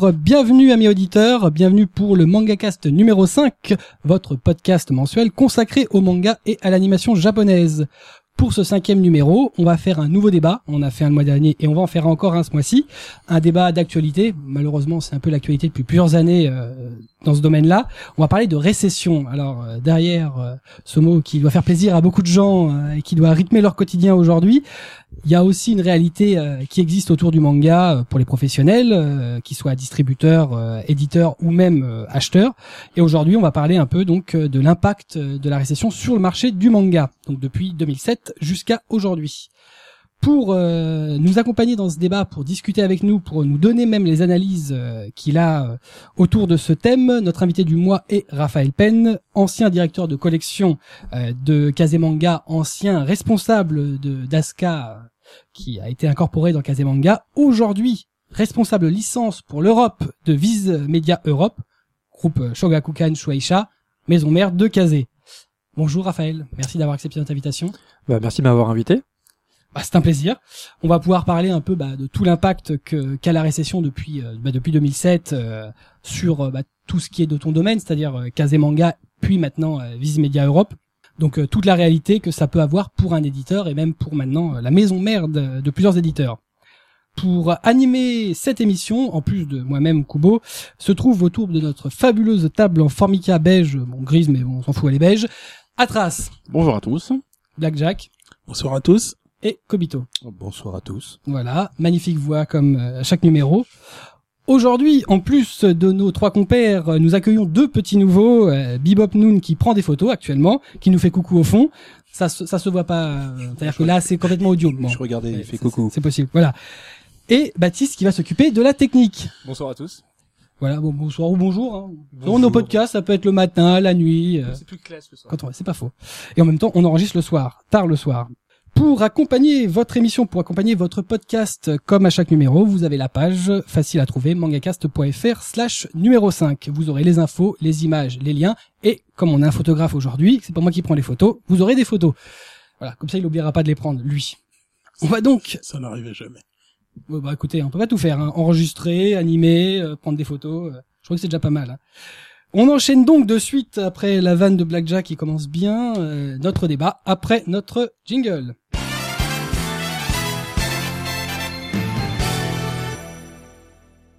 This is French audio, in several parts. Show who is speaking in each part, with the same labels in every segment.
Speaker 1: Bonjour, bienvenue amis auditeurs, bienvenue pour le MangaCast numéro 5, votre podcast mensuel consacré au manga et à l'animation japonaise. Pour ce cinquième numéro, on va faire un nouveau débat. On a fait un le mois dernier et on va en faire encore un ce mois-ci. Un débat d'actualité. Malheureusement, c'est un peu l'actualité depuis plusieurs années euh, dans ce domaine-là. On va parler de récession. Alors euh, derrière euh, ce mot qui doit faire plaisir à beaucoup de gens euh, et qui doit rythmer leur quotidien aujourd'hui, il y a aussi une réalité euh, qui existe autour du manga euh, pour les professionnels, euh, qu'ils soient distributeurs, éditeurs ou même acheteurs. Et aujourd'hui, on va parler un peu donc de l'impact de la récession sur le marché du manga, donc depuis 2007 jusqu'à aujourd'hui. Pour euh, nous accompagner dans ce débat, pour discuter avec nous, pour nous donner même les analyses euh, qu'il a euh, autour de ce thème, notre invité du mois est Raphaël Penn, ancien directeur de collection euh, de Kazemanga, ancien responsable de d'Aska qui a été incorporé dans Kazemanga, aujourd'hui responsable licence pour l'Europe de Viz Media Europe, groupe euh, Shogakukan Shueisha, maison mère de Kazé. Bonjour Raphaël, merci d'avoir accepté notre invitation.
Speaker 2: Bah, merci de m'avoir invité.
Speaker 1: Bah, c'est un plaisir. On va pouvoir parler un peu bah, de tout l'impact que qu'a la récession depuis euh, bah, depuis 2007 euh, sur euh, bah, tout ce qui est de ton domaine, c'est-à-dire euh, Kazemanga, puis maintenant euh, Viz Media Europe. Donc euh, toute la réalité que ça peut avoir pour un éditeur et même pour maintenant euh, la maison mère de, de plusieurs éditeurs. Pour animer cette émission, en plus de moi-même Kubo, se trouve autour de notre fabuleuse table en formica beige, bon grise mais bon, on s'en fout elle est beige, Atras,
Speaker 3: Bonjour à tous.
Speaker 1: Blackjack
Speaker 4: Bonsoir à tous.
Speaker 1: Et Kobito.
Speaker 4: Bonsoir à tous.
Speaker 1: Voilà, magnifique voix comme euh, à chaque numéro. Aujourd'hui, en plus de nos trois compères, euh, nous accueillons deux petits nouveaux, euh, Bebop Noon qui prend des photos actuellement, qui nous fait coucou au fond. Ça, se- ça se voit pas, euh, c'est-à-dire que là c'est complètement audio. Bon,
Speaker 4: Je regardais, il fait coucou.
Speaker 1: C'est possible, voilà. Et Baptiste qui va s'occuper de la technique.
Speaker 3: Bonsoir à tous.
Speaker 1: Voilà, bon, bonsoir ou bonjour. Hein.
Speaker 3: Bonjour.
Speaker 1: Dans nos podcasts, ça peut être le matin, la nuit. euh,
Speaker 3: C'est plus classe le soir.
Speaker 1: quand on, c'est pas faux. Et en même temps, on enregistre le soir, tard le soir. Pour accompagner votre émission, pour accompagner votre podcast, comme à chaque numéro, vous avez la page facile à trouver, mangacast.fr slash numéro 5. Vous aurez les infos, les images, les liens, et comme on a un photographe aujourd'hui, c'est pas moi qui prends les photos, vous aurez des photos. Voilà, comme ça il n'oubliera pas de les prendre, lui. On va donc,
Speaker 4: Ça n'arrivait jamais.
Speaker 1: Ouais, bah écoutez, on peut pas tout faire, hein. enregistrer, animer, euh, prendre des photos, euh, je crois que c'est déjà pas mal. hein. On enchaîne donc de suite après la vanne de Blackjack qui commence bien euh, notre débat après notre jingle.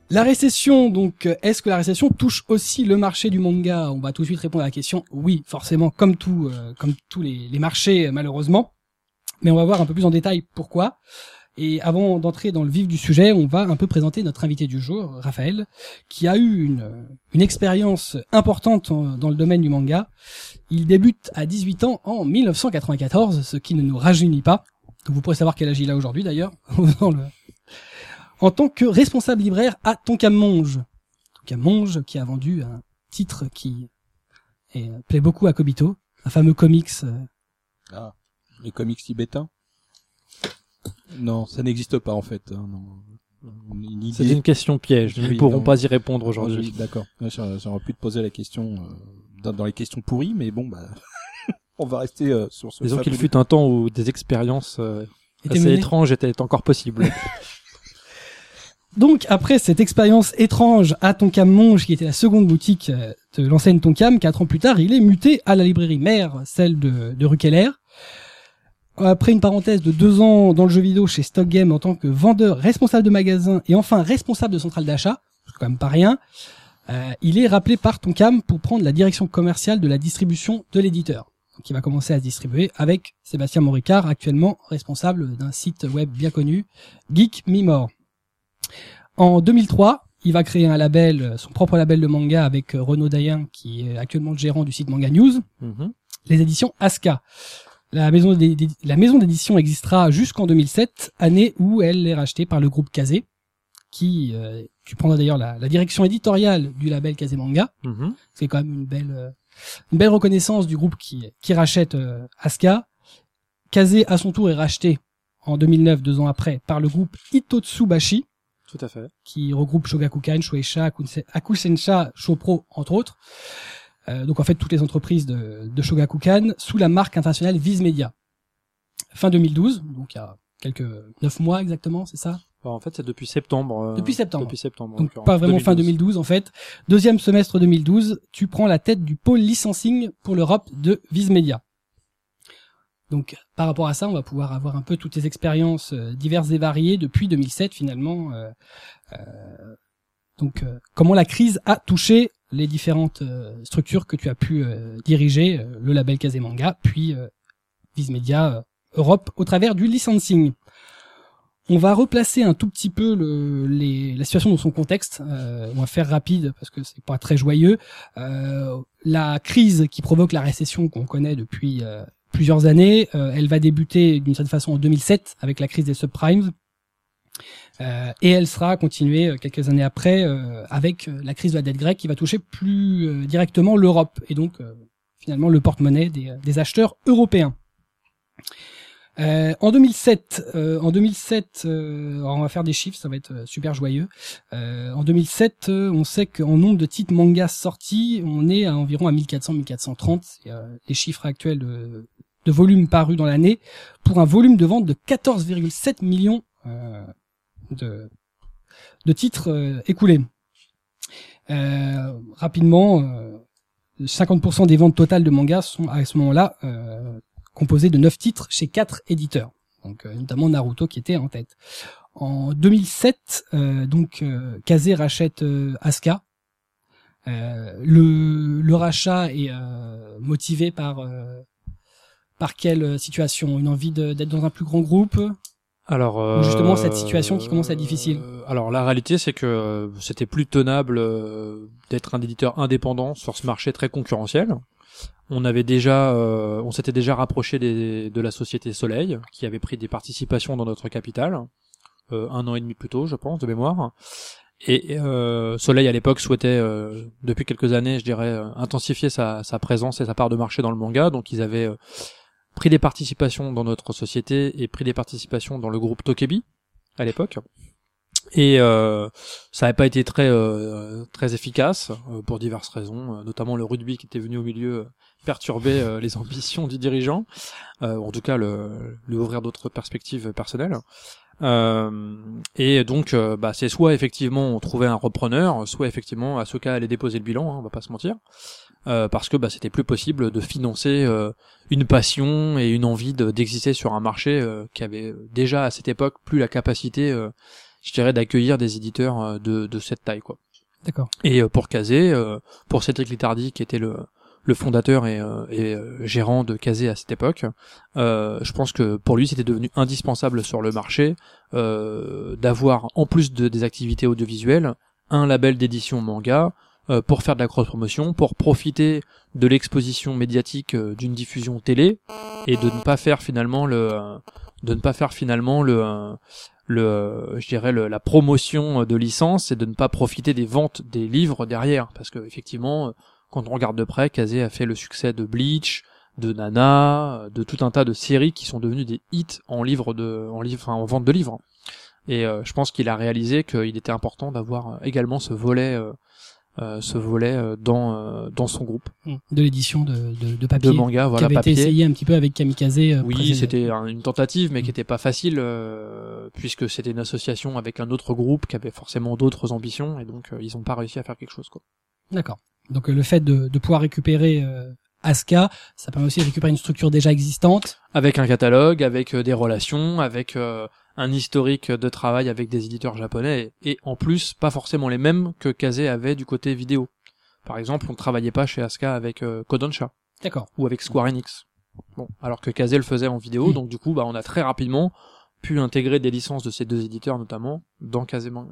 Speaker 1: La récession, donc, euh, est-ce que la récession touche aussi le marché du manga? On va tout de suite répondre à la question. Oui, forcément, comme tout, euh, comme tous les, marchés, malheureusement. Mais on va voir un peu plus en détail pourquoi. Et avant d'entrer dans le vif du sujet, on va un peu présenter notre invité du jour, Raphaël, qui a eu une, une expérience importante dans le domaine du manga. Il débute à 18 ans en 1994, ce qui ne nous rajeunit pas. Vous pourrez savoir quel âge il a aujourd'hui d'ailleurs. en tant que responsable libraire à Tonkam-Monge. Tonkam-Monge qui a vendu un titre qui est- plaît beaucoup à Kobito, un fameux comics euh,
Speaker 4: Ah, les comics tibétains Non, ça n'existe pas en fait. hein, non. Une
Speaker 2: C'est une question piège. Nous
Speaker 4: Oui,
Speaker 2: ne pourrons
Speaker 4: non.
Speaker 2: pas y répondre
Speaker 4: Oui,
Speaker 2: aujourd'hui.
Speaker 4: D'accord. J'aurais pu te poser la question euh, dans, dans les questions pourries, mais bon, bah, on va rester euh, sur ce.
Speaker 2: Disons qu'il fut un temps où des expériences euh, assez
Speaker 1: mené.
Speaker 2: étranges étaient encore possibles.
Speaker 1: Donc après cette expérience étrange à Tonkam Monge, qui était la seconde boutique de l'enseigne Tonkam, quatre ans plus tard, il est muté à la librairie mère, celle de, de rue Keller. Après une parenthèse de deux ans dans le jeu vidéo chez Stock Game en tant que vendeur, responsable de magasin et enfin responsable de centrale d'achat, quand même pas rien, euh, il est rappelé par Tonkam pour prendre la direction commerciale de la distribution de l'éditeur. Donc il va commencer à se distribuer avec Sébastien Moricard, actuellement responsable d'un site web bien connu, Geek Me More. En 2003, il va créer un label, son propre label de manga avec Renaud Dayen, qui est actuellement le gérant du site Manga News,
Speaker 2: Mhm.
Speaker 1: les éditions Aska. La maison d'édition existera jusqu'en 2007, année où elle est rachetée par le groupe Kazé, qui, euh, tu prendras d'ailleurs la, la direction éditoriale du label Kazé Manga.
Speaker 2: Mhm.
Speaker 1: C'est quand même une belle, euh, une belle reconnaissance du groupe qui, qui rachète euh, Asuka. Kazé, à son tour, est racheté en 2009, deux ans après, par le groupe Itotsubashi,
Speaker 2: Tout à fait.
Speaker 1: qui regroupe Shogakukan, Shueisha, Akusensha, Shopro, entre autres. Euh, donc en fait toutes les entreprises de, de Shogakukan sous la marque internationale Viz Media. Fin 2012, donc il y a quelques neuf mois exactement, c'est ça?
Speaker 2: Bah, en fait, c'est depuis septembre. euh,
Speaker 1: Depuis septembre.
Speaker 2: Depuis septembre.
Speaker 1: Donc pas vraiment fin
Speaker 2: 2012.
Speaker 1: 2012 en fait. Deuxième semestre 2012, tu prends la tête du pôle licensing pour l'Europe de Viz-Media. Donc par rapport à ça, on va pouvoir avoir un peu toutes tes expériences euh, diverses et variées depuis 2007 finalement. euh, euh, donc euh, comment la crise a touché les différentes euh, structures que tu as pu euh, diriger, euh, le label Kazemanga, puis Viz-Media euh, Europe au travers du licensing. On va replacer un tout petit peu la situation dans son contexte. On va faire rapide parce que c'est pas très joyeux. La crise qui provoque la récession qu'on connaît depuis plusieurs années, elle va débuter d'une certaine façon en 2007 avec la crise des subprimes. Euh, et elle sera continuée euh, quelques années après euh, avec la crise de la dette grecque qui va toucher plus directement l'Europe et donc finalement le porte-monnaie des, acheteurs européens. En 2007, euh, en 2007, euh, alors on va faire des chiffres, ça va être super joyeux. En 2007, euh, on sait qu'en nombre de titres mangas sortis, on est à environ à 1400-1430, c'est euh, les chiffres actuels de, de volume paru dans l'année, pour un volume de vente de 14,7 millions de, titres euh, écoulés. Euh, rapidement, euh, 50% des ventes totales de mangas sont à ce moment-là euh, composées de 9 titres chez 4 éditeurs, donc euh, notamment Naruto qui était en tête. En 2007, euh, donc euh, Kazé rachète euh, Asuka. Euh, le, rachat est euh, motivé par euh, quelle situation? Une envie d'être dans un plus grand groupe?
Speaker 2: Alors
Speaker 1: Ou justement,
Speaker 2: euh,
Speaker 1: cette situation qui commence à être difficile.
Speaker 2: euh, Alors la réalité, c'est que euh, c'était plus tenable euh, d'être un éditeur indépendant sur ce marché très concurrentiel. On avait déjà, euh, on s'était déjà rapproché des, de la société Soleil, qui avait pris des participations dans notre capital, euh, un an et demi plus tôt, je pense, de mémoire. Et euh, Soleil à l'époque souhaitait, euh, depuis quelques années, je dirais, euh, intensifier sa, sa présence et sa part de marché dans le manga. Donc ils avaient euh, pris des participations dans notre société et pris des participations dans le groupe Tokebi à l'époque. Et euh, ça n'avait pas été très euh, très efficace euh, pour diverses raisons, euh, notamment le rugby qui était venu au milieu euh, perturber les ambitions du dirigeant, en tout cas le, lui ouvrir d'autres perspectives personnelles. Et donc, bah, c'est soit effectivement on trouvait un repreneur, soit effectivement Asuka allait déposer le bilan, hein, on va pas se mentir, euh, parce que bah, c'était plus possible de financer euh, une passion et une envie de- d'exister sur un marché euh, qui avait déjà à cette époque plus la capacité, euh, je dirais, d'accueillir des éditeurs euh, de, de cette taille, quoi.
Speaker 1: D'accord.
Speaker 2: Et euh, pour Kazé, euh, pour Cédric Littardi qui était le, le fondateur et, euh, et, euh, gérant de Kazé à cette époque, euh, je pense que pour lui c'était devenu indispensable sur le marché euh, d'avoir en plus de, des activités audiovisuelles un label d'édition manga euh, pour faire de la cross-promotion, pour profiter de l'exposition médiatique euh, d'une diffusion télé et de ne pas faire finalement le euh, de ne pas faire finalement le euh, le euh, je dirais la promotion de licence et de ne pas profiter des ventes des livres derrière. Parce que effectivement euh, quand on regarde de près Kazé a fait le succès de Bleach de Nana euh, de tout un tas de séries qui sont devenues des hits en de en livre enfin, en vente de livres. Et euh, je pense qu'il a réalisé qu'il était important d'avoir euh, également ce volet euh, euh, ce volet euh, dans euh, dans son groupe
Speaker 1: De l'édition de, de, de papier
Speaker 2: de manga
Speaker 1: qui
Speaker 2: voilà
Speaker 1: avait
Speaker 2: papier
Speaker 1: été essayé un petit peu avec Kamikaze. euh,
Speaker 2: oui, c'était un- une tentative, mais qui
Speaker 1: Mm.
Speaker 2: n'était pas facile, euh, puisque c'était une association avec un autre groupe qui avait forcément d'autres ambitions, et donc euh, ils n'ont pas réussi à faire quelque chose. Quoi.
Speaker 1: D'accord. Donc euh, le fait de, de pouvoir récupérer euh, Asuka, ça permet aussi de récupérer une structure déjà existante.
Speaker 2: Avec un catalogue, avec euh, des relations, avec euh, un historique de travail avec des éditeurs japonais, et, en plus, pas forcément les mêmes que Kazé avait du côté vidéo. Par exemple, on ne travaillait pas chez Asuka avec euh, Kodansha.
Speaker 1: D'accord.
Speaker 2: ou avec Square Enix. Bon, alors que Kazé le faisait en vidéo, donc du coup, bah, on a très rapidement pu intégrer des licences de ces deux éditeurs notamment dans Kazé Man-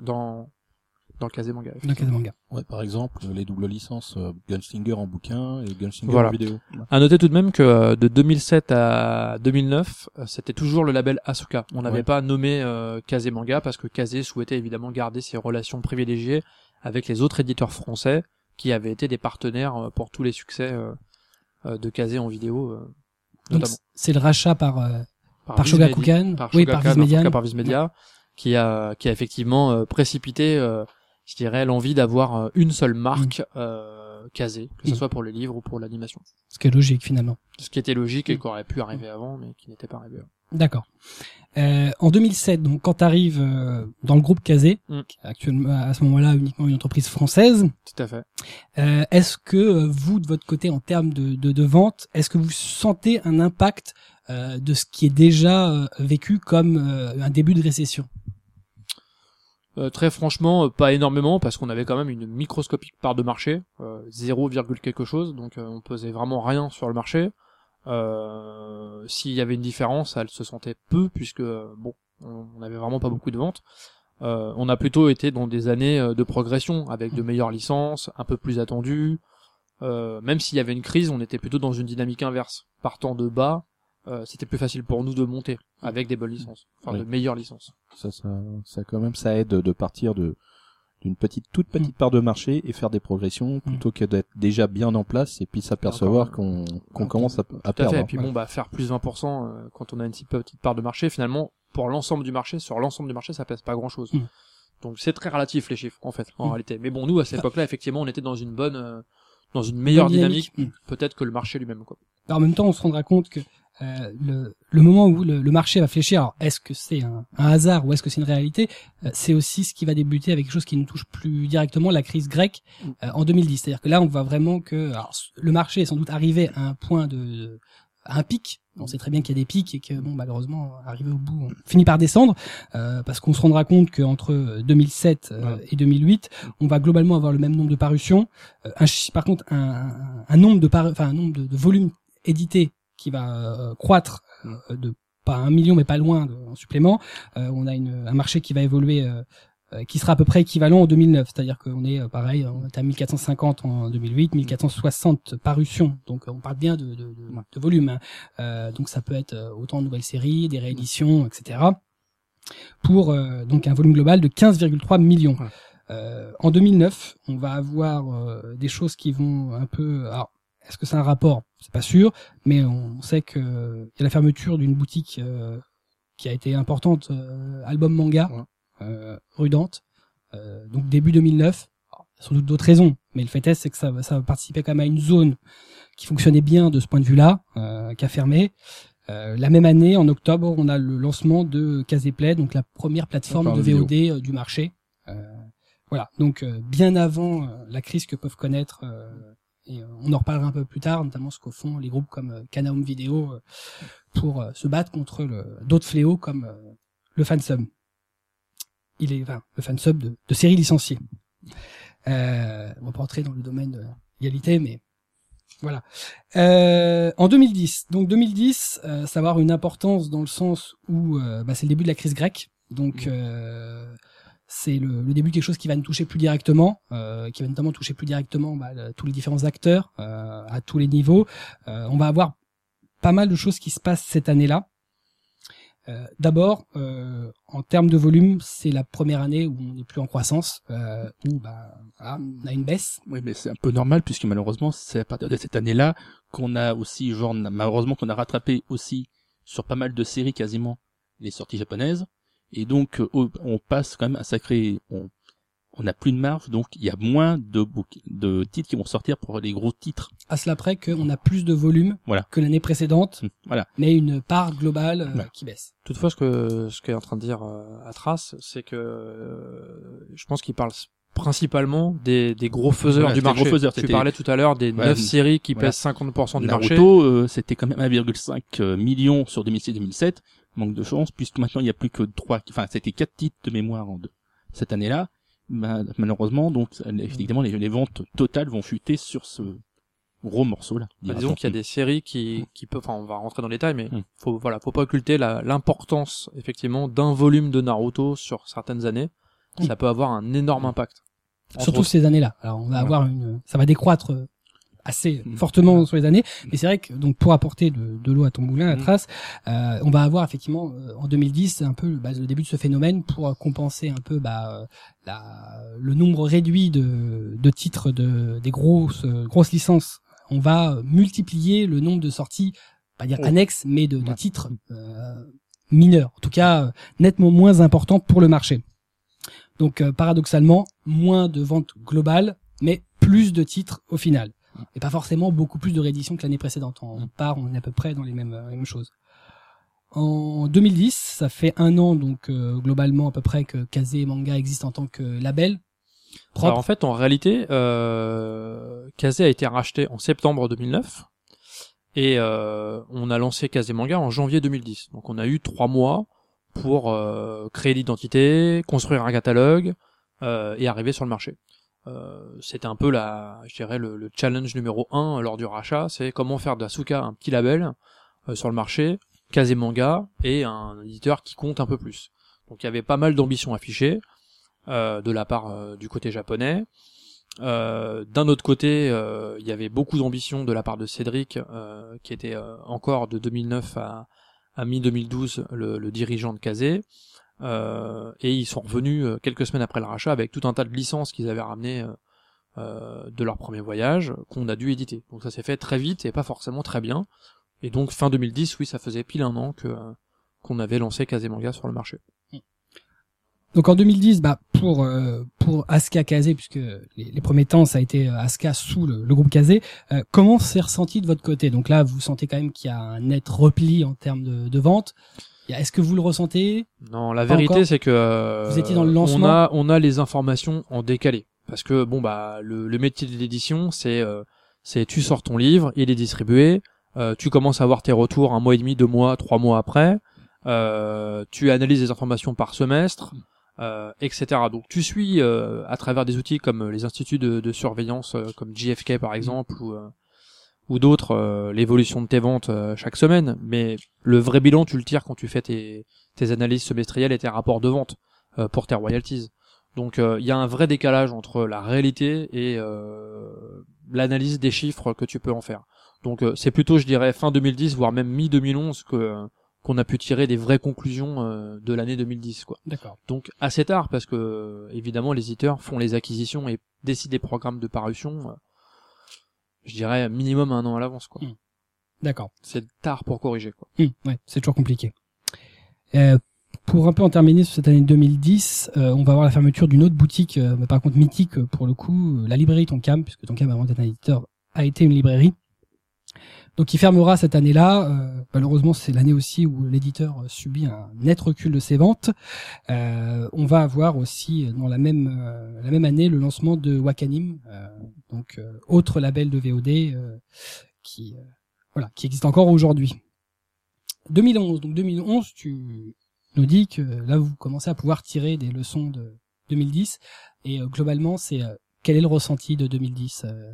Speaker 2: dans dans Kazé Manga.
Speaker 1: Donc Kazemanga.
Speaker 4: Ouais, par exemple, les doubles licences euh, Gunslinger en bouquin et Gunslinger
Speaker 2: Voilà.
Speaker 4: en vidéo.
Speaker 2: À noter tout de même que euh, de 2007 à 2009, euh, c'était toujours le label Asuka. On n'avait
Speaker 4: Ouais.
Speaker 2: pas nommé euh, Kazé Manga parce que Kazé souhaitait évidemment garder ses relations privilégiées avec les autres éditeurs français qui avaient été des partenaires euh, pour tous les succès euh, euh, de Kazé en vidéo, euh, notamment.
Speaker 1: c'est le rachat par euh, par
Speaker 2: Viz
Speaker 1: Shogakukan,
Speaker 2: par
Speaker 1: oui,
Speaker 2: Shogakukan,
Speaker 1: par Viz Media.
Speaker 2: cas par Viz Media, qui a qui a effectivement euh, précipité, euh, je dirais, l'envie d'avoir euh, une seule marque euh, casée, que ce
Speaker 1: Mm.
Speaker 2: soit pour les livres ou pour l'animation.
Speaker 1: Ce qui est logique finalement.
Speaker 2: Ce qui était logique et
Speaker 1: Mm.
Speaker 2: qui aurait pu arriver avant, mais qui n'était pas arrivé. avant.
Speaker 1: D'accord. Euh, en 2007, donc quand tu arrives dans le groupe Kazé,
Speaker 2: Mm.
Speaker 1: qui est actuellement à ce moment-là uniquement une entreprise française,
Speaker 2: Tout à fait.
Speaker 1: euh, est-ce que euh, vous, de votre côté, en termes de, de, de vente, est-ce que vous sentez un impact euh, de ce qui est déjà euh, vécu comme euh, un début de récession?
Speaker 2: Euh, très franchement, euh, pas énormément parce qu'on avait quand même une microscopique part de marché, euh, 0, quelque chose, donc euh, on pesait vraiment rien sur le marché. Euh, S'il y avait une différence, elle se sentait peu puisque euh, bon, on on avait vraiment pas beaucoup de ventes. Euh, on a plutôt été dans des années euh, de progression avec de meilleures licences, un peu plus attendues. Euh, même s'il y avait une crise, on était plutôt dans une dynamique inverse. Partant de bas, euh, c'était plus facile pour nous de monter avec des bonnes licences, enfin
Speaker 4: Oui.
Speaker 2: de meilleures licences.
Speaker 4: Ça, ça, ça quand même, ça aide de partir de d'une petite, toute petite part de marché et faire des progressions plutôt que d'être déjà bien en place et puis s'apercevoir qu'on qu'on commence à, à
Speaker 2: Tout à
Speaker 4: perdre.
Speaker 2: fait. Et puis
Speaker 1: Voilà.
Speaker 2: bon, bah faire plus 20% euh, quand on a une si petite part de marché, finalement, pour l'ensemble du marché, sur l'ensemble du marché, ça pèse pas grand chose.
Speaker 1: Mm.
Speaker 2: Donc c'est très relatif les chiffres en fait, en
Speaker 1: Mm.
Speaker 2: réalité. Mais bon, nous à cette époque-là, effectivement, on était dans une bonne, euh, dans une meilleure
Speaker 1: Bonne
Speaker 2: dynamique,
Speaker 1: dynamique.
Speaker 2: peut-être que le marché lui-même quoi.
Speaker 1: Alors, en même temps, on se rendra compte que euh, le, le moment où le, le marché va fléchir, alors est-ce que c'est un, un hasard ou est-ce que c'est une réalité euh, C'est aussi ce qui va débuter avec quelque chose qui nous touche plus directement, la crise grecque euh, en 2010. C'est-à-dire que là, on voit vraiment que alors, le marché est sans doute arrivé à un point de à un pic. On sait très bien qu'il y a des pics et que bon malheureusement arrivé au bout, on finit par descendre euh, parce qu'on se rendra compte qu'entre 2007 euh, et 2008, on va globalement avoir le même nombre de parutions. Euh, un par contre, un, un, nombre de paru- enfin un nombre de, de volumes édités qui va euh, croître euh, de pas un million mais pas loin de, en supplément. Euh, on a une, un marché qui va évoluer, qui sera à peu près équivalent en 2009, c'est-à-dire qu'on est pareil, on est à 1450 en 2008, 1460 parutions, donc on parle bien de, de, de, de volume. hein. Euh, donc ça peut être autant de nouvelles séries, des rééditions, etc. Pour euh, donc un volume global de 15,3 millions.
Speaker 3: Ouais.
Speaker 1: Euh, en 2009, on va avoir euh, des choses qui vont un peu. Alors, est-ce que c'est un rapport? C'est pas sûr, mais on sait que il y a la fermeture d'une boutique euh, qui a été importante, euh, album manga,
Speaker 3: Ouais.
Speaker 1: euh, euh, donc début 2009. Alors, il y a sans doute d'autres raisons, mais le fait est, c'est que ça, ça participait quand même à une zone qui fonctionnait bien de ce point de vue-là, euh, qui a fermé. Euh, la même année, en octobre, on a le lancement de Caseplay, donc la première plateforme de VOD du marché. Euh, voilà, donc euh, bien avant la crise que peuvent connaître, euh, et euh, on en reparlera un peu plus tard, notamment ce qu'au font les groupes comme euh, Canaum Video euh, pour euh, se battre contre d'autres fléaux comme euh, le fansub. Il est, enfin, le fansub de, de séries licenciées. Euh, on va pas rentrer dans le domaine de l'égalité, mais voilà. Euh, en 2010, donc 2010, euh, ça va avoir une importance dans le sens où euh, bah, c'est le début de la crise grecque, donc euh, c'est le, début de quelque chose qui va nous toucher plus directement, euh, qui va notamment toucher plus directement bah, tous les différents acteurs euh, à tous les niveaux. Euh, on va avoir pas mal de choses qui se passent cette année-là. D'abord, en termes de volume, c'est la première année où on n'est plus en croissance, où bah, on a une baisse.
Speaker 3: Oui, mais c'est un peu normal puisque malheureusement, c'est à partir de cette année-là qu'on a aussi, genre, malheureusement qu'on a rattrapé aussi sur pas mal de séries quasiment les sorties japonaises. Et donc, euh, on passe quand même un sacré, on, on a plus de marge, donc il y a moins de, book- de titres qui vont sortir pour les gros titres.
Speaker 1: À cela près qu'on a plus de volume
Speaker 3: Voilà.
Speaker 1: que l'année précédente,
Speaker 3: Hum, Voilà.
Speaker 1: mais une part globale euh,
Speaker 3: Voilà.
Speaker 1: qui baisse.
Speaker 2: Toutefois, ce que ce qu'est en train de dire euh, Atras, c'est que euh, je pense qu'il parle principalement des, des gros faiseurs
Speaker 3: Voilà,
Speaker 2: du marché.
Speaker 3: gros faiseurs,
Speaker 2: tu parlais tout à l'heure des
Speaker 3: Ouais,
Speaker 2: 9 séries qui
Speaker 3: voilà.
Speaker 2: pèsent 50% du
Speaker 3: Naruto,
Speaker 2: marché.
Speaker 3: euh, c'était quand même 1,5 euh, million sur 2006-2007. Manque de chance, puisque maintenant il n'y a plus que trois, enfin c'était quatre titres de mémoire en deux. cette année-là. Bah, malheureusement, donc effectivement, les, les ventes totales vont chuter sur ce gros morceau-là.
Speaker 2: Bah, disons qu'il y a des séries qui, qui peuvent, enfin, on va rentrer dans les détails, mais
Speaker 3: Mm.
Speaker 2: faut, voilà, faut pas occulter l'importance, effectivement, d'un volume de Naruto sur certaines années.
Speaker 1: Mm.
Speaker 2: Ça peut avoir un énorme impact.
Speaker 1: Surtout
Speaker 2: autres.
Speaker 1: ces années-là. Alors on va avoir une, ça va décroître euh, assez
Speaker 3: Mm.
Speaker 1: fortement sur les années. Mais c'est vrai que donc pour apporter de, de l'eau à ton moulin, à
Speaker 3: Mm.
Speaker 1: trace, euh, on va avoir effectivement euh, en 2010 un peu bah, le début de ce phénomène pour compenser un peu bah, la, le nombre réduit de, de titres de des grosses grosses licences. On va multiplier le nombre de sorties, pas dire
Speaker 3: Oh.
Speaker 1: annexes, mais de, de
Speaker 3: Ouais.
Speaker 1: titres euh, mineurs. En tout cas, nettement moins importants pour le marché. Donc euh, paradoxalement, moins de ventes globales, mais plus de titres au final. Et pas forcément beaucoup plus de rééditions que l'année précédente. On part, on est à peu près dans les mêmes, euh, les mêmes choses. en 2010, ça fait un an donc euh, globalement à peu près que Kazé Manga existe en tant que label. Propre.
Speaker 2: Alors en fait, en réalité, euh, Kazé a été racheté en septembre 2009 et euh, on a lancé Kazé Manga en janvier 2010. Donc on a eu trois mois pour euh, créer l'identité, construire un catalogue euh, et arriver sur le marché. Euh, C'était un peu la, je dirais le, le challenge numéro un lors du rachat, c'est comment faire d'Asuka un petit label sur le marché, Kazé Manga et un éditeur qui compte un peu plus. Donc il y avait pas mal d'ambitions affichées de la part du côté japonais. D'un autre côté, il y avait beaucoup d'ambition de la part de Cédric, qui était encore de 2009 à, à mi-2012 le, le dirigeant de Kazé. Euh, et ils sont revenus euh, quelques semaines après le rachat avec tout un tas de licences qu'ils avaient ramenées euh, de leur premier voyage qu'on a dû éditer. Donc ça s'est fait très vite et pas forcément très bien. Et donc fin 2010, oui, ça faisait pile un an qu'on avait lancé Kazé Manga sur le marché.
Speaker 1: Donc en 2010, bah pour euh, pour Asuka Kazé, puisque les, les premiers temps ça a été euh, Asuka sous le, le groupe Kazé, euh, comment c'est ressenti de votre côté? Donc là, vous sentez quand même qu'il y a un net repli en termes de, de vente. Est-ce que vous le ressentez?
Speaker 2: Non, la
Speaker 1: Pas
Speaker 2: vérité c'est que euh,
Speaker 1: Vous étiez dans le lancement?
Speaker 2: On a on a les informations en décalé. Parce que bon bah le, le métier de l'édition c'est euh, c'est tu sors ton livre, il est distribué, euh, tu commences à avoir tes retours un mois et demi, deux mois, trois mois après, euh, tu analyses les informations par semestre, euh, etc. Donc tu suis euh, à travers des outils comme les instituts de, de surveillance euh, comme JFK par exemple ou euh, ou d'autres euh, l'évolution de tes ventes euh, chaque semaine, mais le vrai bilan tu le tires quand tu fais tes tes analyses semestrielles et tes rapports de vente euh, pour tes royalties. Donc euh, il y a un vrai décalage entre la réalité et euh, l'analyse des chiffres que tu peux en faire. Donc euh, c'est plutôt je dirais fin 2010 voire même mi 2011 que qu'on a pu tirer des vraies conclusions euh, de l'année 2010 quoi.
Speaker 1: D'accord.
Speaker 2: Donc assez tard parce que évidemment les éditeurs font les acquisitions et décident des programmes de parution euh, je dirais minimum un an à l'avance quoi.
Speaker 1: Mm. D'accord.
Speaker 2: C'est tard pour corriger quoi.
Speaker 1: Ouais, c'est toujours compliqué. Euh, pour un peu en terminer sur cette année 2010, euh, on va avoir la fermeture d'une autre boutique, euh, mais par contre mythique euh, pour le coup, euh, la librairie Tonkam, puisque Tonkam avant d'être un éditeur a été une librairie. Donc il fermera cette année-là. Euh, malheureusement, c'est l'année aussi où l'éditeur euh, subit un net recul de ses ventes. Euh, on va avoir aussi euh, dans la même euh, la même année le lancement de Wakanim, euh, donc autre label de VOD qui voilà qui existe encore aujourd'hui. 2011. Donc 2011, tu nous dis que là vous commencez à pouvoir tirer des leçons de 2010 et globalement c'est quel est le ressenti de 2010 euh,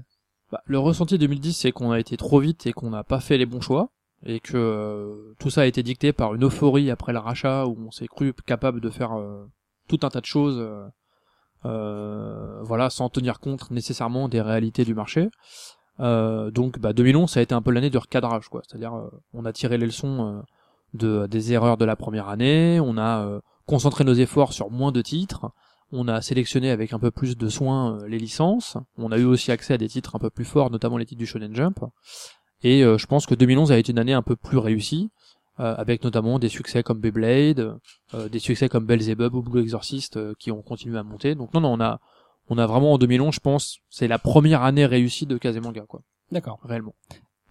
Speaker 2: Bah, le ressenti 2010, c'est qu'on a été trop vite et qu'on n'a pas fait les bons choix, et que euh, tout ça a été dicté par une euphorie après le rachat où on s'est cru capable de faire euh, tout un tas de choses, euh, voilà, sans tenir compte nécessairement des réalités du marché. Donc, bah, 2011, ça a été un peu l'année de recadrage, quoi. C'est-à-dire, euh, on a tiré les leçons de des erreurs de la première année, on a concentré nos efforts sur moins de titres. On a sélectionné avec un peu plus de soin euh, les licences. On a eu aussi accès à des titres un peu plus forts, notamment les titres du Shonen Jump. Et euh, je pense que 2011 a été une année un peu plus réussie, euh, avec notamment des succès comme Beyblade, euh, des succès comme Belzebub ou Blue Exorcist euh, qui ont continué à monter. Donc non, non, on a, on a vraiment en 2011, je pense, c'est la première année réussie de Kazemanga, quoi,
Speaker 1: D'accord.
Speaker 2: réellement.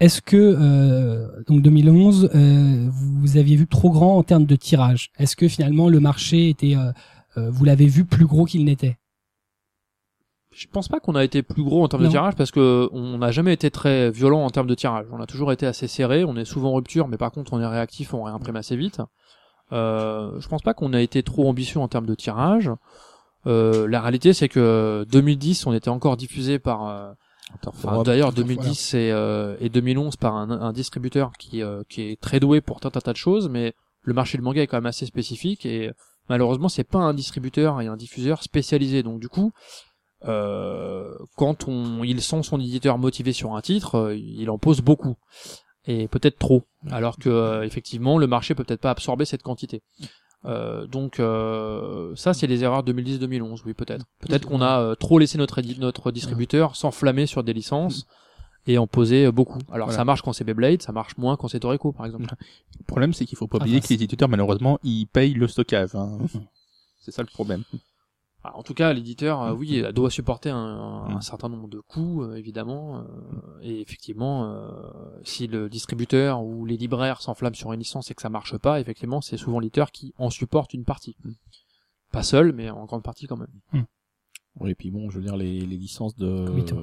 Speaker 1: Est-ce que euh, donc 2011, euh, vous aviez vu trop grand en termes de tirage? Est-ce que finalement le marché était, euh, euh, vous l'avez vu plus gros qu'il n'était
Speaker 2: Je pense pas qu'on a été plus gros en termes
Speaker 1: Non.
Speaker 2: de tirage parce que on n'a jamais été très violent en termes de tirage. On a toujours été assez serré. On est souvent en rupture, mais par contre on est réactif, on réimprime assez vite. Euh, je pense pas qu'on a été trop ambitieux en termes de tirage. Euh, la réalité c'est que 2010 on était encore diffusé par euh, enfin, d'ailleurs
Speaker 1: Voilà.
Speaker 2: 2010 et, euh, et 2011 par un, un distributeur qui euh, qui est très doué pour un tas de choses, mais le marché du manga est quand même assez spécifique et malheureusement c'est pas un distributeur et un diffuseur spécialisé. Donc du coup euh, quand on, il sent son éditeur motivé sur un titre, euh, il en pose beaucoup et peut-être trop, alors que euh, effectivement le marché peut peut-être pas absorber cette quantité. Euh, donc euh, ça c'est les erreurs 2010-2011, oui peut-être. Peut-être qu'on a euh, trop laissé notre notre distributeur s'enflammer sur des licences et en poser euh, beaucoup. Alors
Speaker 3: Voilà.
Speaker 2: ça marche quand c'est Beyblade, ça marche moins quand c'est Toreko par exemple.
Speaker 3: Le problème, c'est qu'il faut pas
Speaker 1: Ah,
Speaker 3: oublier que les éditeurs, malheureusement, ils payent le stockage. hein. c'est ça le problème.
Speaker 2: Ah, En tout cas, l'éditeur, euh, oui,
Speaker 3: Mm.
Speaker 2: il doit supporter un, un- un
Speaker 4: Mm.
Speaker 2: certain nombre de coûts, euh, évidemment. euh, et effectivement, si le distributeur ou les libraires s'enflamment sur une licence et que ça marche pas, effectivement, c'est souvent l'éditeur qui en supporte une partie.
Speaker 3: Mm.
Speaker 2: Pas seul, mais en grande partie quand même.
Speaker 4: Oui, et puis bon, je veux dire les, les licences de
Speaker 1: Comité.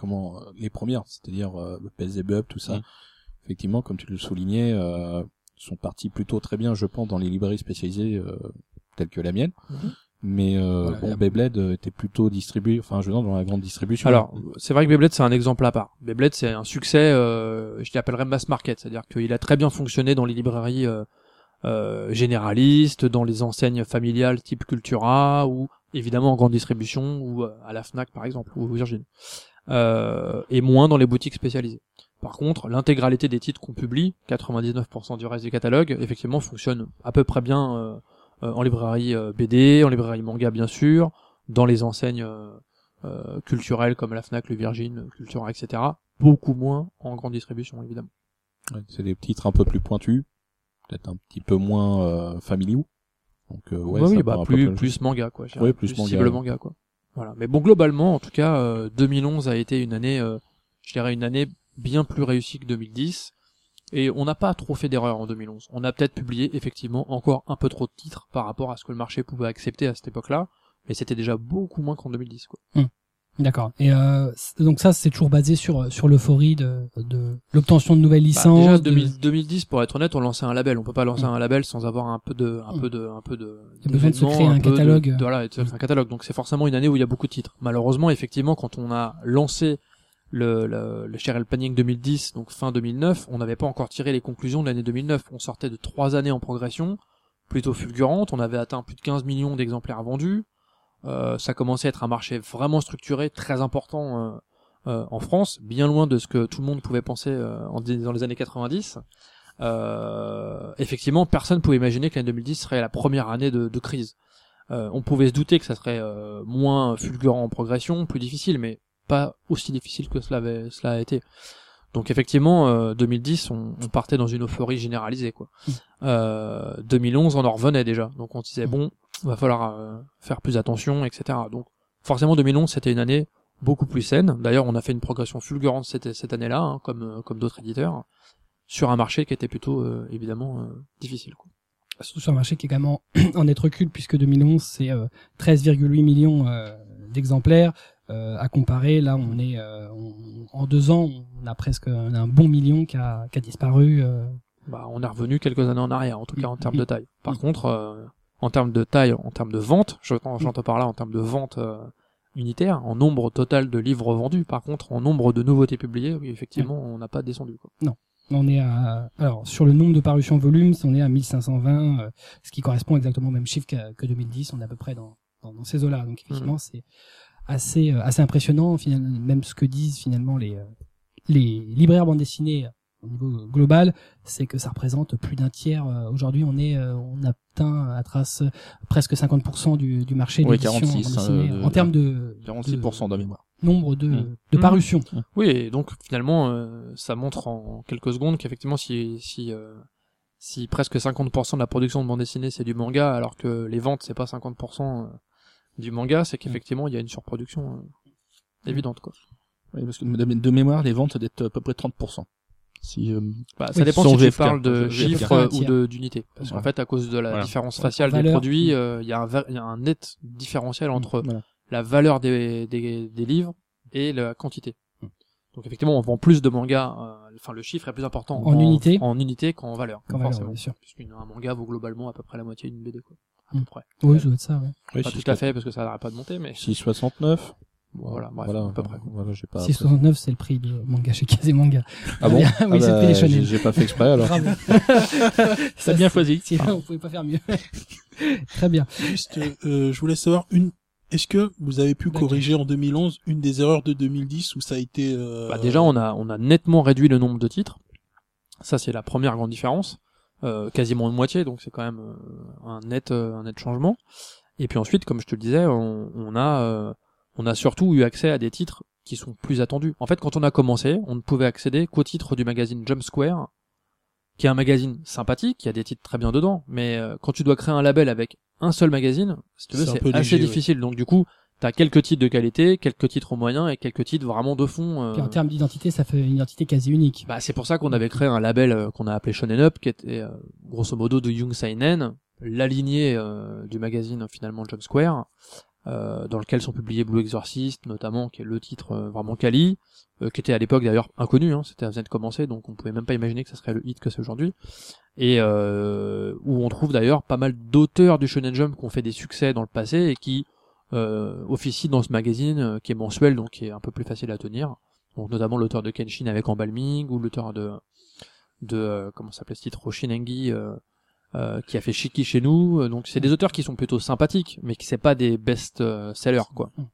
Speaker 4: Euh, comment euh, les premières, c'est-à-dire euh, le PSZBUP, tout ça.
Speaker 3: Mm.
Speaker 4: Effectivement, comme tu le soulignais, euh, sont partis plutôt très bien, je pense, dans les librairies spécialisées euh, telles que la mienne.
Speaker 2: Mhm.
Speaker 4: Mais euh,
Speaker 3: Voilà,
Speaker 4: bon,
Speaker 3: la-
Speaker 4: Beyblade était plutôt distribué, enfin, je veux dire, dans la grande distribution.
Speaker 2: Alors, c'est vrai que Beyblade c'est un exemple à part. Beyblade c'est un succès, euh, je l'appellerais mass market, c'est-à-dire qu'il a très bien fonctionné dans les librairies euh, euh, généralistes, dans les enseignes familiales type Cultura ou évidemment en grande distribution ou euh, à la Fnac par exemple ou Virgin, euh, et moins dans les boutiques spécialisées. Par contre, l'intégralité des titres qu'on publie, 99% du reste du catalogue, effectivement fonctionne à peu près bien euh, euh, en librairie euh, BD, en librairie manga bien sûr, dans les enseignes euh, culturelles comme la Fnac, le Virgin, Cultura, etc. Beaucoup moins en grande distribution évidemment.
Speaker 4: Ouais, c'est des titres un peu plus pointus, peut-être un petit peu moins euh, familiaux. Donc euh, ouais, ça
Speaker 2: oui, bah plus plus manga quoi.
Speaker 4: Ouais, plus manga,
Speaker 2: cible manga quoi. Voilà. Mais bon globalement, en tout cas, euh, 2011 a été une année, euh, je dirais une année bien plus réussie que 2010. Et on n'a pas trop fait d'erreurs en 2011. On a peut-être publié effectivement encore un peu trop de titres par rapport à ce que le marché pouvait accepter à cette époque-là, mais c'était déjà beaucoup moins qu'en 2010 quoi.
Speaker 1: D'accord. Et euh, donc ça, c'est toujours basé sur sur l'euphorie de, de l'obtention de nouvelles
Speaker 2: Bah,
Speaker 1: licences.
Speaker 2: déjà
Speaker 1: de-
Speaker 2: 2000 2010 pour être honnête, on lançait un label. On peut pas lancer
Speaker 1: Mm.
Speaker 2: un label sans avoir un peu de un
Speaker 1: Mm.
Speaker 2: peu de un peu de
Speaker 1: Il y a besoin de se créer un
Speaker 2: de-
Speaker 1: catalogue.
Speaker 2: de- voilà, et de un catalogue. Donc c'est forcément une année où il y a beaucoup de titres. Malheureusement, effectivement, quand on a lancé le le, le Cheryl Panning 2010, donc fin 2009, on n'avait pas encore tiré les conclusions de l'année 2009. On sortait de trois années en progression, plutôt fulgurante. On avait atteint plus de 15 millions d'exemplaires vendus. Euh, ça commençait à être un marché vraiment structuré, très important euh, euh, en France, bien loin de ce que tout le monde pouvait penser euh, en, dans les années 90. Euh, effectivement, personne pouvait imaginer que l'année 2010 serait la première année de, de crise. Euh, on pouvait se douter que ça serait euh, moins fulgurant en progression, plus difficile, mais pas aussi difficile que cela, avait, cela a été. Donc effectivement, euh, 2010, on, on partait dans une euphorie généralisée. quoi.
Speaker 1: Mm.
Speaker 2: Euh, 2011, on en revenait déjà. Donc on se disait,
Speaker 1: Mm.
Speaker 2: bon, va falloir euh, faire plus attention, etc. Donc forcément, 2011, c'était une année beaucoup plus saine. D'ailleurs, on a fait une progression fulgurante cette, cette année-là, hein, comme, euh, comme d'autres éditeurs, sur un marché qui était plutôt, euh, évidemment, euh, difficile. Quoi.
Speaker 1: surtout sur un marché qui est même en, net recul puisque 2011 c'est euh, 13,8 millions euh, d'exemplaires euh, à comparer là on est euh, on- en deux ans on a presque on a un bon million qui a, qui a disparu euh.
Speaker 2: Bah, on est revenu quelques années en arrière, en tout cas en termes
Speaker 1: Mm.
Speaker 2: de taille. Par
Speaker 1: Mm.
Speaker 2: contre, euh, en termes de taille, en termes de vente, j'entends j'entends par là en termes de vente euh, unitaire, en nombre total de livres vendus. Par contre, en nombre de nouveautés publiées, oui, effectivement, on n'a pas descendu. Quoi.
Speaker 1: on est à alors sur le nombre de parutions volumes on est à 1520 euh, ce qui correspond exactement au même chiffre que, que 2010 on est à peu près dans dans, dans ces eaux là donc effectivement c'est assez euh, assez impressionnant finalement même ce que disent finalement les les libraires bande dessinée au niveau global, c'est que ça représente plus d'un tiers. Euh, Aujourd'hui, on est, euh, on atteint à trace presque 50% du, du marché de
Speaker 3: Oui,
Speaker 1: l'édition en
Speaker 3: 46,
Speaker 1: bande dessinée,
Speaker 3: euh, de-
Speaker 1: en termes de,
Speaker 3: 46% de mémoire.
Speaker 1: nombre de,
Speaker 3: Mm.
Speaker 1: de
Speaker 2: Mm.
Speaker 1: parutions.
Speaker 2: Oui, et donc finalement, euh, ça montre en quelques secondes qu'effectivement, si si euh, si presque 50% de la production de bande dessinée c'est du manga, alors que les ventes c'est pas 50% du manga, c'est qu'effectivement il y a une surproduction euh, évidente quoi.
Speaker 3: Oui, parce que de, de mémoire, les ventes d'être à peu près 30%. Si, euh,
Speaker 2: Bah, ça
Speaker 1: Oui,
Speaker 2: dépend si tu parles de chiffres
Speaker 1: Un
Speaker 2: euh, ou d'unités. Parce qu'en fait, à cause de la
Speaker 3: Voilà.
Speaker 2: différence faciale des
Speaker 1: Valeur.
Speaker 2: produits, euh, il y, a un va- il y a un net différentiel entre
Speaker 3: voilà.
Speaker 2: la valeur des, des, des livres et la quantité.
Speaker 1: Mm.
Speaker 2: Donc effectivement, on vend plus de mangas, euh, enfin le chiffre est plus important
Speaker 1: En unité
Speaker 2: en unité qu'en valeur,
Speaker 1: Quand même,
Speaker 2: forcément.
Speaker 1: bien sûr.
Speaker 2: Puisqu'un manga vaut globalement à peu près la moitié d'une BD, quoi. À
Speaker 1: Mm.
Speaker 2: peu près.
Speaker 1: Oui, ça doit être ça. Ouais.
Speaker 4: Oui,
Speaker 2: Pas tout à fait, parce que ça n'arrête pas de monter, mais
Speaker 4: 6,69.
Speaker 2: Voilà, bref,
Speaker 4: voilà,
Speaker 2: à peu près.
Speaker 4: Voilà, j'ai pas.
Speaker 1: 6,69, c'est le prix du manga chez Kazemanga.
Speaker 4: Ah bon
Speaker 1: oui,
Speaker 4: Ah
Speaker 1: c'est
Speaker 4: bah, j'ai- pas fait exprès alors.
Speaker 1: Bravo.
Speaker 3: T'as bien choisi.
Speaker 1: Si, on pouvait pas faire mieux. Très bien.
Speaker 5: Juste, euh, je voulais savoir une. Est-ce que vous avez pu corriger en 2011 une des erreurs de 2010 où ça a été euh,
Speaker 2: Bah, déjà, on a, on a nettement réduit le nombre de titres. Ça, c'est la première grande différence. Euh, quasiment une moitié, donc c'est quand même euh, un net, euh, un net changement. Et puis ensuite, comme je te le disais, on, on a, euh, on a surtout eu accès à des titres qui sont plus attendus. En fait, quand on a commencé, on ne pouvait accéder qu'aux titres du magazine Jump Square, qui est un magazine sympathique, il y a des titres très bien dedans, mais euh, quand tu dois créer un label avec un seul magazine, si tu veux,
Speaker 5: C'est
Speaker 2: assez
Speaker 5: léger, ouais.
Speaker 2: difficile. Donc du coup, t'as quelques titres de qualité, quelques titres moyens et quelques titres vraiment de fond. euh,
Speaker 1: Puis en termes d'identité, ça fait une identité quasi unique.
Speaker 2: bah, c'est pour ça qu'on avait créé un label euh, qu'on a appelé Shonen Up, qui était euh, grosso modo de Young Seinen, la lignée euh, du magazine finalement Jump Square, euh, dans lequel sont publiés Blue Exorcist notamment, qui est le titre euh, vraiment quali, euh, qui était à l'époque d'ailleurs inconnu, hein, c'était à de commencer, donc on pouvait même pas imaginer que ça serait le hit que c'est aujourd'hui, et euh, où on trouve d'ailleurs pas mal d'auteurs du Shonen Jump qui ont fait des succès dans le passé et qui officient dans ce magazine qui est mensuel, donc qui est un peu plus facile à tenir. Donc notamment l'auteur de Kenshin avec Embalming ou l'auteur de de comment s'appelle ce titre Roshinengi euh, qui a fait Shiki chez nous. Euh, donc c'est des auteurs qui sont plutôt sympathiques mais qui c'est pas des best euh, sellers quoi.
Speaker 1: Mm.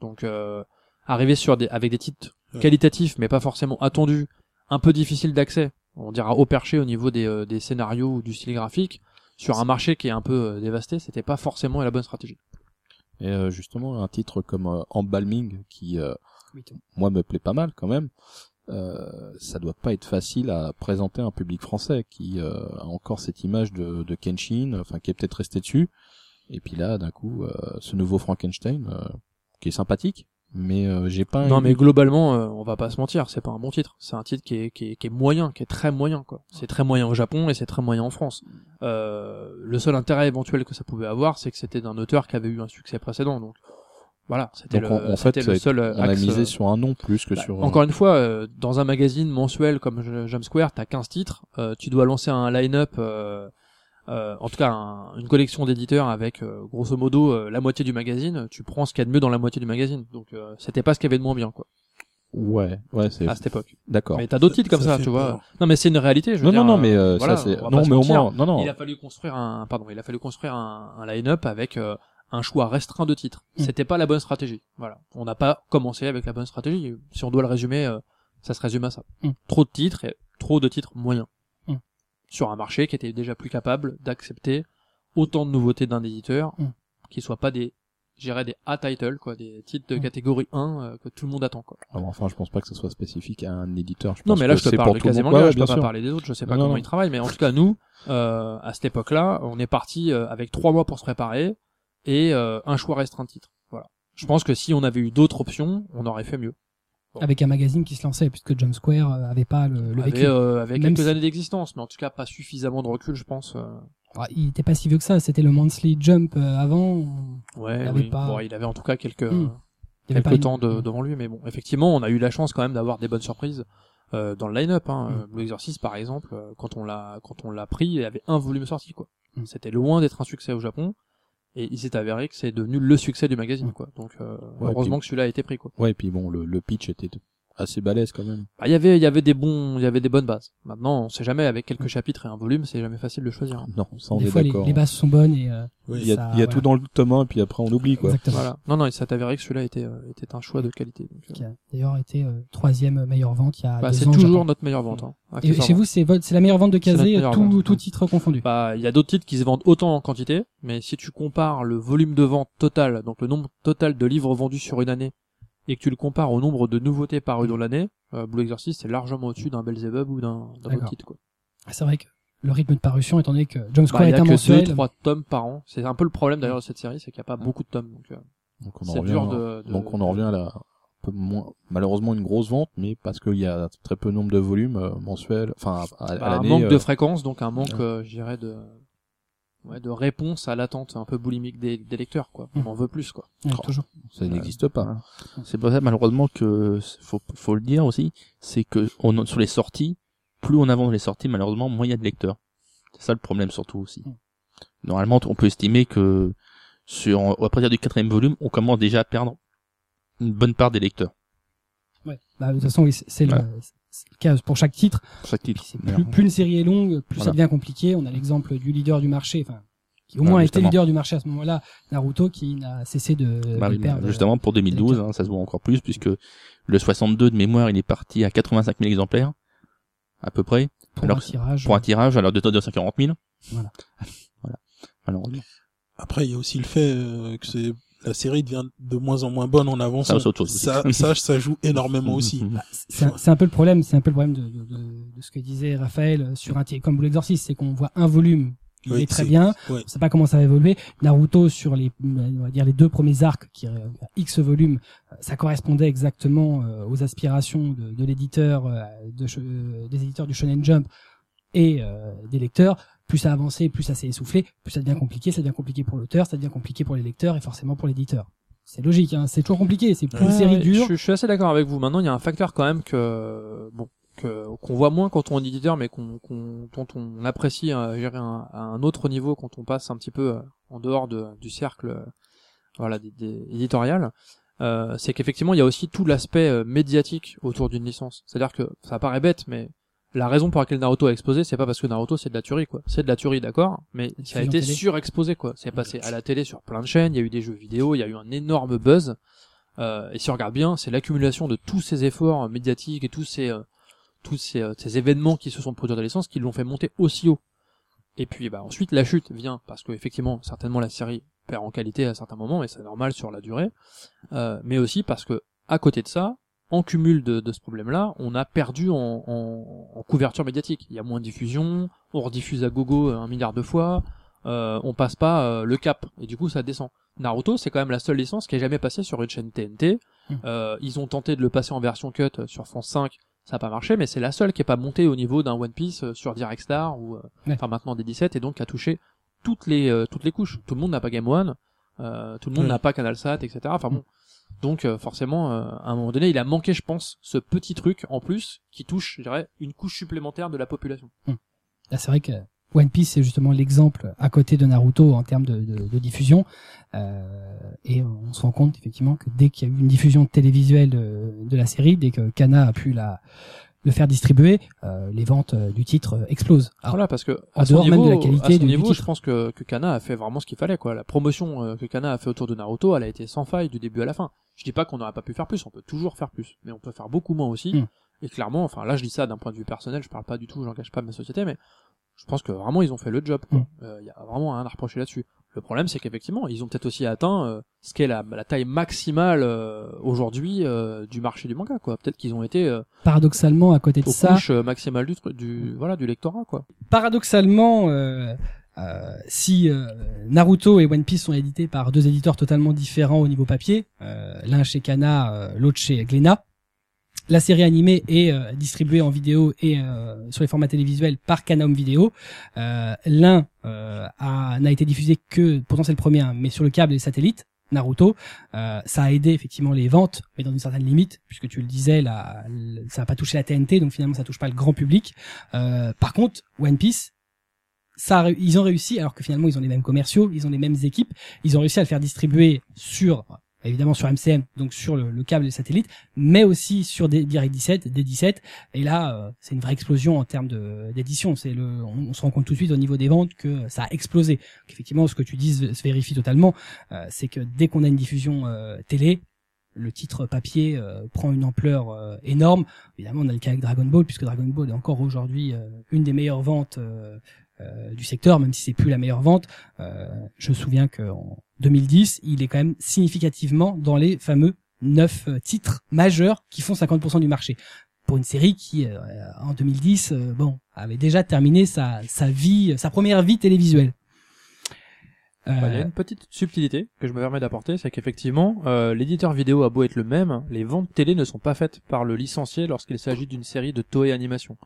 Speaker 2: donc euh, arriver sur des avec des titres qualitatifs mais pas forcément attendus un peu difficiles d'accès on dira au perché au niveau des, euh, des scénarios ou du style graphique sur un marché qui est un peu euh, dévasté c'était pas forcément la bonne stratégie.
Speaker 4: Et euh, justement, un titre comme euh, Embalming, qui euh,
Speaker 1: Oui,
Speaker 4: moi me plaît pas mal quand même, euh, ça doit pas être facile à présenter à un public français qui euh, a encore cette image de, de Kenshin, enfin qui est peut-être resté dessus. Et puis là, d'un coup, euh, ce nouveau Frankenstein, euh, qui est sympathique, mais euh, j'ai pas.
Speaker 2: Non,
Speaker 4: une-
Speaker 2: mais globalement, euh, on va pas se mentir, c'est pas un bon titre. C'est un titre qui est, qui est, qui est moyen, qui est très moyen, quoi. C'est très moyen au Japon et c'est très moyen en France. Euh, le seul intérêt éventuel que ça pouvait avoir, c'est que c'était d'un auteur qui avait eu un succès précédent, donc voilà, c'était le,
Speaker 4: en- en fait,
Speaker 2: c'était le seul euh,
Speaker 4: on a misé
Speaker 2: euh,
Speaker 4: sur un nom plus que
Speaker 2: bah,
Speaker 4: sur.
Speaker 2: Encore une fois, euh, dans un magazine mensuel comme Jump Square, t'as 15 titres, euh, tu dois lancer un line-up, euh, euh, en tout cas un- une collection d'éditeurs avec euh, grosso modo euh, la moitié du magazine, tu prends ce qu'il y a de mieux dans la moitié du magazine. Donc euh, c'était pas ce qu'il y avait de moins bien quoi
Speaker 4: Ouais, ouais, c'est
Speaker 2: à cette époque.
Speaker 4: d'accord.
Speaker 2: Mais t'as d'autres titres comme
Speaker 5: ça
Speaker 2: tu vois.
Speaker 5: peur.
Speaker 2: Non mais c'est une réalité, je veux
Speaker 4: Non,
Speaker 2: dire,
Speaker 4: non, non, mais
Speaker 2: euh,
Speaker 4: euh,
Speaker 2: voilà,
Speaker 4: ça c'est.
Speaker 2: on
Speaker 4: Non, mais au moins, non, non.
Speaker 2: Il a fallu construire un pardon, il a fallu construire un, un line-up avec euh, un choix restreint de titres.
Speaker 1: Mm.
Speaker 2: C'était pas la bonne stratégie. Voilà. On n'a pas commencé avec la bonne stratégie. Si on doit le résumer, euh, ça se résume à ça.
Speaker 1: Mm.
Speaker 2: Trop de titres et trop de titres moyens.
Speaker 1: Mm.
Speaker 2: Sur un marché qui était déjà plus capable d'accepter autant de nouveautés d'un éditeur qui soient pas des j'irais des A-title, quoi, des titres de catégorie 1 euh, que tout le monde attend, quoi.
Speaker 4: Ah, Enfin, je pense pas que ce soit spécifique à un éditeur. Je
Speaker 2: Non, mais là,
Speaker 4: que
Speaker 2: je te parle
Speaker 4: pour
Speaker 2: de
Speaker 4: tout le monde.
Speaker 2: quasiment
Speaker 4: Ouais,
Speaker 2: je peux pas parler des autres, je sais pas
Speaker 4: Non,
Speaker 2: comment
Speaker 4: non.
Speaker 2: ils travaillent, mais en tout cas, nous, euh, à cette époque-là, on est parti euh, avec trois mois pour se préparer et euh, un choix restreint de titres. Voilà. Je pense que si on avait eu d'autres options, on aurait fait mieux.
Speaker 1: Avec un magazine qui se lançait, puisque Jump Square euh, avait pas le, le
Speaker 2: avec
Speaker 1: vécu.
Speaker 2: euh, avec quelques
Speaker 1: si-
Speaker 2: années d'existence, mais en tout cas pas suffisamment de recul, je pense. euh.
Speaker 1: Il était pas si vieux que ça, c'était le Monthly Jump euh, avant.
Speaker 2: Ouais,
Speaker 1: Il avait
Speaker 2: oui.
Speaker 1: pas-
Speaker 2: Bon, il avait en tout cas quelques
Speaker 1: Hmm. Avait
Speaker 2: quelques
Speaker 1: pas
Speaker 2: temps devant lui, mais bon, effectivement, on a eu la chance quand même d'avoir des bonnes surprises euh, dans le line-up. Hein.
Speaker 1: Mm.
Speaker 2: Euh, Blue Exorcist, par exemple, quand on l'a quand on l'a pris, il y avait un volume sorti, quoi.
Speaker 1: Mm.
Speaker 2: C'était loin d'être un succès au Japon, et il s'est avéré que c'est devenu le succès du magazine,
Speaker 1: Mm.
Speaker 2: quoi. Donc euh,
Speaker 4: Ouais,
Speaker 2: heureusement
Speaker 4: puis-
Speaker 2: que celui-là a été pris, quoi.
Speaker 4: Ouais, et puis bon, le, le pitch était assez balèze quand même.
Speaker 2: Bah, Il y avait il y avait des bons il y avait des bonnes bases. Maintenant, on sait jamais avec quelques chapitres et un volume, c'est jamais facile de choisir. hein.
Speaker 4: Non, ça on
Speaker 1: Des
Speaker 4: est
Speaker 1: fois, les, les bases sont bonnes et euh,
Speaker 5: Oui.
Speaker 4: Il y a,
Speaker 1: ça,
Speaker 4: il y a
Speaker 1: voilà.
Speaker 4: tout dans le tome 1, puis après on oublie quoi.
Speaker 1: exactement.
Speaker 2: Voilà. Non non, il s'est avéré que celui-là était euh, était un choix de qualité. Donc, euh,
Speaker 1: Qui a d'ailleurs été euh, troisième meilleure vente il y a
Speaker 2: bah, c'est toujours notre meilleure vente. Hein,
Speaker 1: Et chez vous, c'est votre, c'est la meilleure vente de Kazé, tout,
Speaker 2: vente.
Speaker 1: tout titre confondu.
Speaker 2: Bah, il y a d'autres titres qui se vendent autant en quantité, mais si tu compares le volume de vente total, donc le nombre total de livres vendus sur une année, et que tu le compares au nombre de nouveautés parues dans l'année, euh, Blue Exorcist c'est largement au-dessus d'un Belzebub ou d'un d'un
Speaker 1: D'accord.
Speaker 2: autre titre. Quoi.
Speaker 1: C'est vrai que le rythme de parution, étant donné que Jump Square
Speaker 2: Bah, il y
Speaker 1: est
Speaker 2: a
Speaker 1: un
Speaker 2: que
Speaker 1: mensuel,
Speaker 2: deux, trois tomes par an. C'est un peu le problème d'ailleurs de cette série, c'est qu'il n'y a pas beaucoup de tomes. Donc, euh,
Speaker 4: Donc on en
Speaker 2: c'est
Speaker 4: revient,
Speaker 2: dur de, de-
Speaker 4: donc on en revient à la, un peu moins, malheureusement une grosse vente, mais parce qu'il y a très peu nombre de volumes euh, mensuels, enfin à, à
Speaker 2: bah, un manque
Speaker 4: euh,
Speaker 2: de fréquence, donc un manque,
Speaker 4: ouais.
Speaker 2: euh, je dirais, de ouais, de réponse à l'attente un peu boulimique des, des lecteurs. quoi. On
Speaker 1: Mm.
Speaker 2: en veut plus. quoi.
Speaker 1: ouais,
Speaker 4: Oh.
Speaker 1: toujours.
Speaker 4: ça n'existe pas.
Speaker 3: Voilà. C'est pour ça malheureusement que faut faut le dire aussi, c'est que on, sur les sorties, plus on avance dans les sorties, malheureusement, moins il y a de lecteurs. C'est ça le problème surtout aussi.
Speaker 1: Mm.
Speaker 3: Normalement, on peut estimer que sur à partir du quatrième volume, on commence déjà à perdre une bonne part des lecteurs.
Speaker 1: Ouais. Bah, de toute façon, oui, c'est c'est le,
Speaker 3: Ouais.
Speaker 1: Pour chaque titre.
Speaker 3: Pour chaque titre.
Speaker 1: Puis c'est plus, plus une série est longue, plus ça devient compliqué. On a l'exemple du leader du marché, enfin, qui au
Speaker 3: Ouais,
Speaker 1: moins a été
Speaker 3: justement.
Speaker 1: leader du marché à ce moment-là, Naruto, qui n'a cessé de,
Speaker 3: Bah
Speaker 1: de perdre.
Speaker 3: justement pour 2012,
Speaker 1: lecteurs.
Speaker 3: hein, ça se voit encore plus puisque le 62 de mémoire, il est parti à 85 000 exemplaires à peu près
Speaker 1: pour
Speaker 3: alors
Speaker 1: un tirage.
Speaker 3: pour un tirage alors de 240 000.
Speaker 1: Voilà.
Speaker 3: voilà. Malheureusement.
Speaker 5: Après, il y a aussi le fait euh, que c'est la série devient de moins en moins bonne en avançant.
Speaker 3: Ça.
Speaker 5: Ça, ça, ça joue énormément aussi.
Speaker 1: C'est un, c'est un peu le problème, c'est un peu le problème de, de, de, de ce que disait Raphaël sur un titre comme Blue Exorcist, c'est qu'on voit un volume qui
Speaker 5: Oui,
Speaker 1: est très bien,
Speaker 5: Ouais.
Speaker 1: on sait pas comment ça va évoluer. Naruto sur les, on va dire les deux premiers arcs, qui euh, X volumes, euh, ça correspondait exactement euh, aux aspirations de, de l'éditeur, euh, de, des éditeurs du Shonen Jump et euh, des lecteurs. Plus ça avançait, plus ça s'est essoufflé, plus ça devient compliqué, ça devient compliqué pour l'auteur, ça devient compliqué pour les lecteurs et forcément pour l'éditeur. C'est logique, hein, c'est toujours compliqué. C'est plus une
Speaker 2: Ouais,
Speaker 1: série
Speaker 2: ouais,
Speaker 1: dure.
Speaker 2: Je, je suis assez d'accord avec vous. Maintenant, il y a un facteur quand même que bon qu'on voit moins quand on est éditeur, mais qu'on dont on apprécie euh, un, à un autre niveau quand on passe un petit peu euh, en dehors de, du cercle euh, voilà des, des éditorial. C'est qu'effectivement il y a aussi tout l'aspect médiatique autour d'une licence. C'est-à-dire que ça paraît bête, mais la raison pour laquelle Naruto a explosé, c'est pas parce que Naruto c'est de la tuerie quoi. C'est de la tuerie d'accord, mais ça a été surexposé quoi. C'est passé à la télé sur plein de chaînes, il y a eu des jeux vidéo, il y a eu un énorme buzz. Euh, et si on regarde bien, c'est l'accumulation de tous ces efforts médiatiques et tous ces euh, tous ces, euh, ces événements qui se sont produits dans l'essence qui l'ont fait monter aussi haut. Et puis bah ensuite la chute vient parce que effectivement certainement la série perd en qualité à certains moments et c'est normal sur la durée, euh, mais aussi parce que à côté de ça, en cumul de, de ce problème-là, on a perdu en, en, en couverture médiatique. Il y a moins de diffusion, on rediffuse à gogo un milliard de fois, euh, on passe pas euh, le cap et du coup ça descend. Naruto, c'est quand même la seule licence qui est jamais passée sur une chaîne TNT.
Speaker 1: Mm.
Speaker 2: Euh, ils ont tenté de le passer en version cut euh, sur France 5, ça n'a pas marché, mais c'est la seule qui est pas montée au niveau d'un One Piece euh, sur Direct Star ou euh,
Speaker 1: Ouais.
Speaker 2: enfin maintenant des 17 et donc qui a touché toutes les euh, toutes les couches. Tout le monde n'a pas Game One, euh, tout le monde
Speaker 5: Ouais.
Speaker 2: n'a pas Canal Sat, etc. Enfin bon. Donc euh, forcément, euh, à un moment donné, il a manqué, je pense, ce petit truc en plus qui touche, je dirais, une couche supplémentaire de la population.
Speaker 1: Là, c'est vrai que One Piece c'est justement l'exemple à côté de Naruto en termes de diffusion. Euh, et on se rend compte effectivement que dès qu'il y a eu une diffusion télévisuelle de, de la série, dès que Kana a pu la le faire distribuer, euh, les ventes euh, du titre euh, explosent. Alors,
Speaker 2: voilà, parce que
Speaker 1: en
Speaker 2: à son
Speaker 1: dehors même
Speaker 2: niveau,
Speaker 1: de la qualité
Speaker 2: à son
Speaker 1: du- du
Speaker 2: niveau,
Speaker 1: titre.
Speaker 2: je pense que, que Kana a fait vraiment ce qu'il fallait, quoi. La promotion euh, que Kana a fait autour de Naruto, elle a été sans faille du début à la fin. Je dis pas qu'on n'aurait pas pu faire plus, on peut toujours faire plus, mais on peut faire beaucoup moins aussi.
Speaker 1: Mm.
Speaker 2: Et clairement, enfin là, je dis ça d'un point de vue personnel, je parle pas du tout, j'engage pas ma société, mais je pense que vraiment ils ont fait le job. Il
Speaker 1: Mm.
Speaker 2: y a vraiment rien à reprocher là-dessus. Le problème, c'est qu'effectivement, ils ont peut-être aussi atteint euh, ce qu'est la, la taille maximale euh, aujourd'hui euh, du marché du manga, quoi. Peut-être qu'ils ont été euh,
Speaker 1: paradoxalement, à côté de
Speaker 2: aux
Speaker 1: ça,
Speaker 2: couches euh, maximales du, du voilà du lectorat, quoi.
Speaker 1: paradoxalement, euh, euh, si euh, Naruto et One Piece sont édités par deux éditeurs totalement différents au niveau papier, euh, l'un chez Kana, l'autre chez Glénat, la série animée est euh, distribuée en vidéo et euh, sur les formats télévisuels par Kana Home Video. Euh, l'un a- n'a été diffusé que, pourtant c'est le premier, hein, mais sur le câble et les satellites. Naruto, ça a aidé effectivement les ventes, mais dans une certaine limite, puisque tu le disais, ça n'a pas touché la TNT, donc finalement ça touche pas le grand public. Par contre, One Piece, ça, ils ont réussi, alors que finalement ils ont les mêmes commerciaux, ils ont les mêmes équipes, ils ont réussi à le faire distribuer sur, évidemment sur MCM, donc sur le, le câble et le satellite, mais aussi sur des Direct 17, des 17. Et là, euh, c'est une vraie explosion en termes d'édition. C'est le, on, se rend compte tout de suite au niveau des ventes que ça a explosé. Effectivement, ce que tu dis se, vérifie totalement. Euh, c'est que dès qu'on a une diffusion euh, télé, le titre papier prend une ampleur énorme. Évidemment, on a le cas avec Dragon Ball, puisque Dragon Ball est encore aujourd'hui une des meilleures ventes du secteur, même si c'est plus la meilleure vente. Euh, je me souviens qu'en 2010, il est quand même significativement dans les fameux neuf euh, titres majeurs qui font 50% du marché. Pour une série qui, euh, en 2010, euh, bon, avait déjà terminé sa, sa vie, sa première vie télévisuelle. Euh,
Speaker 2: Bah, Il y a une petite subtilité que je me permets d'apporter, c'est qu'effectivement, euh, l'éditeur vidéo a beau être le même, les ventes télé ne sont pas faites par le licencié lorsqu'il s'agit d'une série de Toei Animation.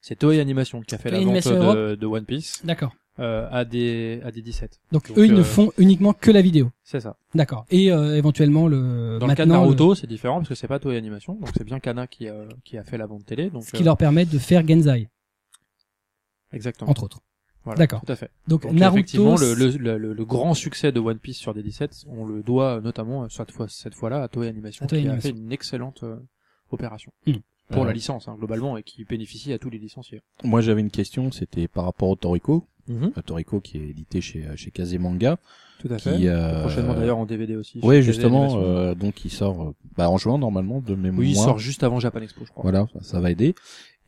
Speaker 2: C'est Toei Animation qui a fait
Speaker 1: Toei
Speaker 2: la vente
Speaker 1: Animation
Speaker 2: de, de One Piece
Speaker 1: D'accord.
Speaker 2: euh, à des à des 17.
Speaker 1: Donc,
Speaker 2: Donc,
Speaker 1: eux, ils ne
Speaker 2: euh,
Speaker 1: font uniquement que la vidéo.
Speaker 2: C'est ça.
Speaker 1: D'accord. Et euh, éventuellement le
Speaker 2: Dans le cas de Naruto, c'est différent parce que c'est pas Toei Animation, donc c'est bien Kana qui a, qui a fait la vente télé. Donc
Speaker 1: ce qui
Speaker 2: euh,
Speaker 1: leur permet de faire Genzai,
Speaker 2: exactement.
Speaker 1: entre autres.
Speaker 2: Voilà,
Speaker 1: D'accord.
Speaker 2: Tout à fait.
Speaker 1: Donc,
Speaker 2: Donc
Speaker 1: Naruto,
Speaker 2: effectivement, le, le, le, le grand succès de One Piece sur des 17, on le doit euh, notamment euh, cette fois cette fois-là à Toei Animation
Speaker 1: À Toei
Speaker 2: qui
Speaker 1: Animation.
Speaker 2: a fait une excellente euh, opération
Speaker 1: Hmm.
Speaker 2: Pour la licence hein, globalement et qui bénéficie à tous les licenciés.
Speaker 4: Moi, j'avais une question, c'était par rapport au Toriko. Euh, Toriko qui est édité chez euh, chez Kazemanga.
Speaker 2: Tout à fait.
Speaker 4: Qui, euh,
Speaker 2: Prochainement d'ailleurs en DVD aussi. Chez
Speaker 4: justement, euh, donc il sort euh, bah, en juin normalement de mémoire.
Speaker 2: oui, il sort juste avant Japan Expo, je crois.
Speaker 4: Voilà, ça, ça va aider.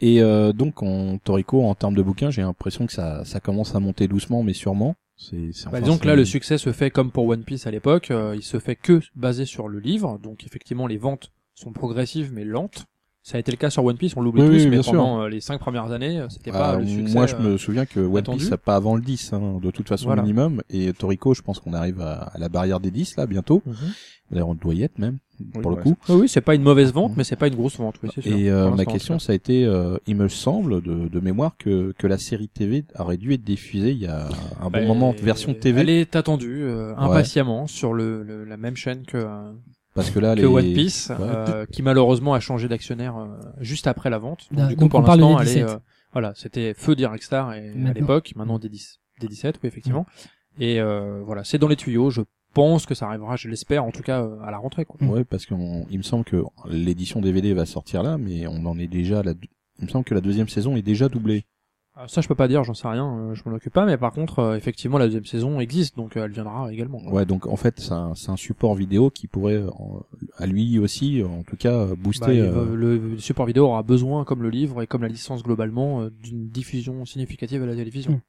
Speaker 4: Et euh, donc en Toriko, en termes de bouquins, j'ai l'impression que ça, ça commence à monter doucement, mais sûrement. C'est,
Speaker 2: Bah, disons que là, le succès se fait comme pour One Piece à l'époque. euh, il se fait que basé sur le livre. Donc effectivement, les ventes sont progressives mais lentes. Ça a été le cas sur One Piece, on l'oublie
Speaker 4: Oui,
Speaker 2: tous,
Speaker 4: oui,
Speaker 2: mais
Speaker 4: bien sûr.
Speaker 2: pendant euh, les cinq premières années, euh, c'était pas
Speaker 4: Ah,
Speaker 2: le succès.
Speaker 4: moi, je
Speaker 2: euh,
Speaker 4: me souviens que One
Speaker 2: attendu.
Speaker 4: Piece, ça pas avant le 10, hein, de toute façon
Speaker 2: Voilà.
Speaker 4: minimum. Et Toriko, je pense qu'on arrive à, à la barrière des 10 là bientôt.
Speaker 2: mhm.
Speaker 4: D'ailleurs, on doit y être même pour le coup.
Speaker 2: Oui, oui, c'est pas une mauvaise vente, mais c'est pas une grosse vente, oui, c'est sûr.
Speaker 4: Et euh, ma question, ça a été, euh, il me semble de, de mémoire que que la série TV aurait dû être diffusée il y a un bon
Speaker 2: Bah,
Speaker 4: moment version TV,
Speaker 2: Elle est attendue euh, impatiemment sur le, le- la même chaîne que, euh,
Speaker 4: parce que là,
Speaker 2: que
Speaker 4: les...
Speaker 2: One Piece,
Speaker 4: Ouais.
Speaker 2: euh, qui malheureusement a changé d'actionnaire euh, juste après la vente. Donc,
Speaker 1: Da-
Speaker 2: du coup,
Speaker 1: donc
Speaker 2: pour l'instant, elle est,
Speaker 1: D17.
Speaker 2: euh, voilà, c'était feu Direct Star et, à
Speaker 1: Maintenant.
Speaker 2: l'époque, maintenant D10, D17, oui effectivement. Et euh, voilà, c'est dans les tuyaux. Je pense que ça arrivera, je l'espère, en tout cas euh, à la rentrée. Quoi.
Speaker 4: Ouais, parce qu'il me semble que l'édition DVD va sortir là, mais on en est déjà à la. Il me semble que la deuxième saison est déjà doublée.
Speaker 2: Euh, ça, je peux pas dire, j'en sais rien, euh, je m'en occupe pas. Mais par contre, euh, effectivement, la deuxième saison existe, donc euh, elle viendra également. quoi.
Speaker 4: Ouais, donc en fait, c'est un, c'est un support vidéo qui pourrait, euh, à lui aussi, en tout cas, booster.
Speaker 2: Bah,
Speaker 4: euh,
Speaker 2: va- le, support vidéo aura besoin, comme le livre et comme la licence globalement, euh, d'une diffusion significative à la télévision.
Speaker 1: Mm.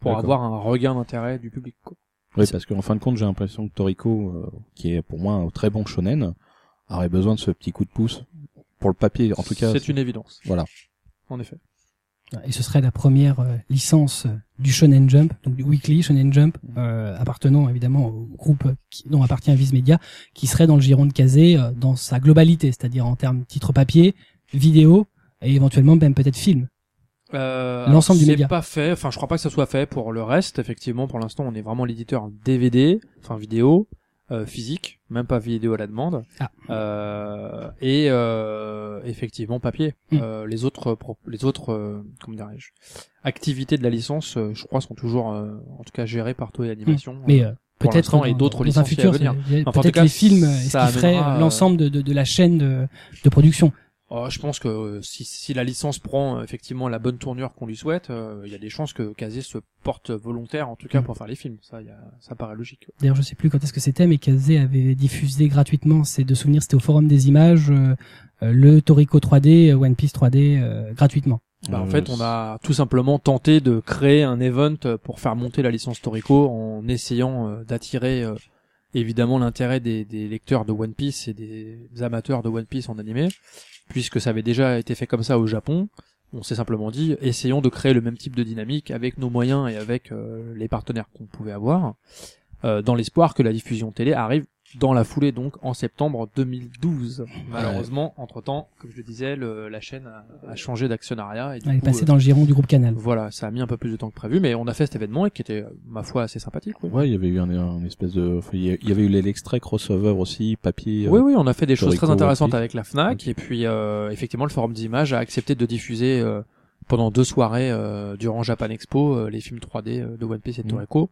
Speaker 2: Pour avoir un regain d'intérêt du public. Quoi.
Speaker 4: Oui, parce qu'en fin de compte, j'ai l'impression que Toriko, euh, qui est pour moi un très bon shonen, aurait besoin de ce petit coup de pouce pour le papier. En tout cas,
Speaker 2: c'est une évidence.
Speaker 4: voilà.
Speaker 2: En effet.
Speaker 1: Et ce serait la première euh, licence euh, du Shonen Jump, donc du Weekly Shonen Jump, euh, appartenant évidemment au groupe qui- dont appartient Viz Media, qui serait dans le giron de Kazé euh, dans sa globalité, c'est-à-dire en termes titre papier, vidéo et éventuellement même peut-être film.
Speaker 2: Euh,
Speaker 1: L'ensemble du
Speaker 2: c'est
Speaker 1: média.
Speaker 2: pas fait. Enfin, je crois pas que ça soit fait pour le reste. Effectivement, pour l'instant, on est vraiment l'éditeur DVD, enfin vidéo, physique, même pas vidéo à la demande,
Speaker 1: Ah.
Speaker 2: euh, et euh, effectivement papier.
Speaker 1: Hmm.
Speaker 2: Euh, les autres, les autres, euh, comment dirais-je, activités de la licence, euh, je crois, sont toujours, euh, en tout de gérées par Toei Animation.
Speaker 1: Mais euh,
Speaker 2: pour
Speaker 1: peut-être
Speaker 2: et
Speaker 1: dans-
Speaker 2: d'autres licenciés
Speaker 1: futur,
Speaker 2: Enfin, en
Speaker 1: peut-être
Speaker 2: cas,
Speaker 1: les films, euh,
Speaker 2: ça
Speaker 1: qui ferait euh,
Speaker 2: euh,
Speaker 1: l'ensemble de, de, de la chaîne de, de production.
Speaker 2: Oh, je pense que euh, si, si la licence prend euh, effectivement la bonne tournure qu'on lui souhaite, euh, il y a des chances que Kazé se porte volontaire, en tout cas
Speaker 1: Mm.
Speaker 2: pour faire les films. Ça, il y a, ça paraît logique.
Speaker 1: D'ailleurs, je sais plus quand est-ce que c'était, mais Kazé avait diffusé gratuitement, c'est de souvenirs, c'était au Forum des images, euh, le Toriko 3D, euh, One Piece 3D, euh, gratuitement.
Speaker 2: Bah, en fait, on a tout simplement tenté de créer un event pour faire monter la licence Toriko en essayant euh, d'attirer euh, évidemment l'intérêt des, des lecteurs de One Piece et des amateurs de One Piece en animé, puisque ça avait déjà été fait comme ça au Japon. On s'est simplement dit, essayons de créer le même type de dynamique avec nos moyens et avec euh, les partenaires qu'on pouvait avoir, euh, dans l'espoir que la diffusion télé arrive dans la foulée donc en septembre 2012. Malheureusement, entre temps, comme je le disais, le- la chaîne a, a changé d'actionnariat et du
Speaker 1: Elle est
Speaker 2: coup,
Speaker 1: passée
Speaker 2: euh,
Speaker 1: dans le giron du groupe Canal.
Speaker 2: voilà, ça a mis un peu plus de temps que prévu, mais on a fait cet événement et qui était, ma foi, assez sympathique. Oui,
Speaker 4: Ouais, il y avait eu un, un espèce de, enfin, il y avait eu l'extrait crossover aussi, papier. euh,
Speaker 2: oui, oui, on a fait des choses très intéressantes avec la Fnac, et puis euh, effectivement, le forum d'images a accepté de diffuser euh, pendant deux soirées euh, durant Japan Expo euh, les films 3D euh, de One Piece et de
Speaker 4: Mhm.
Speaker 2: Toriko.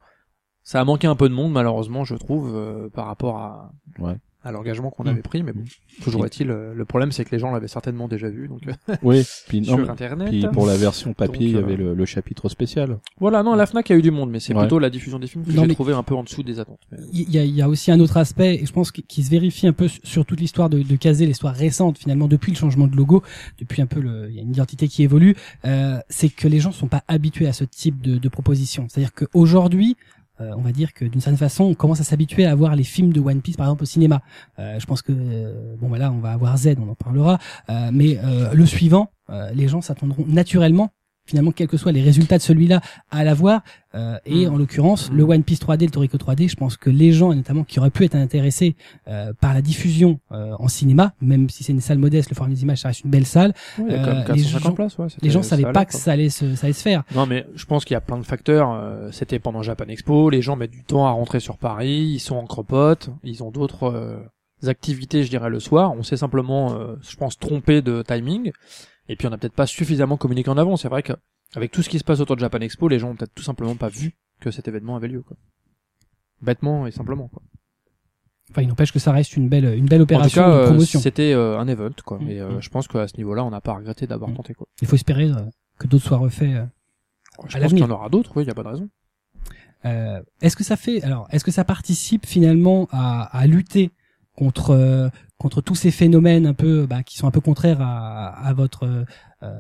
Speaker 2: Ça a manqué un peu de monde, malheureusement, je trouve, euh, par rapport à,
Speaker 4: Ouais.
Speaker 2: à l'engagement qu'on
Speaker 1: Mhm.
Speaker 2: avait pris, mais bon, toujours est-il, euh, le problème c'est que les gens l'avaient certainement déjà vu, donc euh,
Speaker 4: Oui, puis,
Speaker 2: sur Internet.
Speaker 4: puis pour la version papier,
Speaker 2: Donc,
Speaker 4: il y avait le, le chapitre spécial.
Speaker 2: Voilà, non, la Fnac a eu du monde, mais c'est
Speaker 4: Ouais.
Speaker 2: plutôt la diffusion des films que
Speaker 1: Non,
Speaker 2: j'ai trouvé un peu en dessous des attentes.
Speaker 1: Il y a, il y a aussi un autre aspect, et je pense qu'il qui se vérifie un peu sur- sur toute l'histoire de, de Kazé, l'histoire récente finalement depuis le changement de logo, depuis un peu le, il y a une identité qui évolue, euh, c'est que les gens sont pas habitués à ce type de, de proposition. C'est-à-dire qu'aujourd'hui, euh, on va dire que d'une certaine façon, on commence à s'habituer à voir les films de One Piece par exemple au cinéma. Euh, je pense que euh, bon voilà, on va avoir Z, on en parlera, euh, mais euh, le suivant, les gens s'attendront naturellement finalement quels que soient les résultats de celui-là à l'avoir euh, et
Speaker 2: Mm.
Speaker 1: en l'occurrence
Speaker 2: Mm.
Speaker 1: le One Piece 3D le Toriko 3D je pense que les gens notamment qui auraient pu être intéressés euh, par la diffusion euh, en cinéma même si c'est une salle modeste le forum des images ça reste une belle salle
Speaker 2: Ouais, il y a quand même
Speaker 1: Euh, les
Speaker 2: 450
Speaker 1: gens-
Speaker 2: places, ouais,
Speaker 1: les gens savaient pas que
Speaker 2: quoi.
Speaker 1: ça allait se ça allait se faire
Speaker 2: Non, mais je pense qu'il y a plein de facteurs. euh, C'était pendant Japan Expo, les gens mettent du temps à rentrer sur Paris, ils sont en cropote, ils ont d'autres euh, activités, je dirais, le soir. On s'est simplement, euh, je pense, trompé de timing. Et puis on n'a peut-être pas suffisamment communiqué en avant. C'est vrai que avec tout ce qui se passe autour de Japan Expo, les gens ont peut-être tout simplement pas vu que cet événement avait lieu. Quoi. Bêtement et simplement. Quoi.
Speaker 1: enfin il n'empêche que ça reste une belle une belle
Speaker 2: En tout
Speaker 1: opération
Speaker 2: cas,
Speaker 1: de
Speaker 2: euh,
Speaker 1: promotion
Speaker 2: c'était euh, un event. Quoi.
Speaker 1: Mm.
Speaker 2: Et euh, je pense qu'à ce niveau-là, on n'a pas regretté d'avoir
Speaker 1: Mm.
Speaker 2: tenté. Quoi.
Speaker 1: il faut espérer que d'autres soient refaits euh,
Speaker 2: Je
Speaker 1: À
Speaker 2: pense qu'il y en aura d'autres. Oui, il y a pas de raison.
Speaker 1: Euh, est-ce que ça fait alors est-ce que ça participe finalement à, à lutter contre euh, contre tous ces phénomènes un peu bah, qui sont un peu contraires à, à votre euh,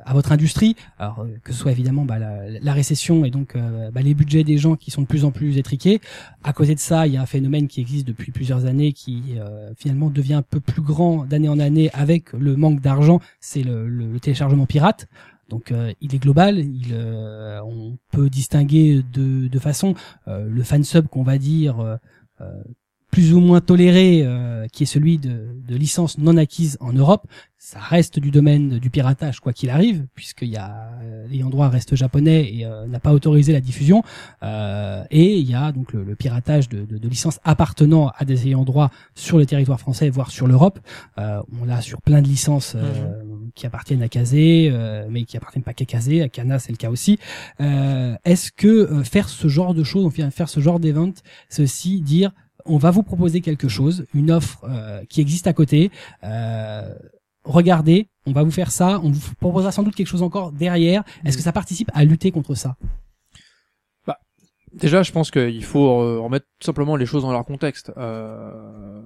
Speaker 1: à votre industrie. Alors euh, que ce soit évidemment bah, la, la récession et donc euh, bah, les budgets des gens qui sont de plus en plus étriqués. À côté de ça il y a un phénomène qui existe depuis plusieurs années qui euh, finalement devient un peu plus grand d'année en année avec le manque d'argent. C'est le, le, téléchargement pirate. Donc euh, il est global, il, euh, on peut distinguer de, de façon euh, le fansub qu'on va dire plus ou moins toléré, euh, qui est celui de, de licences non acquises en Europe, ça reste du domaine du piratage quoi qu'il arrive, puisqu'il y a euh, l'ayant droit reste japonais et euh, n'a pas autorisé la diffusion, euh, et il y a donc le, le piratage de, de, de licences appartenant à des ayants droit sur le territoire français, voire sur l'Europe. Euh, on l'a sur plein de licences euh, qui appartiennent à Kazé, euh, mais qui appartiennent pas qu'à Kazé, à Kana c'est le cas aussi. Euh, Est-ce que euh, faire ce genre de choses, enfin, faire ce genre d'event, c'est aussi dire on va vous proposer quelque chose, une offre euh, qui existe à côté. Euh, regardez, on va vous faire ça, on vous proposera sans doute quelque chose encore derrière. Est-ce que ça participe à lutter contre ça?
Speaker 2: Déjà, je pense qu'il faut euh, remettre tout simplement les choses dans leur contexte. Euh,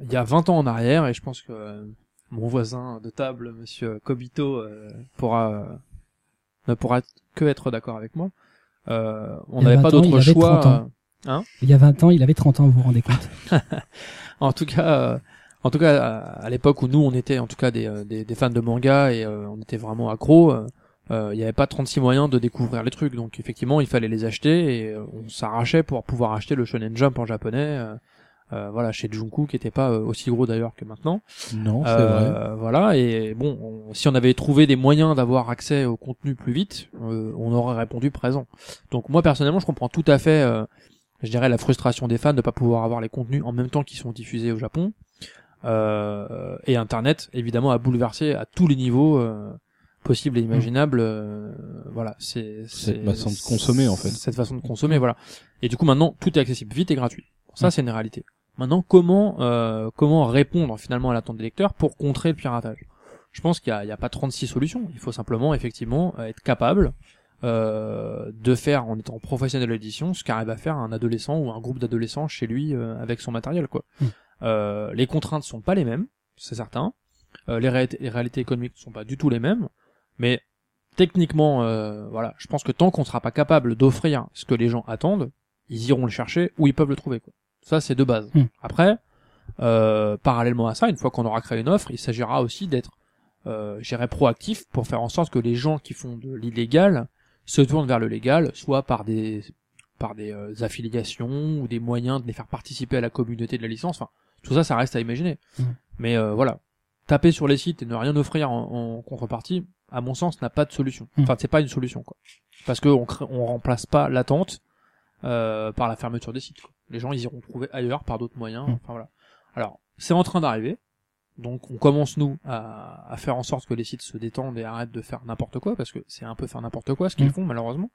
Speaker 2: Il y a 20 ans en arrière, et je pense que euh, mon voisin de table, Monsieur Kobito, euh, pourra euh, ne pourra que être d'accord avec moi. Euh, on n'avait pas
Speaker 1: 20 ans, il
Speaker 2: d'autre choix.
Speaker 1: 30 ans.
Speaker 2: euh,
Speaker 1: Il y a 20 ans, il avait 30 ans, vous vous rendez compte?
Speaker 2: En tout cas, euh, en tout cas, à, l'époque où nous on était en tout cas des, euh, des, des fans de manga et euh, on était vraiment accros, euh, euh, il n'y avait pas 36 moyens de découvrir les trucs. Donc effectivement, il fallait les acheter et euh, on s'arrachait pour pouvoir acheter le Shonen Jump en japonais. euh, voilà, chez Junku qui était pas euh, aussi gros d'ailleurs que maintenant.
Speaker 4: Non, c'est vrai.
Speaker 2: Voilà, et bon, on- si on avait trouvé des moyens d'avoir accès au contenu plus vite, euh, on aurait répondu présent. Donc moi personnellement, je comprends tout à fait, euh, je dirais, la frustration des fans de pas pouvoir avoir les contenus en même temps qu'ils sont diffusés au Japon. Euh, et Internet, évidemment, a bouleversé à tous les niveaux euh, possibles et imaginables. euh, voilà, c'est
Speaker 4: Cette façon de consommer, en fait.
Speaker 2: Cette façon de consommer, voilà. Et du coup, maintenant, tout est accessible vite et gratuit. Ça,
Speaker 4: Mm.
Speaker 2: c'est une réalité. Maintenant, comment euh, comment répondre finalement à l'attente des lecteurs pour contrer le piratage? Je pense qu'il y a, a pas 36 solutions. Il faut simplement effectivement être capable euh, de faire en étant professionnel de l'édition ce qu'arrive à faire un adolescent ou un groupe d'adolescents chez lui euh, avec son matériel quoi.
Speaker 1: Mm.
Speaker 2: Euh, les contraintes sont pas les mêmes, c'est certain. Euh, les, réalités, les réalités économiques sont pas du tout les mêmes, mais techniquement, euh, voilà, je pense que tant qu'on sera pas capable d'offrir ce que les gens attendent, ils iront le chercher où ils peuvent le trouver. Quoi. Ça, c'est de base.
Speaker 1: Mm.
Speaker 2: Après, euh, parallèlement à ça, une fois qu'on aura créé une offre, il s'agira aussi d'être, euh, proactif pour faire en sorte que les gens qui font de l'illégal se tournent vers le légal, soit par des par des euh, affiliations ou des moyens de les faire participer à la communauté de la licence. Enfin, tout ça, ça reste à imaginer.
Speaker 1: Mm.
Speaker 2: Mais euh, voilà, taper sur les sites et ne rien offrir en, en contrepartie, à mon sens, n'a pas de solution.
Speaker 1: Mm.
Speaker 2: Enfin, c'est pas une solution, quoi. Parce que on, crée- on remplace pas l'attente euh, par la fermeture des sites. quoi. Les gens, ils iront trouver ailleurs par d'autres moyens.
Speaker 1: Mm.
Speaker 2: Enfin voilà. Alors, c'est en train d'arriver. Donc, on commence nous à, à faire en sorte que les sites se détendent et arrêtent de faire n'importe quoi, parce que c'est un peu faire n'importe quoi ce qu'ils
Speaker 1: Mm.
Speaker 2: font malheureusement.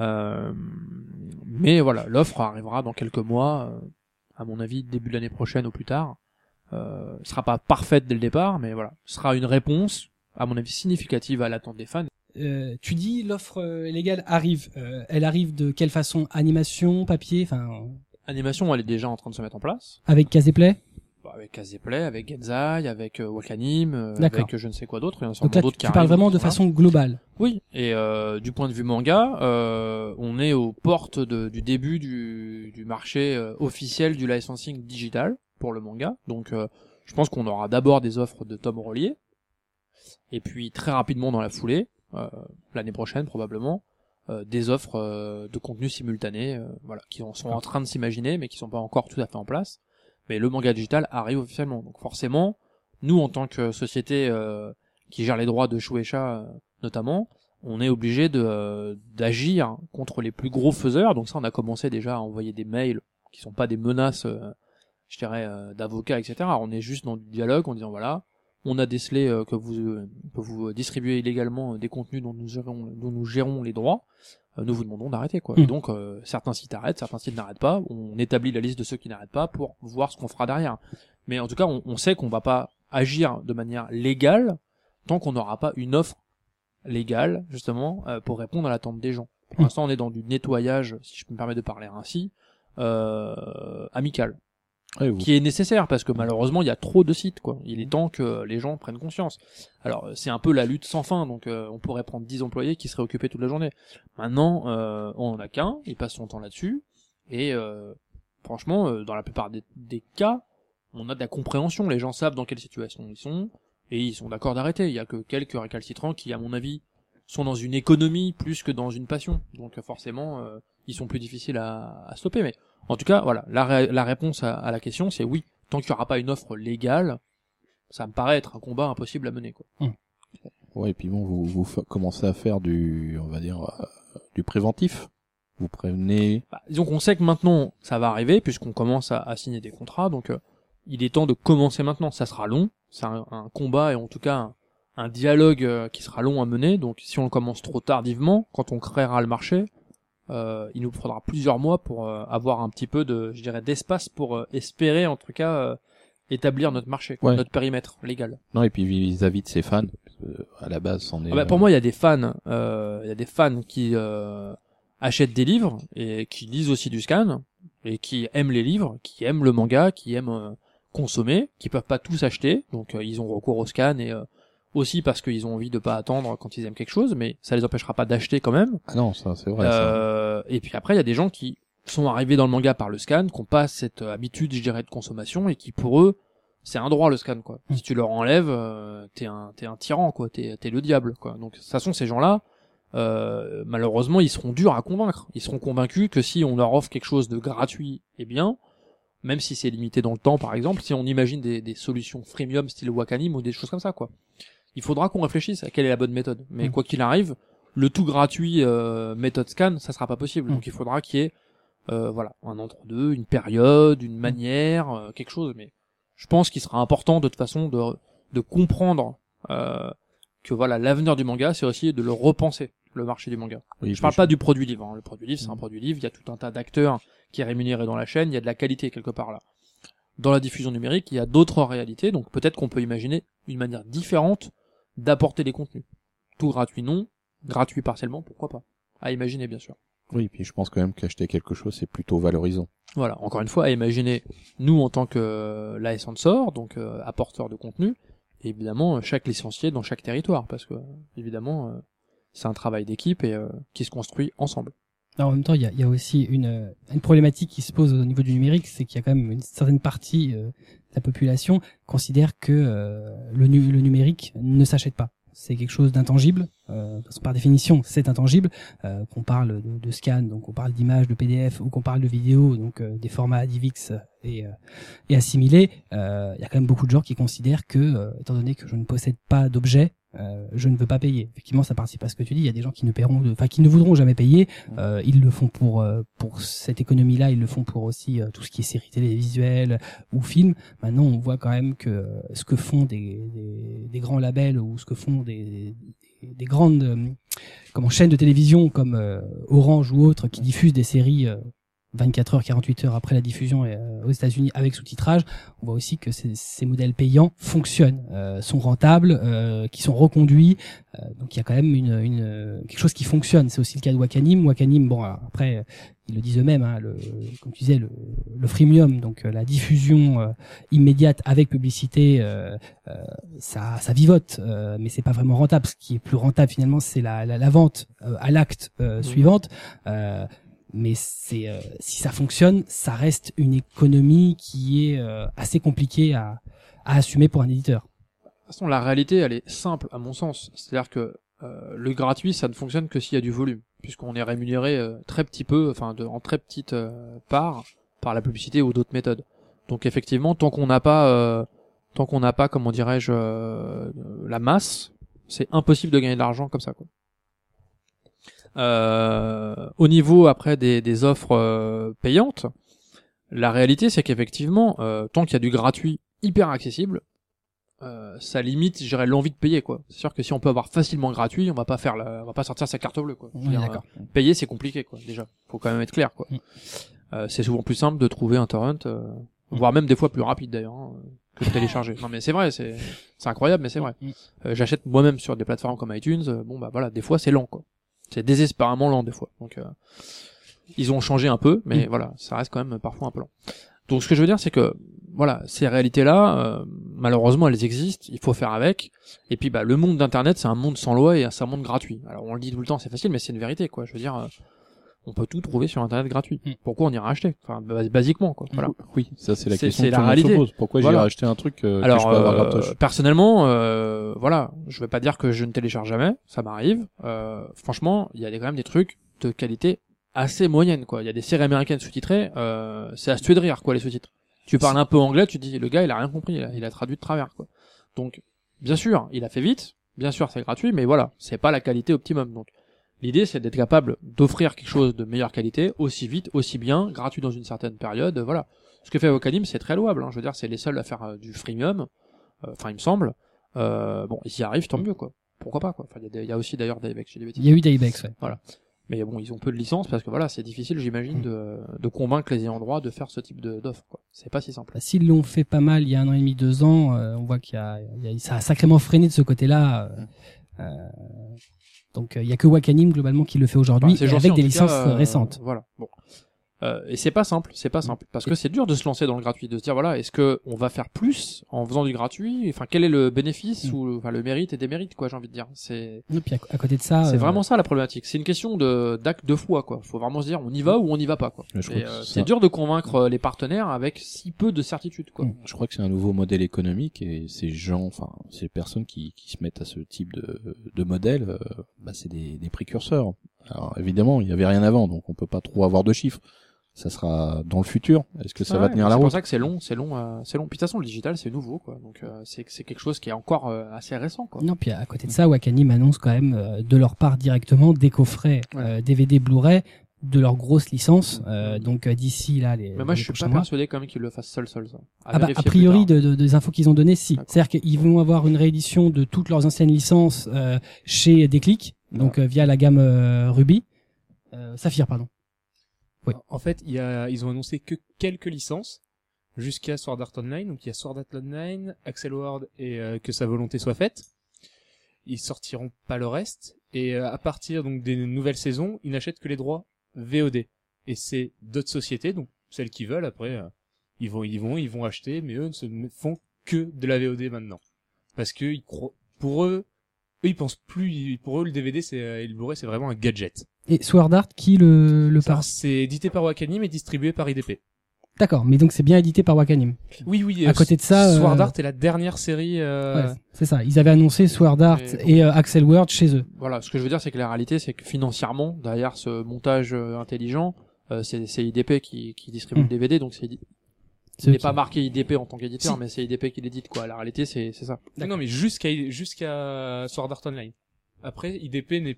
Speaker 2: Euh, mais voilà, l'offre arrivera dans quelques mois, euh, à mon avis début de l'année prochaine ou plus tard. Euh, sera pas parfaite dès le départ, mais voilà, sera une réponse, à mon avis significative à l'attente des fans.
Speaker 1: Euh, tu dis l'offre euh, légale arrive. Euh, elle arrive de quelle façon? Animation, papier, enfin
Speaker 2: Animation, elle est déjà en train de se mettre en place.
Speaker 1: avec Caseplay
Speaker 2: avec Kazeplay, avec Genzai, avec euh, Wakanim, euh, avec euh, je ne sais quoi d'autre.
Speaker 1: Donc là, tu,
Speaker 2: d'autres qui
Speaker 1: tu parles vraiment de façon globale.
Speaker 2: Oui, et euh, du point de vue manga, euh, on est aux portes de- du début du, du marché euh, officiel du licensing digital pour le manga. Donc je pense qu'on aura d'abord des offres de tomes reliés, et puis très rapidement dans la foulée, l'année prochaine probablement, des offres de contenu simultané, voilà, qui en sont en train de s'imaginer, mais qui sont pas encore tout à fait en place. Mais le manga digital arrive officiellement, donc forcément, nous en tant que société euh, qui gère les droits de Shueisha euh, notamment, on est obligé de euh, d'agir contre les plus gros faiseurs. Donc ça, on a commencé déjà à envoyer des mails qui sont pas des menaces, je dirais, d'avocats, etc. On est juste dans du dialogue en disant voilà, on a décelé que vous que vous distribuez illégalement des contenus dont nous gérons les droits. Euh, nous vous demandons d'arrêter quoi.
Speaker 1: Mm.
Speaker 2: Et donc euh, certains sites arrêtent, certains sites n'arrêtent pas. On établit la liste de ceux qui n'arrêtent pas pour voir ce qu'on fera derrière. Mais en tout cas, on, on sait qu'on va pas agir de manière légale tant qu'on n'aura pas une offre légale justement euh, pour répondre à l'attente des gens. Pour
Speaker 1: Mm.
Speaker 2: l'instant, on est dans du nettoyage, si je peux me permettre de parler ainsi, euh, amical. Qui est nécessaire parce que malheureusement il y a trop de sites quoi. Il est temps que les gens prennent conscience. Alors euh, c'est un peu la lutte sans fin donc euh, on pourrait prendre 10 employés qui seraient occupés toute la journée. Maintenant euh, on en a qu'un, il passe son temps là-dessus et franchement dans la plupart des, des cas on a de la compréhension, les gens savent dans quelle situation ils sont et ils sont d'accord d'arrêter. Il y a que quelques récalcitrants qui à mon avis sont dans une économie plus que dans une passion. Donc forcément ils sont plus difficiles à, à stopper mais en tout cas, voilà, la, ré- la réponse à, à la question, c'est oui. Tant qu'il n'y aura pas une offre légale, ça me paraît être un combat impossible à mener. Quoi.
Speaker 4: Ouais, et puis bon, vous, commencez à faire du, on va dire, euh, du préventif. Vous prévenez.
Speaker 2: Bah, disons qu'on sait que maintenant, ça va arriver, puisqu'on commence à, à signer des contrats, donc euh, il est temps de commencer maintenant. Ça sera long, c'est un, un combat et en tout cas un, un dialogue euh, qui sera long à mener. Donc si on le commence trop tardivement, quand on créera le marché, euh, il nous faudra plusieurs mois pour euh, avoir un petit peu de, je dirais, d'espace pour euh, espérer, en tout cas, euh, établir notre marché, quoi,
Speaker 4: Ouais.
Speaker 2: notre périmètre légal.
Speaker 4: Non, et puis vis-à-vis de ses fans, que, à la base, c'en est.
Speaker 2: Ah bah, pour moi, il y a des fans, euh, il y a des fans qui euh, achètent des livres et qui lisent aussi du scan et qui aiment les livres, qui aiment le manga, qui aiment euh, consommer, qui peuvent pas tous acheter, donc euh, ils ont recours au scan et euh, aussi parce qu'ils ont envie de pas attendre quand ils aiment quelque chose, mais ça les empêchera pas d'acheter quand même.
Speaker 4: Ah non, ça, c'est vrai. ça.
Speaker 2: Euh, et puis après, il y a des gens qui sont arrivés dans le manga par le scan, qui n'ont pas cette euh, habitude, je dirais, de consommation, et qui pour eux, c'est un droit le scan, quoi. Si tu leur enlèves, euh, t'es un, t'es un tyran, quoi. T'es, t'es le diable, quoi. Donc, de toute façon, ces gens-là, euh, malheureusement, ils seront durs à convaincre. Ils seront convaincus que si on leur offre quelque chose de gratuit et bien, même si c'est limité dans le temps, par exemple, si on imagine des, des solutions freemium style Wakanim ou des choses comme ça, quoi. Il faudra qu'on réfléchisse à quelle est la bonne méthode. Mais
Speaker 1: Mm.
Speaker 2: quoi qu'il arrive, le tout gratuit euh, méthode scan, ça sera pas possible.
Speaker 1: Mm.
Speaker 2: Donc il faudra qu'il y ait euh, voilà un entre-deux, une période, une manière, euh, quelque chose. Mais je pense qu'il sera important de toute façon de, de comprendre que voilà l'avenir du manga, c'est aussi de le repenser le marché du manga.
Speaker 4: Oui,
Speaker 2: Je parle pas du produit livre. hein. Le produit livre, c'est un
Speaker 4: Mm.
Speaker 2: produit livre. Il y a tout un tas d'acteurs qui est rémunéré dans la chaîne. Il y a de la qualité quelque part là. Dans la diffusion numérique, il y a d'autres réalités. Donc peut-être qu'on peut imaginer une manière différente d'apporter des contenus. Tout gratuit non, gratuit partiellement, pourquoi pas. À imaginer bien sûr.
Speaker 4: Oui, puis je pense quand même qu'acheter quelque chose, c'est plutôt valorisant.
Speaker 2: Voilà, encore une fois, à imaginer nous en tant que euh, la sort, donc euh, apporteur de contenu, et évidemment euh, chaque licencié dans chaque territoire, parce que évidemment euh, c'est un travail d'équipe et euh, qui se construit ensemble.
Speaker 1: Alors, en même temps, il y a, y a aussi une, euh, une problématique qui se pose au niveau du numérique, c'est qu'il y a quand même une certaine partie euh, de la population considère que euh, le, nu- le numérique ne s'achète pas. C'est quelque chose d'intangible, euh, par définition, c'est intangible. Euh, qu'on parle de, de scan, donc on parle d'images, de PDF, ou qu'on parle de vidéos, donc euh, des formats DivX et, euh, et assimilés. euh, Il y a quand même beaucoup de gens qui considèrent que, euh, étant donné que je ne possède pas d'objet, euh, je ne veux pas payer. Effectivement, ça participe à ce que tu dis. Il y a des gens qui ne paieront, enfin qui ne voudront jamais payer. Euh, ils le font pour euh, pour cette économie-là. Ils le font pour aussi euh, tout ce qui est séries télévisuelles ou films. Maintenant, on voit quand même que ce que font des, des, des grands labels ou ce que font des, des, des grandes comment chaînes de télévision comme euh, Orange ou autres qui diffusent des séries. Euh, 24 heures, 48 heures après la diffusion euh, aux États-Unis avec sous-titrage, on voit aussi que ces, ces modèles payants fonctionnent, euh, sont rentables, euh, qui sont reconduits. Euh, donc il y a quand même une, une quelque chose qui fonctionne. C'est aussi le cas de Wakanim. Wakanim, bon alors, après ils le disent eux-mêmes, hein, le, comme tu disais, le, le freemium, donc euh, la diffusion euh, immédiate avec publicité, euh, euh, ça, ça vivote, euh, mais c'est pas vraiment rentable. Ce qui est plus rentable finalement, c'est la, la, la vente euh, à l'acte euh, suivante. Mais euh, si ça fonctionne, ça reste une économie qui est euh, assez compliquée à, assumer pour un éditeur.
Speaker 2: De toute façon, la réalité, elle est simple à mon sens. C'est-à-dire que euh, le gratuit, ça ne fonctionne que s'il y a du volume, puisqu'on est rémunéré très petit peu, enfin de, en très petite part par la publicité ou d'autres méthodes. Donc effectivement, tant qu'on n'a pas, tant qu'on n'a pas, comment dirais-je, la masse, c'est impossible de gagner de l'argent comme ça. Quoi. Euh, au niveau après des, des offres euh, payantes, la réalité c'est qu'effectivement, euh, tant qu'il y a du gratuit hyper accessible, euh, ça limite, je dirais, l'envie de payer quoi. C'est sûr que si on peut avoir facilement gratuit, on va pas faire, la, on va pas sortir sa carte bleue quoi.
Speaker 1: Oui, d'accord.
Speaker 2: euh, payer c'est compliqué quoi. Déjà, faut quand même être clair quoi.
Speaker 1: Mm.
Speaker 2: Euh, c'est souvent plus simple de trouver un torrent,
Speaker 1: Mm.
Speaker 2: voire même des fois plus rapide d'ailleurs hein, que de télécharger. non mais c'est vrai, c'est c'est incroyable, mais c'est vrai.
Speaker 1: Mm.
Speaker 2: Euh, J'achète moi-même sur des plateformes comme iTunes. bon bah voilà, des fois c'est lent quoi. C'est désespérément lent des fois. Donc euh, ils ont changé un peu, mais
Speaker 1: Mm.
Speaker 2: voilà, ça reste quand même parfois un peu lent. Donc ce que je veux dire, c'est que voilà, ces réalités-là, euh, malheureusement, elles existent. Il faut faire avec. Et puis, bah, le monde d'Internet, c'est un monde sans loi et c'est un monde gratuit. Alors, on le dit tout le temps, c'est facile, mais c'est une vérité, quoi. Je veux dire, euh, on peut tout trouver sur Internet gratuit.
Speaker 1: Mm.
Speaker 2: Pourquoi on ira acheter? Enfin, bas- basiquement, quoi. Voilà.
Speaker 4: Oui, ça c'est la question que
Speaker 2: la
Speaker 4: se pose. Pourquoi
Speaker 2: Voilà.
Speaker 4: j'irai acheter un truc euh, que
Speaker 2: Alors,
Speaker 4: je peux avoir
Speaker 2: euh, personnellement, euh, voilà, je vais pas dire que je ne télécharge jamais, ça m'arrive. Euh, franchement, il y a des- quand même des trucs de qualité assez moyenne, quoi. Il y a des séries américaines sous-titrées, euh, c'est à se tuer de rire, quoi, les sous-titres. Tu parles un peu anglais, tu te dis, le gars, il a rien compris, il a, il a traduit de travers, quoi. Donc, bien sûr, il a fait vite, bien sûr, c'est gratuit, mais voilà, c'est pas la qualité optimum. Donc, l'idée, c'est d'être capable d'offrir quelque chose de meilleure qualité, aussi vite, aussi bien, gratuit dans une certaine période, voilà. Ce que fait Wakanim, c'est très louable, hein. Je veux dire, c'est les seuls à faire euh, du freemium, euh, enfin, il me semble. Euh, bon, ils y arrivent, tant mieux, quoi. Pourquoi pas, quoi. Enfin, il y a des- il y, a aussi d'ailleurs des chez des bêtises.
Speaker 1: Il y a eu Daybex, ouais.
Speaker 2: Mais bon, ils ont peu de licences parce que voilà, c'est difficile, j'imagine, de, de convaincre les ayants droit de faire ce type d'offre, quoi. C'est pas si simple.
Speaker 1: Bah, S'ils l'ont fait pas mal il y a un an et demi, deux ans, euh, on voit qu'il y y a- ça a sacrément freiné de ce côté-là. euh, donc euh, il y a que Wakanim globalement qui le fait aujourd'hui
Speaker 2: Bah,
Speaker 1: avec des licences
Speaker 2: cas, euh,
Speaker 1: récentes.
Speaker 2: Voilà. Bon. Euh, et c'est pas simple, c'est pas simple, parce que c'est dur de se lancer dans le gratuit, de se dire voilà, est-ce que on va faire plus en faisant du gratuit? Enfin, quel est le bénéfice
Speaker 1: Mm.
Speaker 2: ou enfin le mérite et démérite, quoi, j'ai envie de dire. C'est
Speaker 1: Et puis à, à côté de ça,
Speaker 2: c'est
Speaker 1: euh,
Speaker 2: vraiment ça la problématique. C'est une question de d'acte de foi, quoi. Faut vraiment se dire on y va ou on n'y va pas, quoi.
Speaker 4: Mais je
Speaker 2: Et,
Speaker 4: crois que
Speaker 2: euh,
Speaker 4: c'est
Speaker 2: dur de convaincre euh, les partenaires avec si peu de certitude, quoi.
Speaker 1: Mm.
Speaker 4: Je crois que c'est un nouveau modèle économique et ces gens, enfin ces personnes qui, qui se mettent à ce type de, de modèle, euh, bah, c'est des, des précurseurs. Alors évidemment, il y avait rien avant, donc on peut pas trop avoir de chiffres. Ça sera dans le futur. Est-ce que ça
Speaker 2: Ouais,
Speaker 4: va tenir la
Speaker 2: C'est pour
Speaker 4: route
Speaker 2: ça que c'est long, c'est long, euh, c'est long. Puis de toute façon, le digital, c'est nouveau, quoi. Donc euh, c'est c'est quelque chose qui est encore euh, assez récent, quoi.
Speaker 1: Non, puis à côté de ça, Wakanim annonce quand même euh, de leur part directement des coffrets euh, DVD Blu-ray de leur grosse licence. euh, donc euh, d'ici là, les.
Speaker 2: Mais moi,
Speaker 1: les
Speaker 2: je suis pas
Speaker 1: mois.
Speaker 2: persuadé quand même qu'ils le fassent seul, seul, ça. À
Speaker 1: Ah bah, a priori, de, de- des infos qu'ils ont données, si.
Speaker 2: D'accord.
Speaker 1: C'est-à-dire qu'ils vont avoir une réédition de toutes leurs anciennes licences euh, chez Déclic, donc euh, via la gamme euh, Ruby. Euh, Saphir, pardon.
Speaker 6: En fait, y a, ils ont annoncé que quelques licences jusqu'à Sword Art Online. Donc il y a Sword Art Online, Axel Ward et euh, que sa volonté soit faite. Ils sortiront pas le reste. Et euh, à partir donc des nouvelles saisons, ils n'achètent que les droits VOD. Et c'est d'autres sociétés, donc celles qui veulent après, euh, ils vont, ils vont, ils vont acheter, mais eux ne se font que de la VOD maintenant, parce que ils pour eux, eux ils pensent plus, pour eux le DVD c'est euh, et le Blu-ray c'est vraiment un gadget.
Speaker 1: Et Sword Art, qui le, le
Speaker 6: Ça,
Speaker 1: part
Speaker 6: C'est édité par Wakanim et distribué par IDP.
Speaker 1: D'accord, mais donc c'est bien édité par Wakanim.
Speaker 6: Oui, oui.
Speaker 1: À
Speaker 6: euh,
Speaker 1: côté de ça,
Speaker 6: Sword
Speaker 1: euh,
Speaker 6: Art est la dernière série. Euh...
Speaker 1: Ouais, c'est ça. Ils avaient annoncé Sword Art et euh, Axel Word chez eux.
Speaker 2: Voilà, ce que je veux dire, c'est que la réalité, c'est que financièrement, derrière ce montage intelligent, euh, c'est c'est IDP qui, qui distribue
Speaker 1: Hmm.
Speaker 2: le DVD, donc c'est
Speaker 1: eux
Speaker 2: n'est pas marqué IDP en tant qu'éditeur,
Speaker 6: Si.
Speaker 2: mais c'est IDP qui l'édite, quoi. La réalité, c'est c'est ça.
Speaker 6: Non, mais jusqu'à jusqu'à Sword Art Online. Après, IDP n'est.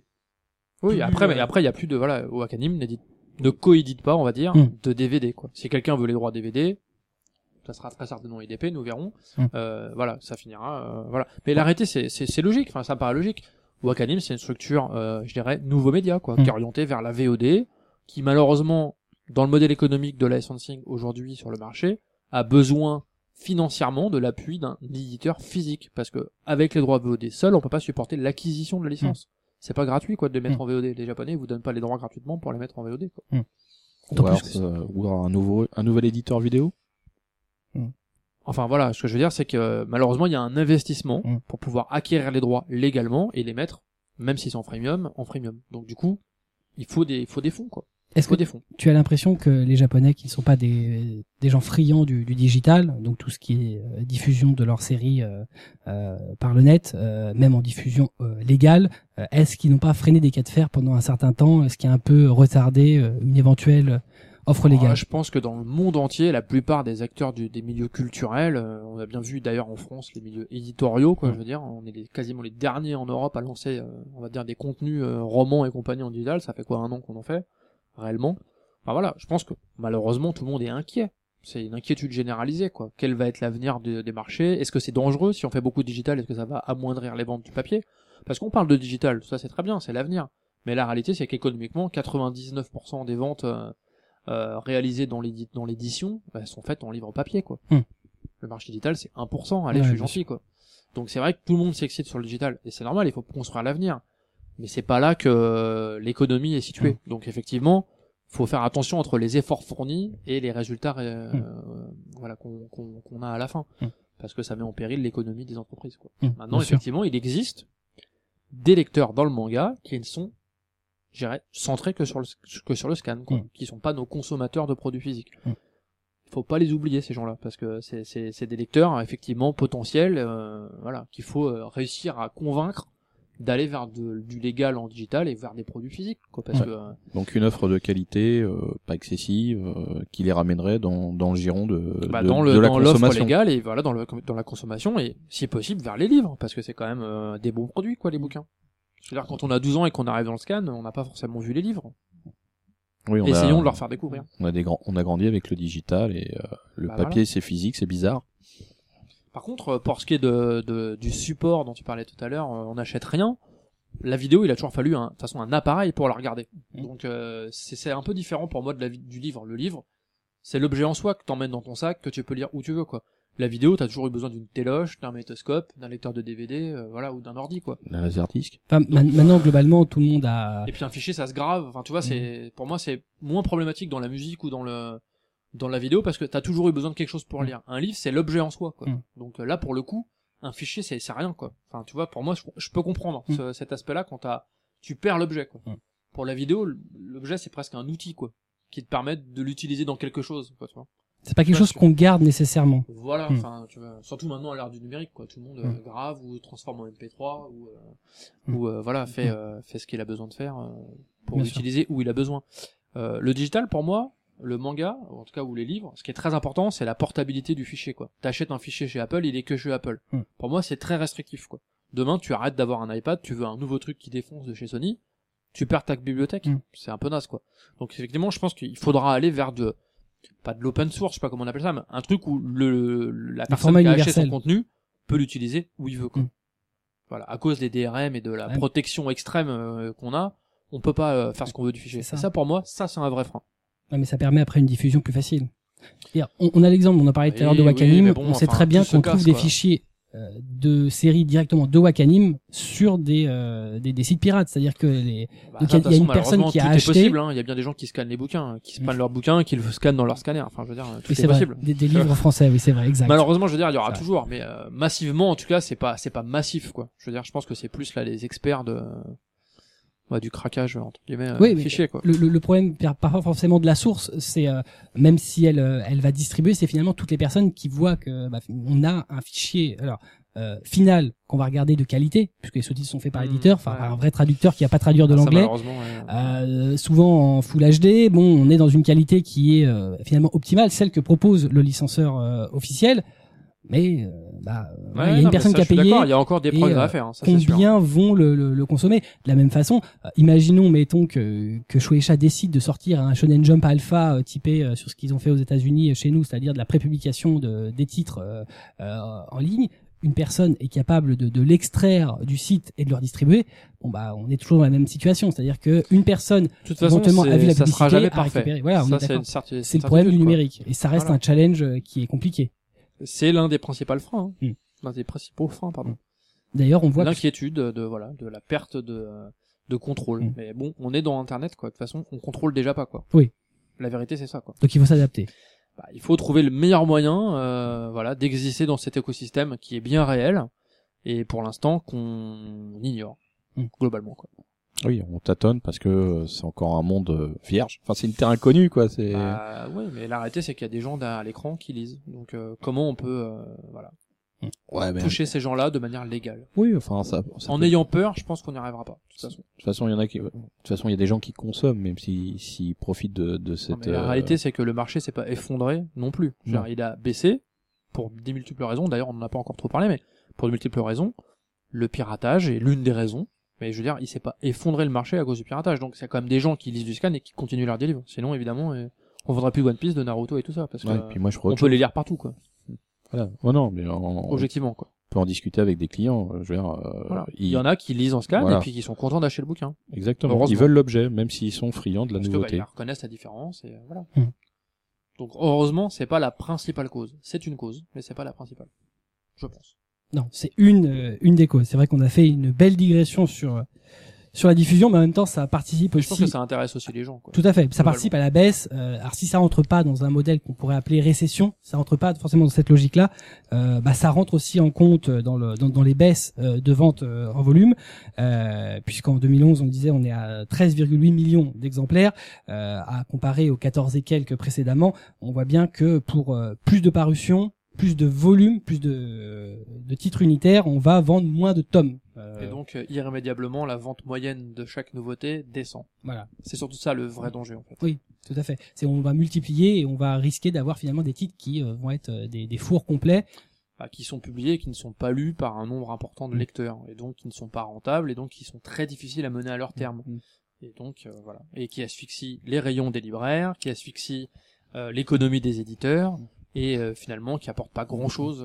Speaker 2: Oui,
Speaker 6: Plus,
Speaker 2: après, mais
Speaker 6: euh,
Speaker 2: après, il y a plus de, voilà, Wakanim n'édite, ne co-édite pas, on va dire,
Speaker 1: Hmm.
Speaker 2: de DVD, quoi. Si quelqu'un veut les droits DVD, ça sera très certainement IDP, nous verrons.
Speaker 1: Hmm.
Speaker 2: Euh, voilà, ça finira, euh, voilà. Mais la réalité, c'est, c'est, c'est logique, enfin, ça me paraît logique. Wakanim, c'est une structure, euh, je dirais, nouveau média, quoi,
Speaker 1: Hmm.
Speaker 2: qui est orientée vers la VOD, qui malheureusement, dans le modèle économique de licensing aujourd'hui sur le marché, a besoin financièrement de l'appui d'un éditeur physique. Parce que avec les droits VOD seuls on peut pas supporter l'acquisition de la licence. C'est pas gratuit quoi de les mettre
Speaker 1: Mm.
Speaker 2: en VOD les japonais ils vous donnent pas les droits gratuitement pour les mettre en VOD quoi.
Speaker 4: Ou
Speaker 1: D'autant
Speaker 4: alors, euh, ou alors un nouveau, un nouvel éditeur vidéo.
Speaker 2: Enfin voilà ce que je veux dire c'est que malheureusement il y a un investissement
Speaker 1: Mm.
Speaker 2: pour pouvoir acquérir les droits légalement et les mettre même s'ils sont en freemium en freemium. Donc du coup il faut des il faut des fonds quoi
Speaker 1: Est-ce que
Speaker 2: des fonds
Speaker 1: tu as l'impression que les Japonais, qui ne sont pas des, des gens friands du, du digital, donc tout ce qui est euh, diffusion de leurs séries euh, euh, par le net, même en diffusion légale, est-ce qu'ils n'ont pas freiné des cas de fer pendant un certain temps? Est-ce qu'il y a un peu retardé une éventuelle offre
Speaker 2: Ah,
Speaker 1: légale
Speaker 2: je pense que dans le monde entier, la plupart des acteurs du- des milieux culturels, on a bien vu d'ailleurs en France les milieux éditoriaux, quoi, je veux dire, on est les- quasiment les derniers en Europe à lancer, on va dire, des contenus romans et compagnie en digital. Ça fait quoi un an qu'on en fait? Réellement Enfin voilà, je pense que malheureusement tout le monde est inquiet. C'est une inquiétude généralisée, quoi. Quel va être l'avenir de- des marchés? Est-ce que c'est dangereux? Si on fait beaucoup de digital Est-ce que ça va amoindrir les ventes du papier? Parce qu'on parle de digital, ça c'est très bien, c'est l'avenir. Mais la réalité, c'est qu'économiquement, 99% des ventes euh, euh, réalisées dans l'édi- dans l'édition bah, sont faites en livre papier quoi.
Speaker 1: Hmm.
Speaker 2: Le marché digital c'est 1%, allez
Speaker 1: Ouais,
Speaker 2: je suis gentil quoi. Donc c'est vrai que tout le monde s'excite sur le digital et c'est normal, il faut construire l'avenir. Mais c'est pas là que euh, l'économie est située. Donc effectivement, faut faire attention entre les efforts fournis et les résultats euh,
Speaker 1: Mm.
Speaker 2: voilà qu'on a à la fin
Speaker 1: Mm.
Speaker 2: parce que ça met en péril l'économie des entreprises quoi.
Speaker 1: Mm,
Speaker 2: Maintenant
Speaker 1: sûr.
Speaker 2: effectivement, il existe des lecteurs dans le manga qui ne sont je dirais centrés que sur le que sur le scan quoi, qui sont pas nos consommateurs de produits physiques.
Speaker 1: Mm.
Speaker 2: Faut pas les oublier ces gens-là parce que c'est des lecteurs effectivement potentiels euh, voilà qu'il faut euh, réussir à convaincre d'aller vers de- du légal en digital et vers des produits physiques quoi parce
Speaker 4: Ouais.
Speaker 2: que euh,
Speaker 4: Donc une offre de qualité, euh, pas excessive, euh, qui les ramènerait dans, dans le giron de,
Speaker 2: bah,
Speaker 4: de,
Speaker 2: dans le
Speaker 4: de la
Speaker 2: dans l'offre
Speaker 4: consommation.
Speaker 2: légale et voilà dans le dans la consommation et si possible vers les livres parce que c'est quand même euh, des bons produits quoi les bouquins. Je veux dire quand on a 12 ans et qu'on arrive dans le scan, on n'a pas forcément vu les livres.
Speaker 4: Oui, on
Speaker 2: Essayons
Speaker 4: a,
Speaker 2: de leur faire découvrir.
Speaker 4: On a des grands, on a grandi avec le digital et euh, le
Speaker 2: Bah,
Speaker 4: papier c'est physique, c'est bizarre.
Speaker 2: Par contre, euh, pour ce qui est de, de du support dont tu parlais tout à l'heure, euh, on n'achète rien. La vidéo, il a toujours fallu un, de toute façon un appareil pour la regarder.
Speaker 1: Mhm.
Speaker 2: Donc euh, c'est c'est un peu différent pour moi de la vi- du livre. Le livre, c'est l'objet en soi que t'emmènes dans ton sac, que tu peux lire où tu veux quoi. La vidéo, t'as toujours eu besoin d'une téloche, d'un métoscope, d'un lecteur de DVD, euh, voilà, ou d'un ordi quoi.
Speaker 4: La laserdisc.
Speaker 1: Enfin, ma- maintenant, globalement, tout le monde a.
Speaker 2: Et puis un fichier, ça se grave. Enfin, tu vois, c'est pour moi c'est moins problématique dans la musique ou dans le dans la vidéo parce que t'as toujours eu besoin de quelque chose pour lire. Un livre, c'est l'objet en soi, quoi.
Speaker 1: Mm.
Speaker 2: Donc euh, là, pour le coup, un fichier, c'est rien, quoi. Enfin, tu vois, pour moi, je, je peux comprendre
Speaker 1: Mm.
Speaker 2: ce- cet aspect-là quand tu perds l'objet, quoi.
Speaker 1: Mm.
Speaker 2: Pour la vidéo, l'objet c'est presque un outil, quoi, qui te permet de l'utiliser dans quelque chose, quoi, tu vois.
Speaker 1: C'est pas quelque chose qu'on garde nécessairement.
Speaker 2: Voilà,
Speaker 1: Mm.
Speaker 2: enfin, tu vois, surtout maintenant à l'ère du numérique, quoi. Tout le monde euh,
Speaker 1: Mm.
Speaker 2: grave ou transforme en MP3 ou euh,
Speaker 1: Mm.
Speaker 2: ou euh, voilà fait
Speaker 1: Mm.
Speaker 2: fait ce qu'il a besoin de faire euh, pour l'utiliser où il a besoin. Euh, le digital, pour moi, le manga, en tout cas ou les livres, ce qui est très important, c'est la portabilité du fichier, quoi. T'achètes un fichier chez Apple, il est que chez Apple.
Speaker 1: Mm.
Speaker 2: Pour moi, c'est très restrictif, quoi. Demain, tu arrêtes d'avoir un iPad, tu veux un nouveau truc qui défonce de chez Sony, tu perds ta bibliothèque.
Speaker 1: Mm.
Speaker 2: C'est un peu naze, quoi. Donc effectivement, je pense qu'il faudra aller vers de pas de l'open source, je sais pas comment on appelle ça, mais un truc où le, la personne qui a acheté son contenu peut l'utiliser où il veut, quoi.
Speaker 1: Mm.
Speaker 2: Voilà, à cause des DRM et de la
Speaker 1: Ouais.
Speaker 2: protection extrême euh, qu'on a, on peut pas euh, faire ce qu'on veut du fichier.
Speaker 1: C'est ça.
Speaker 2: Et ça, pour moi, ça c'est un vrai frein.
Speaker 1: Ouais, mais ça permet après une diffusion plus facile. On, on a l'exemple, on en parlait tout à l'heure de
Speaker 2: oui,
Speaker 1: Wakanim,
Speaker 2: bon,
Speaker 1: on sait très bien
Speaker 2: tout
Speaker 1: qu'on trouve
Speaker 2: casse,
Speaker 1: des fichiers euh, de séries directement de Wakanim sur des, euh, des, des sites pirates. C'est-à-dire que les...
Speaker 2: Bah,
Speaker 1: Donc, il y a- y a une personne qui a
Speaker 2: tout
Speaker 1: acheté-
Speaker 2: possible, hein. Il y a bien des gens qui scannent les bouquins, qui se prennent leurs bouquins, qui le scannent dans leur scanner. Enfin, je veux dire, tout
Speaker 1: oui,
Speaker 2: est possible.
Speaker 1: des, des livres français, oui, c'est vrai, exact.
Speaker 2: Malheureusement, je veux dire, il y aura toujours, mais euh, massivement, en tout cas, c'est pas, c'est pas massif, quoi. Je veux dire, je pense que c'est plus là les experts de, ouais, du craquage entre guillemets, euh,
Speaker 1: Oui, mais
Speaker 2: fichier, quoi.
Speaker 1: Le, le, problème, par- pas forcément de la source, c'est euh, même si elle, euh, elle va distribuer, c'est finalement toutes les personnes qui voient que bah, on a un fichier, alors euh, final qu'on va regarder de qualité, puisque les sous-titres sont faits par
Speaker 2: Mmh,
Speaker 1: l'éditeur, enfin
Speaker 2: ouais.
Speaker 1: par un vrai traducteur qui va pas traduire de
Speaker 2: Ah,
Speaker 1: l'anglais.
Speaker 2: ouais.
Speaker 1: Euh, souvent en Full HD, bon, on est dans une qualité qui est euh, finalement optimale, celle que propose le licenceur euh, officiel. Mais euh, bah,
Speaker 2: Ouais,
Speaker 1: voilà, il y a
Speaker 2: non,
Speaker 1: une personne
Speaker 2: ça,
Speaker 1: qui a payé.
Speaker 2: Il y a encore des progrès
Speaker 1: euh,
Speaker 2: à faire, hein, ça, c'est sûr.
Speaker 1: Combien vont le, le, le consommer? De la même façon, euh, imaginons, mettons que que Shueisha décide de sortir un Shonen Jump Alpha euh, typé euh, sur ce qu'ils ont fait aux États-Unis euh, chez nous, c'est-à-dire de la prépublication de, des titres euh, euh, en ligne. Une personne est capable de, de l'extraire du site et de le redistribuer. Bon bah, on est toujours dans la même situation, c'est-à-dire que une personne
Speaker 2: toute façon,
Speaker 1: a vu la
Speaker 2: ça sera
Speaker 1: publicité,
Speaker 2: jamais parfait.
Speaker 1: Voilà,
Speaker 2: c'est
Speaker 1: le problème du
Speaker 2: quoi.
Speaker 1: numérique et ça reste
Speaker 2: Voilà.
Speaker 1: un challenge euh, qui est compliqué.
Speaker 2: C'est l'un des principaux freins, hein.
Speaker 1: Mm.
Speaker 2: l'un des principaux freins, pardon.
Speaker 1: D'ailleurs, on voit que
Speaker 2: L'inquiétude de voilà, de la perte de de contrôle.
Speaker 1: Mm.
Speaker 2: Mais bon, on est dans Internet, quoi. De toute façon, on contrôle déjà pas, quoi.
Speaker 1: Oui.
Speaker 2: La vérité, c'est ça, quoi.
Speaker 1: donc il faut s'adapter.
Speaker 2: Bah, il faut trouver le meilleur moyen, euh, voilà, d'exister dans cet écosystème qui est bien réel et pour l'instant qu'on ignore
Speaker 1: Mm.
Speaker 2: globalement, quoi.
Speaker 4: Oui, on tâtonne parce que euh, c'est encore un monde euh, vierge. Enfin, c'est une terre inconnue, quoi. C'est
Speaker 2: Bah, oui, mais la réalité, c'est qu'il y a des gens derrière l'écran qui lisent. Donc, euh, comment on peut, euh, voilà,
Speaker 4: ouais, mais
Speaker 2: toucher ces gens-là de manière légale
Speaker 4: oui, enfin, ça. ça
Speaker 2: En
Speaker 4: peut-
Speaker 2: ayant peur, je pense qu'on n'y arrivera pas. De toute façon.
Speaker 4: De toute façon, il y en a qui. De toute façon, il y a des gens qui consomment, même s'ils s'ils profitent de, de
Speaker 2: Non,
Speaker 4: cette.
Speaker 2: mais la
Speaker 4: euh,
Speaker 2: réalité, c'est que le marché s'est pas effondré non plus.
Speaker 4: Non.
Speaker 2: il a baissé pour des multiples raisons. D'ailleurs, on n'en a pas encore trop parlé, mais pour de multiples raisons, le piratage est l'une des raisons. Mais je veux dire, il s'est pas effondré le marché à cause du piratage. Donc, c'est quand même des gens qui lisent du scan et qui continuent leurs livres. Sinon, évidemment, euh, on voudrait plus de One Piece, de Naruto et tout ça, parce que
Speaker 4: Ouais, puis moi, je
Speaker 2: on
Speaker 4: crois
Speaker 2: peut les lire partout, quoi.
Speaker 4: Voilà. Oh non, mais on, on
Speaker 2: Objectivement, quoi.
Speaker 4: peut en discuter avec des clients. euh, Je veux dire, euh,
Speaker 2: Voilà. Il
Speaker 4: ils-
Speaker 2: y en a qui lisent en scan
Speaker 4: Voilà.
Speaker 2: et puis qui sont contents d'acheter le bouquin.
Speaker 4: Exactement.
Speaker 2: Heureusement.
Speaker 4: Ils veulent l'objet, même s'ils sont friands de la
Speaker 2: Parce que bah,
Speaker 4: nouveauté.
Speaker 2: ils reconnaissent la différence et euh, voilà.
Speaker 1: Hmm.
Speaker 2: Donc heureusement, c'est pas la principale cause. C'est une cause, mais c'est pas la principale. Je pense.
Speaker 1: Non, c'est une euh, une des causes. C'est vrai qu'on a fait une belle digression sur euh, sur la diffusion, mais en même temps, ça participe
Speaker 2: Je
Speaker 1: aussi.
Speaker 2: pense que ça intéresse aussi les gens. Quoi.
Speaker 1: Tout à fait. Ça participe à la baisse. Euh, alors si ça rentre pas dans un modèle qu'on pourrait appeler récession, ça rentre pas forcément dans cette logique-là. Euh, bah ça rentre aussi en compte dans le dans, dans les baisses euh, de ventes euh, en volume, puisqu'en 2011 on disait on est à 13,8 millions d'exemplaires, à comparer aux 14 et quelques précédemment. On voit bien que pour plus de parutions, plus de volume, plus de, de titres unitaires, on va vendre moins de tomes.
Speaker 2: Et donc, euh, irrémédiablement, la vente moyenne de chaque nouveauté descend.
Speaker 1: voilà.
Speaker 2: C'est surtout ça le vrai danger, en fait.
Speaker 1: Tout à fait. C'est on va multiplier et on va risquer d'avoir finalement des titres qui euh, vont être euh, des, des fours complets.
Speaker 2: Bah, qui sont publiés et qui ne sont pas lus par un nombre important
Speaker 1: Mm.
Speaker 2: de lecteurs. Et donc, qui ne sont pas rentables et donc qui sont très difficiles à mener à leur terme.
Speaker 1: Mm.
Speaker 2: Et donc, euh, voilà. Et qui asphyxient les rayons des libraires, qui asphyxient euh, l'économie des éditeurs et euh, finalement qui apportent pas grand chose.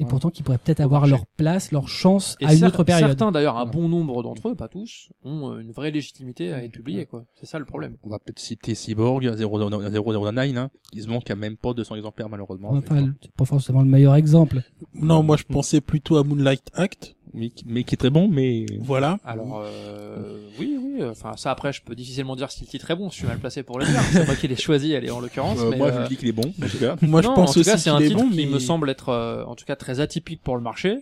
Speaker 1: Et pourtant qui pourraient peut-être avoir leur place, leur chance
Speaker 2: Et
Speaker 1: à une autre période.
Speaker 2: certains d'ailleurs, un bon nombre d'entre eux, pas tous, ont euh, une vraie légitimité à être publiés, quoi. C'est ça le problème.
Speaker 3: On va peut-être citer Cyborg, 009, hein, qui se manque à même pas 200 exemplaires malheureusement.
Speaker 1: Enfin, c'est pas forcément le meilleur exemple.
Speaker 5: Non, moi je pensais plutôt à Moonlight Act.
Speaker 3: Mais, qui- mais qui est très bon, mais
Speaker 5: Voilà.
Speaker 2: Alors, euh, oui, oui, enfin, ça après, je peux difficilement dire si le titre est bon, je suis mal placé pour le dire. C'est moi qui l'ai choisi, elle est en l'occurrence.
Speaker 3: Euh,
Speaker 2: mais,
Speaker 3: moi
Speaker 2: euh,
Speaker 3: je dis qu'il est bon. En tout cas.
Speaker 5: Moi je pense
Speaker 2: en tout
Speaker 5: aussi
Speaker 2: cas, c'est un titre
Speaker 5: bon,
Speaker 2: qui
Speaker 5: mais
Speaker 2: me semble être, euh, en tout cas, très atypique pour le marché,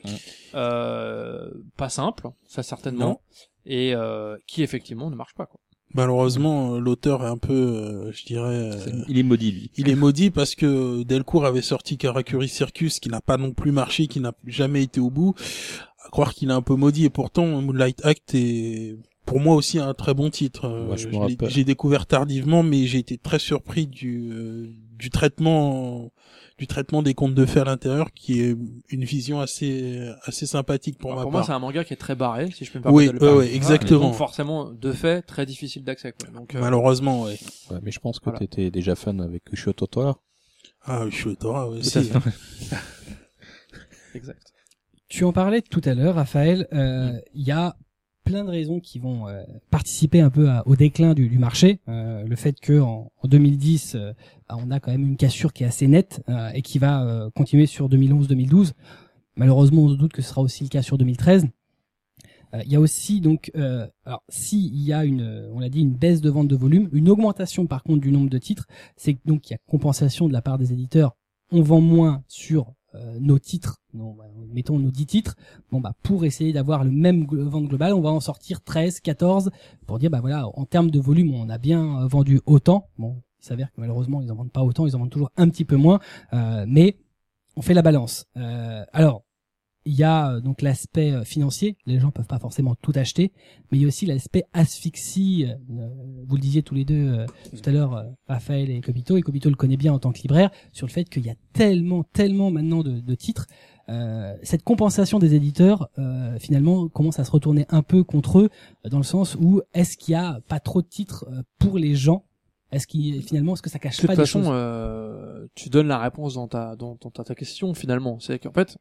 Speaker 2: euh, pas simple, ça certainement,
Speaker 5: Non.
Speaker 2: et euh, qui effectivement ne marche pas. Quoi.
Speaker 5: malheureusement euh, l'auteur est un peu, euh, je dirais, euh,
Speaker 3: Il est maudit lui.
Speaker 5: il est maudit parce que Delcourt avait sorti Karakuri Circus qui n'a pas non plus marché, qui n'a jamais été au bout. À croire qu'il est un peu maudit et pourtant Moonlight Act est pour moi aussi un très bon titre. Euh,
Speaker 4: Moi, je me
Speaker 5: l'ai-
Speaker 4: rappelle.
Speaker 5: J'ai découvert tardivement, mais j'ai été très surpris du euh, du traitement du traitement des contes de fées à l'intérieur, qui est une vision assez assez sympathique pour
Speaker 2: Alors,
Speaker 5: ma
Speaker 2: pour moi,
Speaker 5: part.
Speaker 2: c'est un manga qui est très barré, si je peux me
Speaker 5: Oui,
Speaker 2: permettre de le
Speaker 5: ouais,
Speaker 2: parler.
Speaker 5: ouais, exactement.
Speaker 2: Donc forcément, de fait, très difficile d'accès. Quoi. Donc, euh,
Speaker 5: Malheureusement, ouais.
Speaker 4: Ouais, mais je pense que
Speaker 2: Voilà.
Speaker 4: t'étais déjà fan avec Ushio Totora.
Speaker 5: Ah, aussi.
Speaker 2: à fait. exact.
Speaker 1: Tu en parlais tout à l'heure, Raphaël. euh, Il y a plein de raisons qui vont euh, participer un peu à- au déclin du, du marché. Euh, le fait que en, en 2010, euh, on a quand même une cassure qui est assez nette euh, et qui va euh, continuer sur 2011-2012. Malheureusement, on se doute que ce sera aussi le cas sur 2013. Euh, Il y a aussi donc, euh, alors si il y a une, on l'a dit, une baisse de vente de volume, une augmentation par contre du nombre de titres, c'est donc il y a compensation de la part des éditeurs. On vend moins sur nos titres, non, bah, mettons nos 10 titres. Bon bah pour essayer d'avoir le même vente globale, on va en sortir 13, 14 pour dire bah voilà, en termes de volume, on a bien euh, vendu autant. Bon, il s'avère que malheureusement, ils en vendent pas autant, ils en vendent toujours un petit peu moins, euh, mais on fait la balance. Euh, alors, il y a euh, donc l'aspect euh, financier, les gens peuvent pas forcément tout acheter, mais il y a aussi l'aspect asphyxie. euh, vous le disiez tous les deux tout à l'heure, Raphaël et Kobito, et Kobito le connaît bien en tant que libraire, sur le fait qu'il y a tellement, tellement maintenant de, de titres. Euh, cette compensation des éditeurs, euh, finalement, commence à se retourner un peu contre eux, dans le sens où est-ce qu'il y a pas trop de titres pour les gens? Est-ce qu'il finalement, est-ce que ça cache
Speaker 2: De toute
Speaker 1: pas des
Speaker 2: façon,
Speaker 1: choses?
Speaker 2: euh, tu donnes la réponse dans ta, dans, dans ta, ta question finalement. C'est qu'en fait,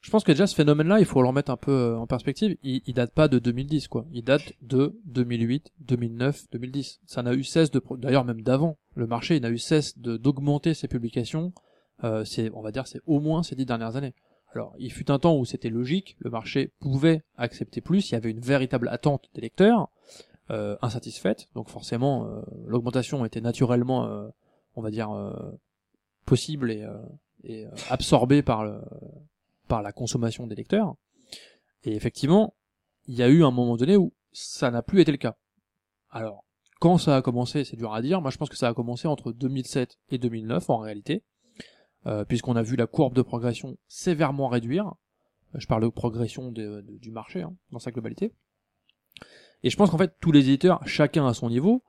Speaker 2: je pense que déjà ce phénomène-là, il faut le remettre un peu euh, en perspective. Il, il date pas de 2010, quoi. Il date de 2008, 2009, 2010. Ça n'a eu cesse de, d'ailleurs même d'avant. Le marché, n'a eu cesse de d'augmenter ses publications. Euh, c'est, on va dire, c'est au moins ces dix dernières années. Alors, il fut un temps où c'était logique, le marché pouvait accepter plus, il y avait une véritable attente des lecteurs, euh, insatisfaite, donc forcément, euh, l'augmentation était naturellement, euh, on va dire, euh, possible et, euh, et absorbée par, le, par la consommation des lecteurs. Et effectivement, il y a eu un moment donné où ça n'a plus été le cas. Alors, quand ça a commencé, c'est dur à dire, moi je pense que ça a commencé entre 2007 et 2009 en réalité, euh, puisqu'on a vu la courbe de progression sévèrement réduire. Je parle de progression du marché hein, dans sa globalité. Et je pense qu'en fait tous les éditeurs, chacun à son niveau,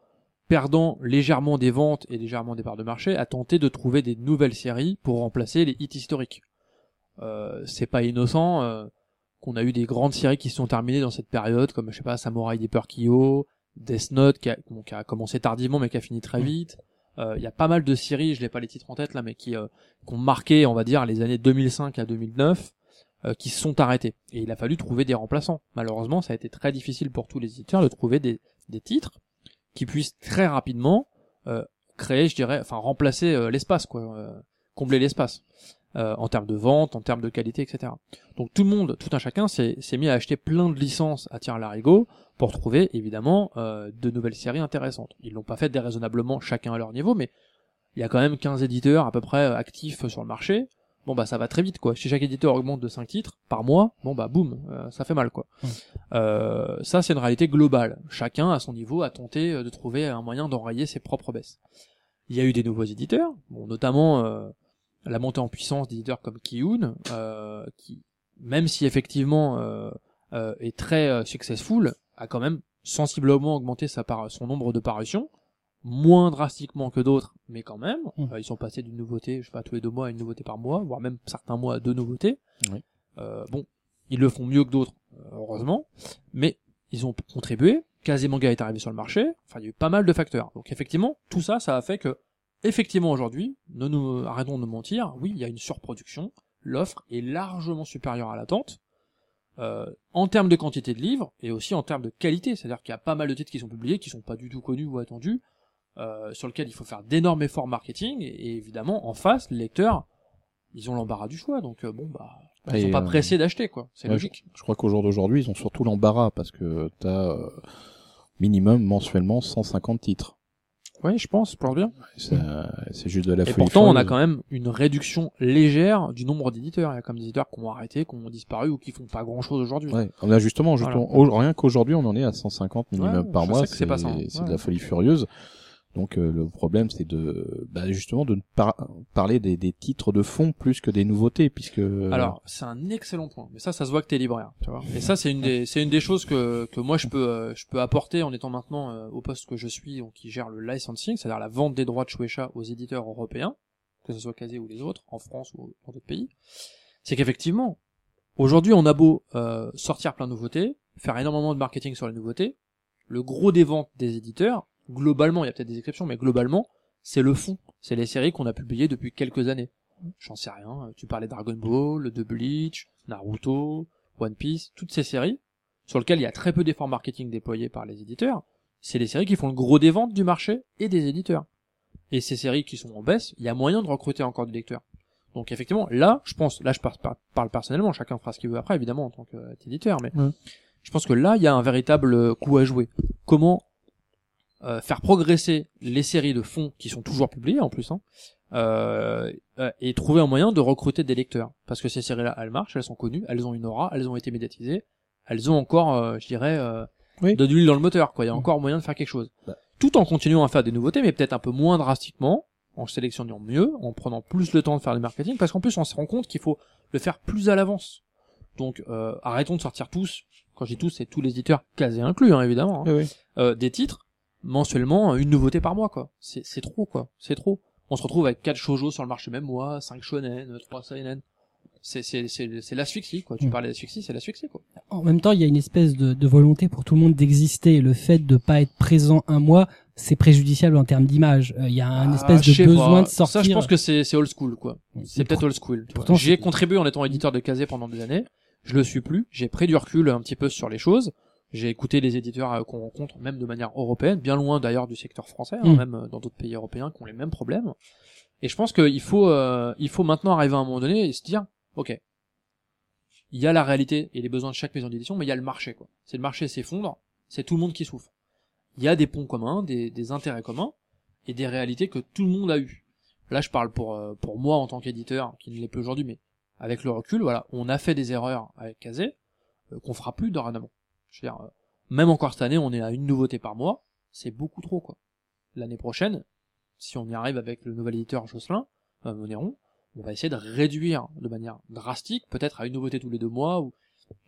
Speaker 2: perdant légèrement des ventes et légèrement des parts de marché, a tenté de trouver des nouvelles séries pour remplacer les hits historiques. Euh, c'est pas innocent euh, qu'on a eu des grandes séries qui se sont terminées dans cette période, comme je sais pas Samurai Deeper Kyo, Death Note qui a, commencé tardivement mais qui a fini très vite. Euh, Il y a pas mal de séries, je n'ai pas les titres en tête là, mais qui, ont marqué, on va dire, les années 2005 à 2009, euh, qui se sont arrêtées. Et il a fallu trouver des remplaçants. Malheureusement, ça a été très difficile pour tous les éditeurs de trouver des, des titres qui puissent très rapidement créer, je dirais, enfin remplacer l'espace, quoi, combler l'espace. Euh, en termes de vente, en termes de qualité, etc. Donc tout le monde, tout un chacun s'est mis à acheter plein de licences à tir larigot pour trouver évidemment euh, de nouvelles séries intéressantes. Ils l'ont pas fait déraisonnablement chacun à leur niveau, mais il y a quand même 15 éditeurs à peu près euh, actifs sur le marché. Bon bah ça va très vite quoi. Si chaque éditeur augmente de 5 titres par mois, bon bah boum, euh, ça fait mal quoi. Euh, ça c'est une réalité globale. Chacun à son niveau a tenté de trouver un moyen d'enrayer ses propres baisses. Il y a eu des nouveaux éditeurs, bon, notamment euh, la montée en puissance d'éditeurs comme Kiyun, euh, qui même si effectivement euh, euh, est très euh, successful, a quand même sensiblement augmenté sa par- son nombre de parutions, moins drastiquement que d'autres, mais quand même.
Speaker 1: Mm.
Speaker 2: Euh, ils sont passés d'une nouveauté, je sais pas, tous les deux mois à une nouveauté par mois, voire même certains mois à deux nouveautés.
Speaker 4: Oui.
Speaker 2: Euh, bon, ils le font mieux que d'autres, heureusement, mais ils ont contribué. Kazemanga est arrivé sur le marché. Enfin, il y a eu pas mal de facteurs. Donc effectivement, tout ça, ça a fait que, effectivement, aujourd'hui, ne nous arrêtons de mentir. Oui, il y a une surproduction. L'offre est largement supérieure à l'attente. Euh, en termes de quantité de livres et aussi en termes de qualité, c'est-à-dire qu'il y a pas mal de titres qui sont publiés, qui sont pas du tout connus ou attendus, euh, sur lesquels il faut faire d'énormes efforts marketing et, et évidemment en face, les lecteurs, ils ont l'embarras du choix, donc euh, bon bah ils
Speaker 4: Et,
Speaker 2: sont pas pressés d'acheter quoi, c'est
Speaker 4: ouais,
Speaker 2: logique.
Speaker 4: Je crois qu'au jour d'aujourd'hui, ils ont surtout l'embarras parce que t'as euh, minimum mensuellement 150 titres.
Speaker 2: Oui, je pense, pour bien.
Speaker 4: C'est juste de la
Speaker 2: Et pourtant, on a quand même une réduction légère du nombre d'éditeurs. Il y a comme des éditeurs qui ont arrêté, qui ont disparu ou qui font pas grand chose aujourd'hui.
Speaker 4: Ouais, on a justement,
Speaker 2: Voilà.
Speaker 4: justement au- rien qu'aujourd'hui, on en est à 150 minimum
Speaker 2: Ouais,
Speaker 4: par
Speaker 2: je
Speaker 4: mois.
Speaker 2: c'est hein.
Speaker 4: c'est
Speaker 2: Ouais.
Speaker 4: de la folie furieuse. Donc euh, le problème, c'est de, bah, justement, de ne pas parler des, titres de fond plus que des nouveautés, puisque.
Speaker 2: Alors, c'est un excellent point. Mais ça, ça se voit que t'es libraire, tu vois. Et ça, c'est une des, choses que, moi je peux, euh, je peux apporter en étant maintenant euh, au poste que je suis, donc qui gère le licensing, c'est-à-dire la vente des droits de Shueisha aux éditeurs européens, que ce soit Kazé ou les autres, en France ou dans d'autres pays. C'est qu'effectivement, aujourd'hui, on a beau euh, sortir plein de nouveautés, faire énormément de marketing sur les nouveautés, le gros des ventes des éditeurs, globalement, il y a peut-être des exceptions, mais globalement, c'est le fond. C'est les séries qu'on a publiées depuis quelques années. J'en sais rien. Tu parlais Dragon Ball, de Bleach, Naruto, One Piece, toutes ces séries sur lesquelles il y a très peu d'efforts marketing déployés par les éditeurs. C'est les séries qui font le gros des ventes du marché et des éditeurs. Et ces séries qui sont en baisse, il y a moyen de recruter encore des lecteurs. Donc effectivement, là, je pense, là je par- par- parle personnellement, chacun fera ce qu'il veut après, évidemment, en tant qu'éditeur, mais
Speaker 1: Ouais.
Speaker 2: je pense que là, il y a un véritable coup à jouer. Comment euh, faire progresser les séries de fond qui sont toujours publiées en plus, hein, euh, euh, et trouver un moyen de recruter des lecteurs. Parce que ces séries-là, elles marchent, elles sont connues, elles ont une aura, elles ont été médiatisées, elles ont encore, euh, je dirais, euh,
Speaker 1: Oui.
Speaker 2: de l'huile dans le moteur. Quoi. Il y a encore moyen de faire quelque chose.
Speaker 4: Bah.
Speaker 2: Tout en continuant à faire des nouveautés, mais peut-être un peu moins drastiquement, en sélectionnant mieux, en prenant plus le temps de faire du marketing, parce qu'en plus on se rend compte qu'il faut le faire plus à l'avance. Donc euh, arrêtons de sortir tous, quand je dis tous, c'est tous les éditeurs quasi inclus, hein, évidemment, hein,
Speaker 1: oui.
Speaker 2: euh, des titres mensuellement, une nouveauté par mois, quoi. C'est c'est trop, quoi. C'est trop. On se retrouve avec 4 shoujo sur le marché même mois, 5 shonen, 3 seinen. C'est c'est c'est c'est l'asphyxie, quoi. Tu
Speaker 1: Mm.
Speaker 2: parlais d'asphyxie, c'est l'asphyxie, quoi.
Speaker 1: En même temps, il y a une espèce de, de volonté pour tout le monde d'exister. Le fait de pas être présent un mois, c'est préjudiciable en termes d'image. Euh, Il y a un
Speaker 2: Ah,
Speaker 1: espèce de besoin
Speaker 2: pas.
Speaker 1: de sortir.
Speaker 2: Ça, je pense que c'est c'est old school, quoi. C'est peut-être old school. J'y ai contribué en étant éditeur de Kazé pendant des années. Je le suis plus. J'ai pris du recul un petit peu sur les choses. J'ai écouté les éditeurs euh, qu'on rencontre, même de manière européenne, bien loin d'ailleurs du secteur français, hein,
Speaker 1: Mm.
Speaker 2: même euh, dans d'autres pays européens qui ont les mêmes problèmes. Et je pense qu'il faut, euh, il faut maintenant arriver à un moment donné et se dire, ok, il y a la réalité et les besoins de chaque maison d'édition, mais il y a le marché, quoi. C'est le marché s'effondre, c'est tout le monde qui souffre. Il y a des ponts communs, des, des intérêts communs et des réalités que tout le monde a eu. Là, je parle pour euh, pour moi en tant qu'éditeur, qui ne l'est plus aujourd'hui, mais avec le recul, voilà, on a fait des erreurs avec Kazé euh, qu'on fera plus dorénavant. Je veux dire, euh, même encore cette année, on est à une nouveauté par mois, c'est beaucoup trop quoi. L'année prochaine, si on y arrive avec le nouvel éditeur Jocelyn euh, Monéron, on va essayer de réduire de manière drastique, peut-être à une nouveauté tous les deux mois ou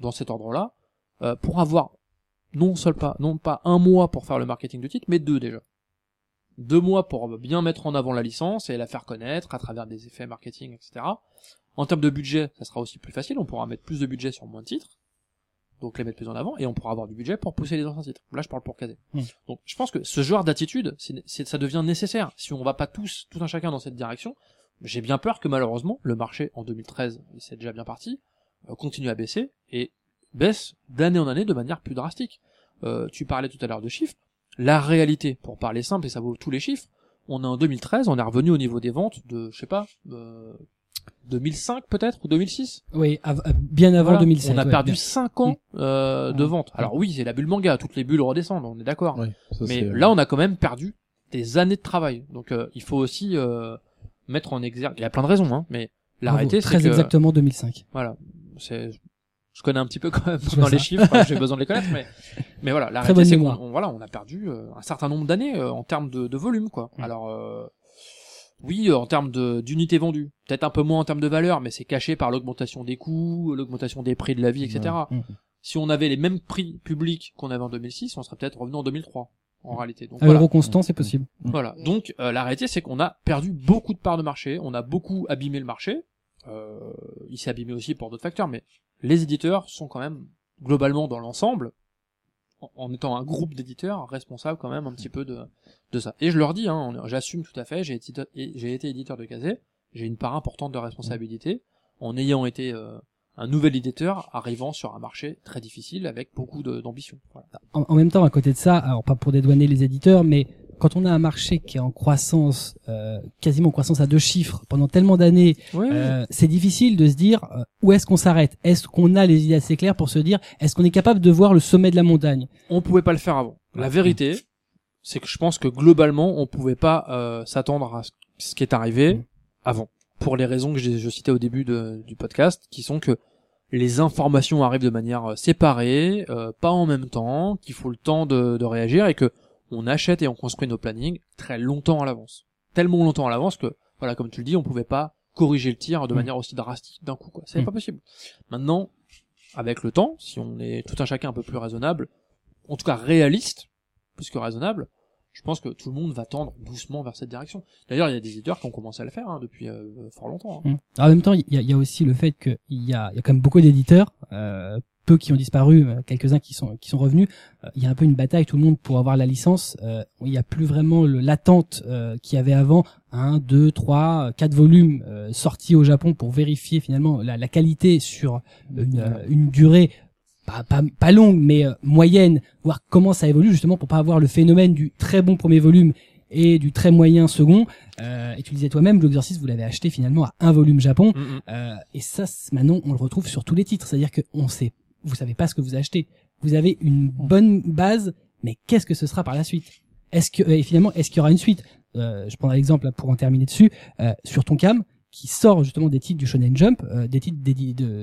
Speaker 2: dans cet ordre-là, euh, pour avoir non seul pas non pas un mois pour faire le marketing du titre, mais deux déjà deux mois pour bien mettre en avant la licence et la faire connaître à travers des effets marketing, etc. En termes de budget, ça sera aussi plus facile, on pourra mettre plus de budget sur moins de titres, donc les mettre plus en avant, et on pourra avoir du budget pour pousser les anciens titres. Là, je parle pour caser.
Speaker 1: Mm.
Speaker 2: Donc, je pense que ce genre d'attitude, c'est, ça devient nécessaire. Si on va pas tous, tout un chacun dans cette direction, j'ai bien peur que malheureusement, le marché en 2013, et c'est déjà bien parti, euh, continue à baisser, et baisse d'année en année de manière plus drastique. Euh, tu parlais tout à l'heure de chiffres, la réalité, pour parler simple, et ça vaut tous les chiffres, on est en 2013, on est revenu au niveau des ventes de, je sais pas, euh, 2005 peut-être ou 2006.
Speaker 1: Oui, av- euh, bien avant
Speaker 2: Voilà.
Speaker 1: 2007.
Speaker 2: On a
Speaker 1: ouais,
Speaker 2: perdu
Speaker 1: bien.
Speaker 2: 5 ans euh, de vente. Alors oui, c'est la bulle manga, toutes les bulles redescendent, on est d'accord. Mais
Speaker 4: euh,
Speaker 2: là, on a quand même perdu des années de travail. Donc euh, il faut aussi euh, mettre en exergue. Il y a plein de raisons, hein, mais l'arrêté, c'est
Speaker 1: Très
Speaker 2: que
Speaker 1: exactement 2005.
Speaker 2: voilà, c'est je connais un petit peu quand même
Speaker 1: Je
Speaker 2: dans les
Speaker 1: ça.
Speaker 2: chiffres, j'ai besoin de les connaître, mais mais voilà, l'arrêté, c'est qu'on voilà, on a perdu euh, un certain nombre d'années euh, en termes de, de volume, quoi.
Speaker 1: Mm.
Speaker 2: Alors euh, oui, euh, en termes de d'unités vendues, peut-être un peu moins en termes de valeur, mais c'est caché par l'augmentation des coûts, l'augmentation des prix de la vie, etc.
Speaker 1: Mm.
Speaker 2: Si on avait les mêmes prix publics qu'on avait en 2006, on serait peut-être revenu en 2003 en réalité. Donc
Speaker 1: À
Speaker 2: voilà.
Speaker 1: euro constant, c'est possible.
Speaker 2: Voilà. Donc euh, la réalité, c'est qu'on a perdu beaucoup de parts de marché, on a beaucoup abîmé le marché. Euh, il s'est abîmé aussi pour d'autres facteurs, mais les éditeurs sont quand même globalement dans l'ensemble, en, étant un groupe d'éditeurs, responsables quand même un petit peu de, de ça. Et je leur dis, hein, j'assume tout à fait, j'ai été, éditeur de Kazé, j'ai une part importante de responsabilité, en ayant été euh, un nouvel éditeur arrivant sur un marché très difficile avec beaucoup d'ambition.
Speaker 1: En, en même temps, à côté de ça, alors pas pour dédouaner les éditeurs, mais quand on a un marché qui est en croissance, euh, quasiment en croissance à deux chiffres pendant tellement d'années, euh, c'est difficile de se dire euh, où est-ce qu'on s'arrête? Est-ce qu'on a les idées assez claires pour se dire est-ce qu'on est capable de voir le sommet de la montagne?
Speaker 2: On pouvait pas le faire avant. La vérité, c'est que je pense que globalement, on pouvait pas s'attendre à ce- qui est arrivé avant. Pour les raisons que je citais au début de- du podcast, qui sont que les informations arrivent de manière séparée, pas en même temps, qu'il faut le temps de, de réagir et que on achète et on construit nos plannings très longtemps à l'avance. Tellement longtemps à l'avance que, voilà, comme tu le dis, on pouvait pas corriger le tir de
Speaker 1: Mm.
Speaker 2: manière aussi drastique d'un coup, quoi. C'est
Speaker 1: Mm.
Speaker 2: pas possible. Maintenant, avec le temps, si on est tout un chacun un peu plus raisonnable, en tout cas réaliste, plus que raisonnable, je pense que tout le monde va tendre doucement vers cette direction. D'ailleurs, il y a des éditeurs qui ont commencé à le faire hein, depuis euh, fort longtemps. hein.
Speaker 1: Mm. Alors, en même temps, il y a, il y a aussi le fait qu'il y a, il y a quand même beaucoup d'éditeurs, euh, peu qui ont disparu, euh, quelques-uns qui sont qui sont revenus. Euh, il y a un peu une bataille tout le monde pour avoir la licence. Euh, il n'y a plus vraiment l'attente euh, qu'il y avait avant. Un, deux, trois, quatre volumes euh, sortis au Japon pour vérifier finalement la, la qualité sur une, une durée pas, pas, pas longue mais euh, moyenne, voir comment ça évolue justement pour pas avoir le phénomène du très bon premier volume et du très moyen second. Euh, et tu disais toi-même, l'exercice vous l'avez acheté finalement à un volume Japon.
Speaker 2: Mm, mm.
Speaker 1: Euh, et ça, maintenant, on le retrouve sur tous les titres. C'est-à-dire que on sait, vous savez pas ce que vous achetez. Vous avez une bonne base, mais qu'est-ce que ce sera par la suite? Est-ce que, et finalement, est-ce qu'il y aura une suite? Euh, Je prends l'exemple pour en terminer dessus. Euh, sur ton cam, qui sort justement des titres du Shonen Jump, euh, des titres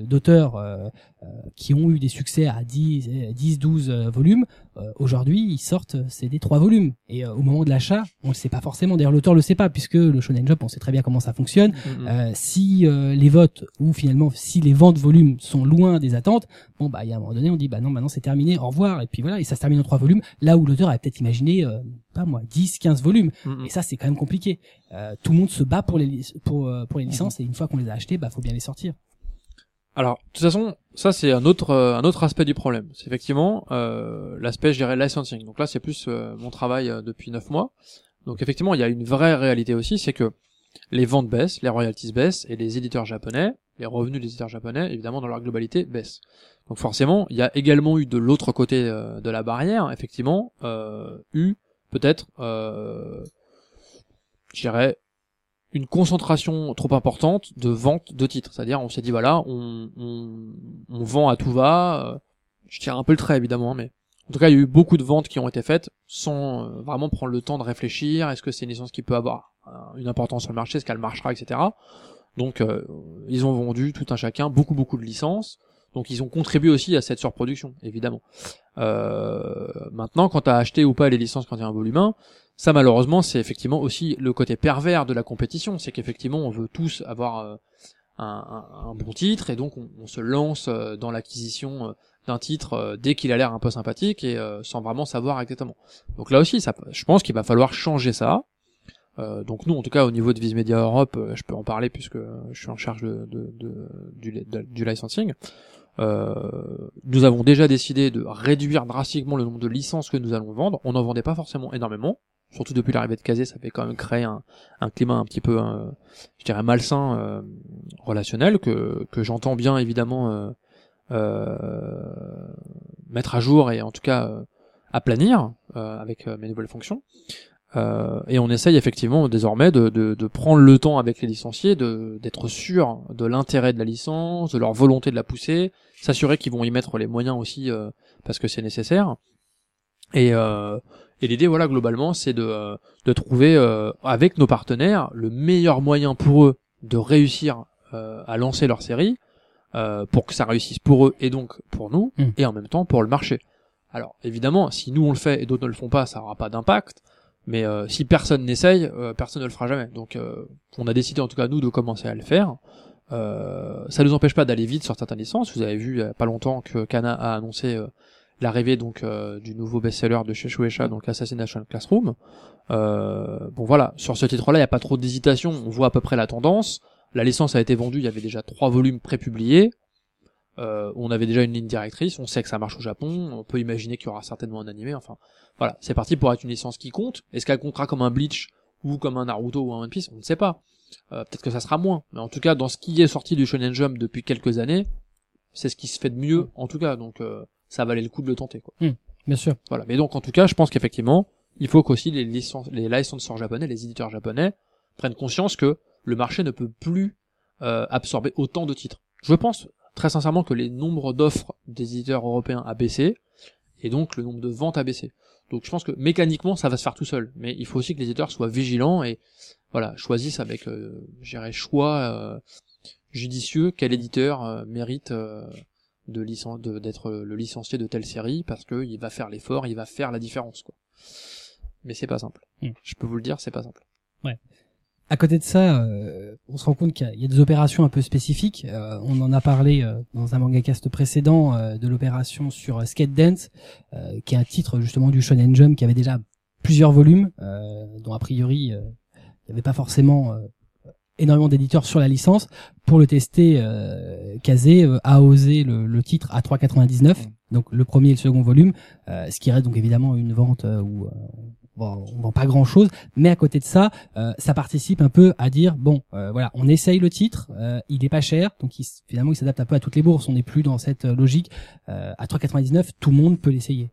Speaker 1: d'auteurs euh, euh, qui ont eu des succès à 10, euh, 10 12 euh, volumes. Euh, Aujourd'hui, ils sortent, c'est des trois volumes. Et euh, au moment de l'achat, on le sait pas forcément. D'ailleurs, l'auteur le sait pas, puisque le Shonen Jump, on sait très bien comment ça fonctionne.
Speaker 2: Mm, mm.
Speaker 1: Euh, si les votes ou finalement si les ventes volumes sont loin des attentes, bon bah il y a un moment donné on dit bah non maintenant c'est terminé, au revoir et puis voilà et ça se termine en trois volumes là où l'auteur a peut-être imaginé pas moi 10 15 volumes
Speaker 2: Mm,
Speaker 1: et ça c'est quand même compliqué. Euh, tout le monde se bat pour les pour pour les licences et une fois qu'on les a achetées bah faut bien les sortir.
Speaker 2: Alors, de toute façon, ça c'est un autre euh, un autre aspect du problème. C'est effectivement euh, l'aspect, je dirais, licensing. Donc là, c'est plus euh, mon travail euh, depuis neuf mois. Donc effectivement, il y a une vraie réalité aussi, c'est que les ventes baissent, les royalties baissent, et les éditeurs japonais, les revenus des éditeurs japonais, évidemment dans leur globalité, baissent. Donc forcément, il y a également eu de l'autre côté euh, de la barrière, effectivement, eu peut-être, euh, je dirais, une concentration trop importante de vente de titres. C'est-à-dire, on s'est dit, voilà, on, on, vend à tout va. euh, je tire un peu le trait, évidemment, mais en tout cas, il y a eu beaucoup de ventes qui ont été faites sans euh, vraiment prendre le temps de réfléchir. Est-ce que c'est une licence qui peut avoir euh, une importance sur le marché? Est-ce qu'elle marchera, etc. Donc, euh, ils ont vendu tout un chacun beaucoup, beaucoup de licences. Donc, ils ont contribué aussi à cette surproduction, évidemment. Maintenant, quand tu as acheté ou pas les licences quand il y a un volume 1, ça malheureusement c'est effectivement aussi le côté pervers de la compétition, c'est qu'effectivement on veut tous avoir euh, un, bon titre et donc on, se lance euh, dans l'acquisition euh, d'un titre dès qu'il a l'air un peu sympathique et sans vraiment savoir exactement. Donc là aussi, je pense qu'il va falloir changer ça. Donc nous, en tout cas au niveau de Viz Media Europe, je peux en parler puisque je suis en charge du, licensing. Nous avons déjà décidé de réduire drastiquement le nombre de licences que nous allons vendre. On n'en vendait pas forcément énormément, surtout depuis l'arrivée de Kazé, ça fait quand même créer un, un climat un petit peu, euh, je dirais malsain euh, relationnel que que j'entends bien évidemment euh, euh, mettre à jour et en tout cas aplanir euh, avec euh, mes nouvelles fonctions. Et on essaye effectivement désormais de, de, de prendre le temps avec les licenciés, d'être sûr de l'intérêt de la licence, de leur volonté de la pousser, s'assurer qu'ils vont y mettre les moyens aussi parce que c'est nécessaire. Et, euh, et l'idée, voilà, globalement, c'est de, euh, de trouver euh, avec nos partenaires le meilleur moyen pour eux de réussir euh, à lancer leur série, euh, pour que ça réussisse pour eux et donc pour nous,
Speaker 1: Mm.
Speaker 2: et en même temps pour le marché. Alors évidemment, si nous on le fait et d'autres ne le font pas, ça aura pas d'impact. Mais euh, si personne n'essaye, euh, personne ne le fera jamais. Donc euh, on a décidé en tout cas nous de commencer à le faire. Euh, ça nous empêche pas d'aller vite sur certaines licences. Vous avez vu il y a pas longtemps que Kana a annoncé euh, l'arrivée donc euh, du nouveau best-seller de chez Shueisha, donc Assassination Classroom. Euh, bon voilà, sur ce titre-là, il n'y a pas trop d'hésitation. On voit à peu près la tendance. La licence a été vendue, il y avait déjà trois volumes prépubliés. Euh, on avait déjà une ligne directrice, on sait que ça marche au Japon, on peut imaginer qu'il y aura certainement un animé, enfin voilà, c'est parti pour être une licence qui compte. Est-ce qu'elle comptera comme un Bleach ou comme un Naruto ou un One Piece? On ne sait pas. Euh, Peut-être que ça sera moins, mais en tout cas dans ce qui est sorti du Shonen Jump depuis quelques années, c'est ce qui se fait de mieux en tout cas, donc euh, ça valait le coup de le tenter quoi.
Speaker 1: Bien sûr.
Speaker 2: Voilà. Mais donc, en tout cas, je pense qu'effectivement, il faut qu'aussi les licences, les licenseurs japonais, les éditeurs japonais, prennent conscience que le marché ne peut plus euh, absorber autant de titres. Je pense très sincèrement que les nombres d'offres des éditeurs européens a baissé, et donc le nombre de ventes a baissé. Donc je pense que mécaniquement, ça va se faire tout seul. Mais il faut aussi que les éditeurs soient vigilants et voilà, choisissent avec, euh, choix euh, judicieux quel éditeur euh, mérite euh, de licen de- d'être le licencié de telle série parce que il va faire l'effort, il va faire la différence quoi. Mais c'est pas simple.
Speaker 1: Mm.
Speaker 2: Je peux vous le dire, c'est pas simple.
Speaker 1: À côté de ça, euh, on se rend compte qu'il y a- il y, a des opérations un peu spécifiques. Euh, on en a parlé euh, dans un mangacast précédent euh, de l'opération sur euh, Skate Dance, euh, qui est un titre justement du Shonen Jump qui avait déjà plusieurs volumes, euh, dont a priori euh, il n'y avait pas forcément euh, énormément d'éditeurs sur la licence. Pour le tester, euh, Kazé euh, a osé le, le titre à 3,99, donc le premier et le second volume, euh, ce qui reste donc évidemment une vente euh, où euh, bon, on vend pas grand chose, mais à côté de ça, euh, ça participe un peu à dire bon euh, voilà on essaye le titre euh, il est pas cher donc il, finalement il s'adapte un peu à toutes les bourses on n'est plus dans cette euh, logique euh, à 3,99 tout le monde peut l'essayer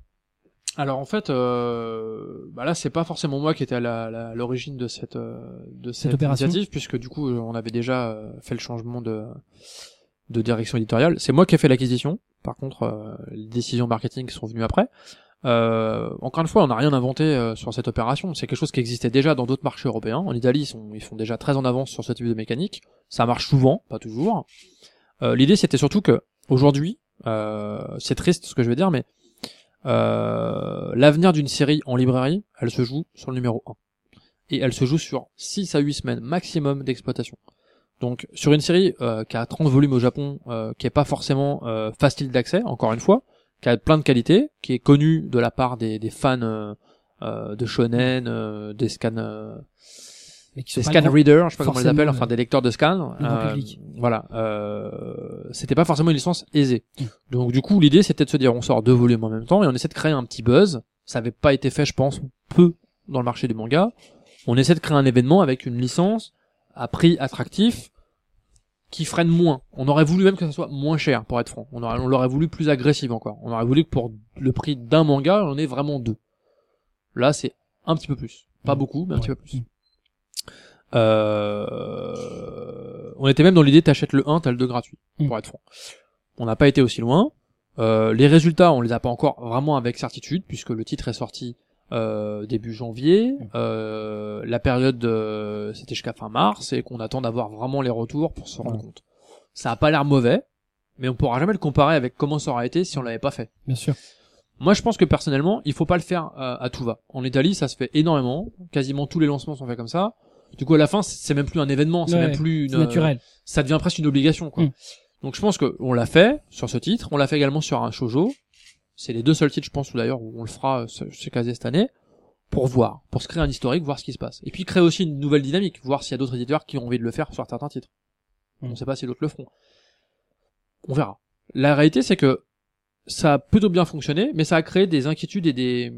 Speaker 2: Alors en fait, euh, bah là c'est pas forcément moi qui était à la- la- l'origine de cette euh, de cette,
Speaker 1: opération
Speaker 2: initiative puisque du coup on avait déjà euh, fait le changement de de direction éditoriale. C'est moi qui ai fait l'acquisition. Par contre, euh, les décisions marketing sont venues après. Euh, encore une fois, on n'a rien inventé euh, sur cette opération. C'est quelque chose qui existait déjà dans d'autres marchés européens. En Italie, ils, sont, ils font déjà très en avance sur ce type de mécanique. Ça marche souvent, pas toujours. Euh, L'idée, c'était surtout que aujourd'hui, euh, c'est triste ce que je vais dire, mais euh, l'avenir d'une série en librairie, elle se joue sur le numéro 1. Et elle se joue sur 6 à 8 semaines maximum d'exploitation. Donc sur une série euh, qui a 30 volumes au Japon, euh, qui est pas forcément euh, facile d'accès, encore une fois, qui a plein de qualités, qui est connue de la part des, des fans euh, de shonen, des scans,
Speaker 1: mais qui sont
Speaker 2: des
Speaker 1: pas
Speaker 2: scan readers, je sais pas comment on les appelle, enfin
Speaker 1: euh,
Speaker 2: des lecteurs de
Speaker 1: grand public.
Speaker 2: Voilà, euh, c'était pas forcément une licence aisée.
Speaker 1: Mm.
Speaker 2: Donc du coup, l'idée c'était de se dire, on sort deux volumes en même temps et on essaie de créer un petit buzz. Ça avait pas été fait, je pense, peu dans le marché du manga. On essaie de créer un événement avec une licence à prix attractif qui freine moins. On aurait voulu même que ça soit moins cher, pour être franc. On, aurait, on l'aurait voulu plus agressif encore. On aurait voulu que pour le prix d'un manga, on ait vraiment deux. Là, c'est un petit peu plus. Pas
Speaker 1: Mm.
Speaker 2: beaucoup, mais un
Speaker 1: Ouais.
Speaker 2: petit peu plus. Euh... On était même dans l'idée t'achètes le 1, t'as le 2 gratuit,
Speaker 1: Mm.
Speaker 2: pour être franc. On n'a pas été aussi loin. Euh, les résultats, on les a pas encore vraiment avec certitude, puisque le titre est sorti euh, début janvier. Euh, la période, euh, c'était jusqu'à fin mars, et qu'on attend d'avoir vraiment les retours pour se rendre compte. Ça a pas l'air mauvais, mais on pourra jamais le comparer avec comment ça aurait été si on l'avait pas fait.
Speaker 1: bien sûr
Speaker 2: Moi, je pense que personnellement, il faut pas le faire euh, à tout va. En Italie, ça se fait énormément. Quasiment tous les lancements sont faits comme ça. Du coup, à la fin, c'est même plus un événement, c'est
Speaker 1: Ouais,
Speaker 2: même plus une,
Speaker 1: naturel
Speaker 2: ça devient presque une obligation, quoi.
Speaker 1: Mm.
Speaker 2: Donc, je pense que on l'a fait sur ce titre. On l'a fait également sur un shoujo. C'est les deux seuls titres, je pense, où d'ailleurs où on le fera euh, chez Kazé cette année pour voir, pour se créer un historique, voir ce qui se passe. Et puis créer aussi une nouvelle dynamique, voir s'il y a d'autres éditeurs qui ont envie de le faire sur certains titres.
Speaker 1: Mm.
Speaker 2: On sait pas si d'autres le feront. On verra. La réalité, c'est que ça a plutôt bien fonctionné, mais ça a créé des inquiétudes et des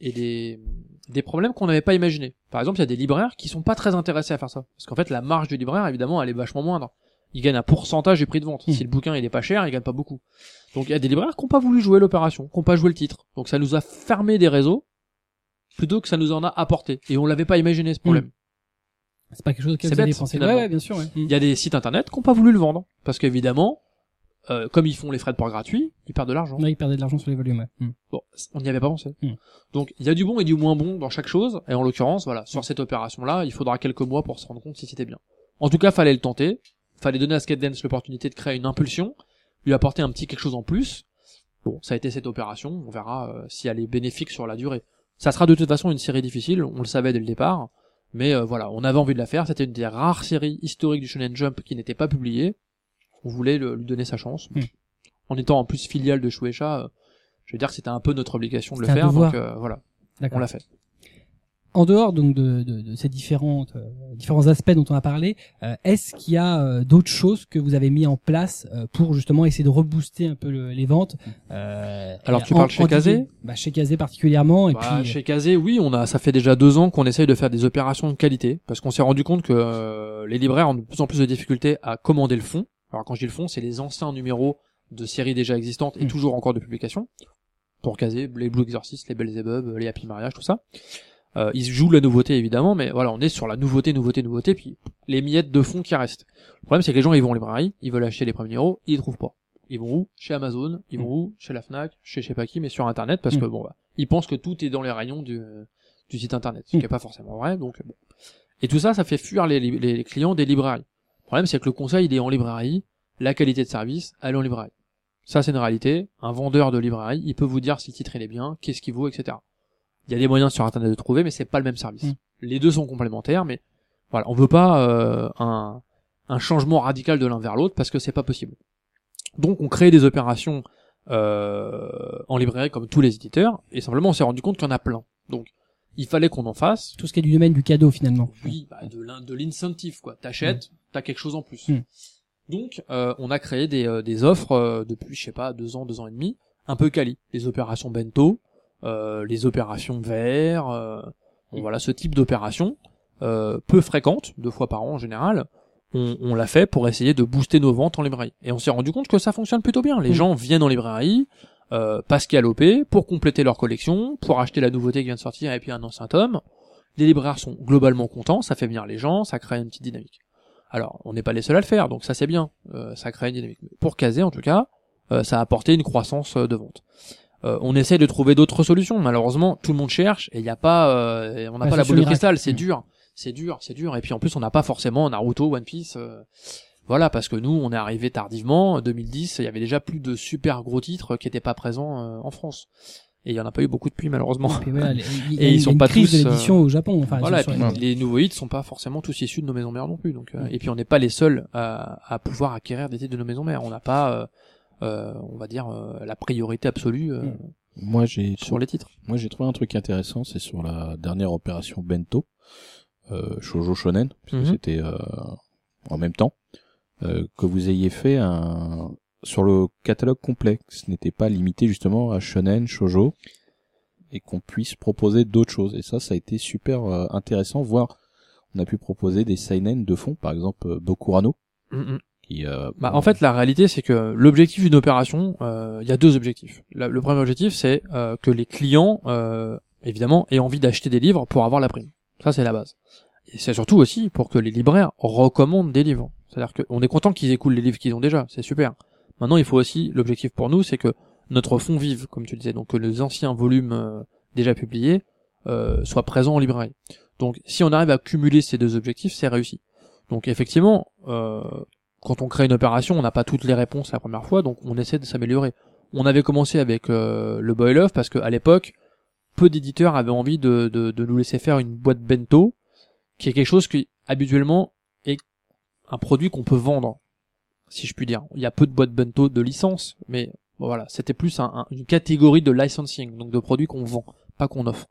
Speaker 2: et des des problèmes qu'on n'avait pas imaginés. Par exemple, il y a des libraires qui sont pas très intéressés à faire ça, parce qu'en fait, la marge du libraire, évidemment, elle est vachement moindre. Il gagne un pourcentage du prix de vente.
Speaker 1: Mm.
Speaker 2: Si le bouquin il est pas cher, il gagne pas beaucoup. Donc il y a des libraires qui n'ont pas voulu jouer l'opération, qui n'ont pas joué le titre. Donc ça nous a fermé des réseaux plutôt que ça nous en a apporté. Et on l'avait pas imaginé ce problème.
Speaker 1: C'est pas quelque chose
Speaker 2: C'est
Speaker 1: vous avez pensé. Ouais, ouais, bien sûr. Ouais.
Speaker 2: Il y a des sites internet qui n'ont pas voulu le vendre parce qu'évidemment, euh, comme ils font les frais de port gratuits, ils perdent de l'argent.
Speaker 1: Ouais, ils perdaient de l'argent sur les volumes. Ouais. Mm.
Speaker 2: Bon, on n'y avait pas pensé.
Speaker 1: Hmm.
Speaker 2: Donc il y a du bon et du moins bon dans chaque chose, et en l'occurrence, voilà, sur cette opération-là, il faudra quelques mois pour se rendre compte si c'était bien. En tout cas, fallait le tenter, fallait donner à Skate l'opportunité de créer une impulsion, lui apporter un petit quelque chose en plus. Bon, ça a été cette opération, on verra euh, si elle est bénéfique sur la durée. Ça sera de toute façon une série difficile, on le savait dès le départ, mais euh, voilà, on avait envie de la faire, c'était une des rares séries historiques du Shonen Jump qui n'était pas publiée, on voulait le- lui donner sa chance.
Speaker 1: Hmm.
Speaker 2: En étant en plus filiale de Shueisha, euh, je veux dire que c'était un peu notre obligation de le faire,
Speaker 1: devoir.
Speaker 2: donc euh, voilà, on l'a fait.
Speaker 1: En dehors donc de, de, de ces différentes euh, différents aspects dont on a parlé, est-ce qu'il y a d'autres choses que vous avez mis en place pour justement essayer de rebooster un peu le- les ventes
Speaker 2: Alors, tu
Speaker 1: en-
Speaker 2: parles chez Kazé?
Speaker 1: bah, Chez Kazé particulièrement et
Speaker 2: Bah,
Speaker 1: puis
Speaker 2: chez Kazé, oui, on a, ça fait déjà deux ans qu'on essaye de faire des opérations de qualité, parce qu'on s'est rendu compte que les libraires ont de plus en plus de difficultés à commander le fond. Alors quand je dis le fond, c'est les anciens numéros de séries déjà existantes et
Speaker 1: Mm.
Speaker 2: toujours encore de publication. Pour Kazé, les Blue Exorcist, les Belzebub, les Happy Mariage, tout ça. Euh, ils jouent la nouveauté évidemment, mais voilà, on est sur la nouveauté, nouveauté, nouveauté, puis les miettes de fond qui restent. Le problème c'est que les gens ils vont en librairie, ils veulent acheter les premiers numéros, ils les trouvent pas. Ils vont où? Chez Amazon, ils vont où? Chez la Fnac, chez je sais pas qui, mais sur internet parce
Speaker 1: Mm.
Speaker 2: que bon, bah, ils pensent que tout est dans les rayons du, du site internet, ce qui est pas forcément vrai. Donc bon. Et tout ça, ça fait fuir les, les clients des librairies. Le problème c'est que le conseil il est en librairie, la qualité de service, elle est en librairie. Ça c'est une réalité. Un vendeur de librairie, il peut vous dire si le titre il est bien, qu'est-ce qu'il vaut, etc. Il y a des moyens sur internet de trouver, mais c'est pas le même service.
Speaker 1: Mm.
Speaker 2: Les deux sont complémentaires, mais voilà, on veut pas euh, un, un changement radical de l'un vers l'autre parce que c'est pas possible. Donc on crée des opérations euh, en librairie comme tous les éditeurs, et simplement on s'est rendu compte qu'il y en a plein. Donc il fallait qu'on en fasse.
Speaker 1: tout ce qui est du domaine du cadeau finalement.
Speaker 2: Oui, bah, de l'incentive quoi. T'achètes, t'as quelque chose en plus.
Speaker 1: Mm.
Speaker 2: Donc euh, on a créé des, euh, des offres euh, depuis je sais pas deux ans, deux ans et demi, un peu quali. Les opérations bento, euh, les opérations verre, euh, bon, voilà ce type d'opération euh, peu fréquente, deux fois par an en général. On, on l'a fait pour essayer de booster nos ventes en librairie. Et on s'est rendu compte que ça fonctionne plutôt bien. Les
Speaker 1: Mm.
Speaker 2: gens viennent en librairie, euh, parce qu'à l'OP, pour compléter leur collection, pour acheter la nouveauté qui vient de sortir et puis un ancien tome. Les libraires sont globalement contents, ça fait venir les gens, ça crée une petite dynamique. Alors, on n'est pas les seuls à le faire, donc ça c'est bien, euh, ça crée une dynamique. Mais Pour caser en tout cas, euh, ça a apporté une croissance euh, de vente. Euh, on essaie de trouver d'autres solutions. Malheureusement, tout le monde cherche et il n'y a pas, euh, on n'a
Speaker 1: Pas
Speaker 2: pas la boule de cristal. C'est
Speaker 1: Mm.
Speaker 2: dur, c'est dur, c'est dur. Et puis en plus, on n'a pas forcément Naruto, One Piece. euh, voilà, parce que nous, on est arrivé tardivement. En 2010, il y avait déjà plus de super gros titres qui n'étaient pas présents euh, en France. Et il y en a pas eu beaucoup depuis, malheureusement.
Speaker 1: Et, voilà, les- y
Speaker 2: ils sont
Speaker 1: y une
Speaker 2: pas
Speaker 1: crise
Speaker 2: tous,
Speaker 1: de l'édition au Japon. Enfin,
Speaker 2: voilà, puis les nouveaux hits sont pas forcément tous issus de nos maisons mères non plus. Donc, euh, et puis on n'est pas les seuls à, à pouvoir acquérir des titres de nos maisons mères. On n'a pas, euh, euh, on va dire, euh, la priorité absolue euh.
Speaker 4: Moi, j'ai
Speaker 2: sur les titres.
Speaker 4: Moi, j'ai trouvé un truc intéressant, c'est sur la dernière opération Bento, euh, Shoujo Shonen, puisque
Speaker 2: Mhm.
Speaker 4: c'était euh, en même temps, euh, que vous ayez fait un sur le catalogue complet. que Ce n'était pas limité justement à Shonen, Shoujo, et qu'on puisse proposer d'autres choses. Et ça, ça a été super euh, intéressant. Voire, on a pu proposer des seinen de fond, par exemple euh, Bokurano, qui. Euh,
Speaker 2: Bah, en fait, la réalité, c'est que l'objectif d'une opération, euh, il y a deux objectifs. La- le premier objectif, c'est euh, que les clients, euh, évidemment, aient envie d'acheter des livres pour avoir la prime. Ça, c'est la base. Et c'est surtout aussi pour que les libraires recommandent des livres. C'est-à-dire qu'on est content qu'ils écoulent les livres qu'ils ont déjà, c'est super. Maintenant, il faut aussi, l'objectif pour nous, c'est que notre fonds vive, comme tu disais, donc que les anciens volumes euh, déjà publiés euh, soient présents en librairie. Donc, si on arrive à cumuler ces deux objectifs, c'est réussi. Donc, effectivement, euh, quand on crée une opération, on n'a pas toutes les réponses la première fois, donc on essaie de s'améliorer. On avait commencé avec euh, le Boil Off parce qu'à l'époque, peu d'éditeurs avaient envie de, de, de nous laisser faire une boîte bento, qui est quelque chose qui habituellement est un produit qu'on peut vendre, si je puis dire. Il y a peu de boîtes bento de licence, mais voilà, c'était plus un- un- une catégorie de licensing, donc de produits qu'on vend, pas qu'on offre.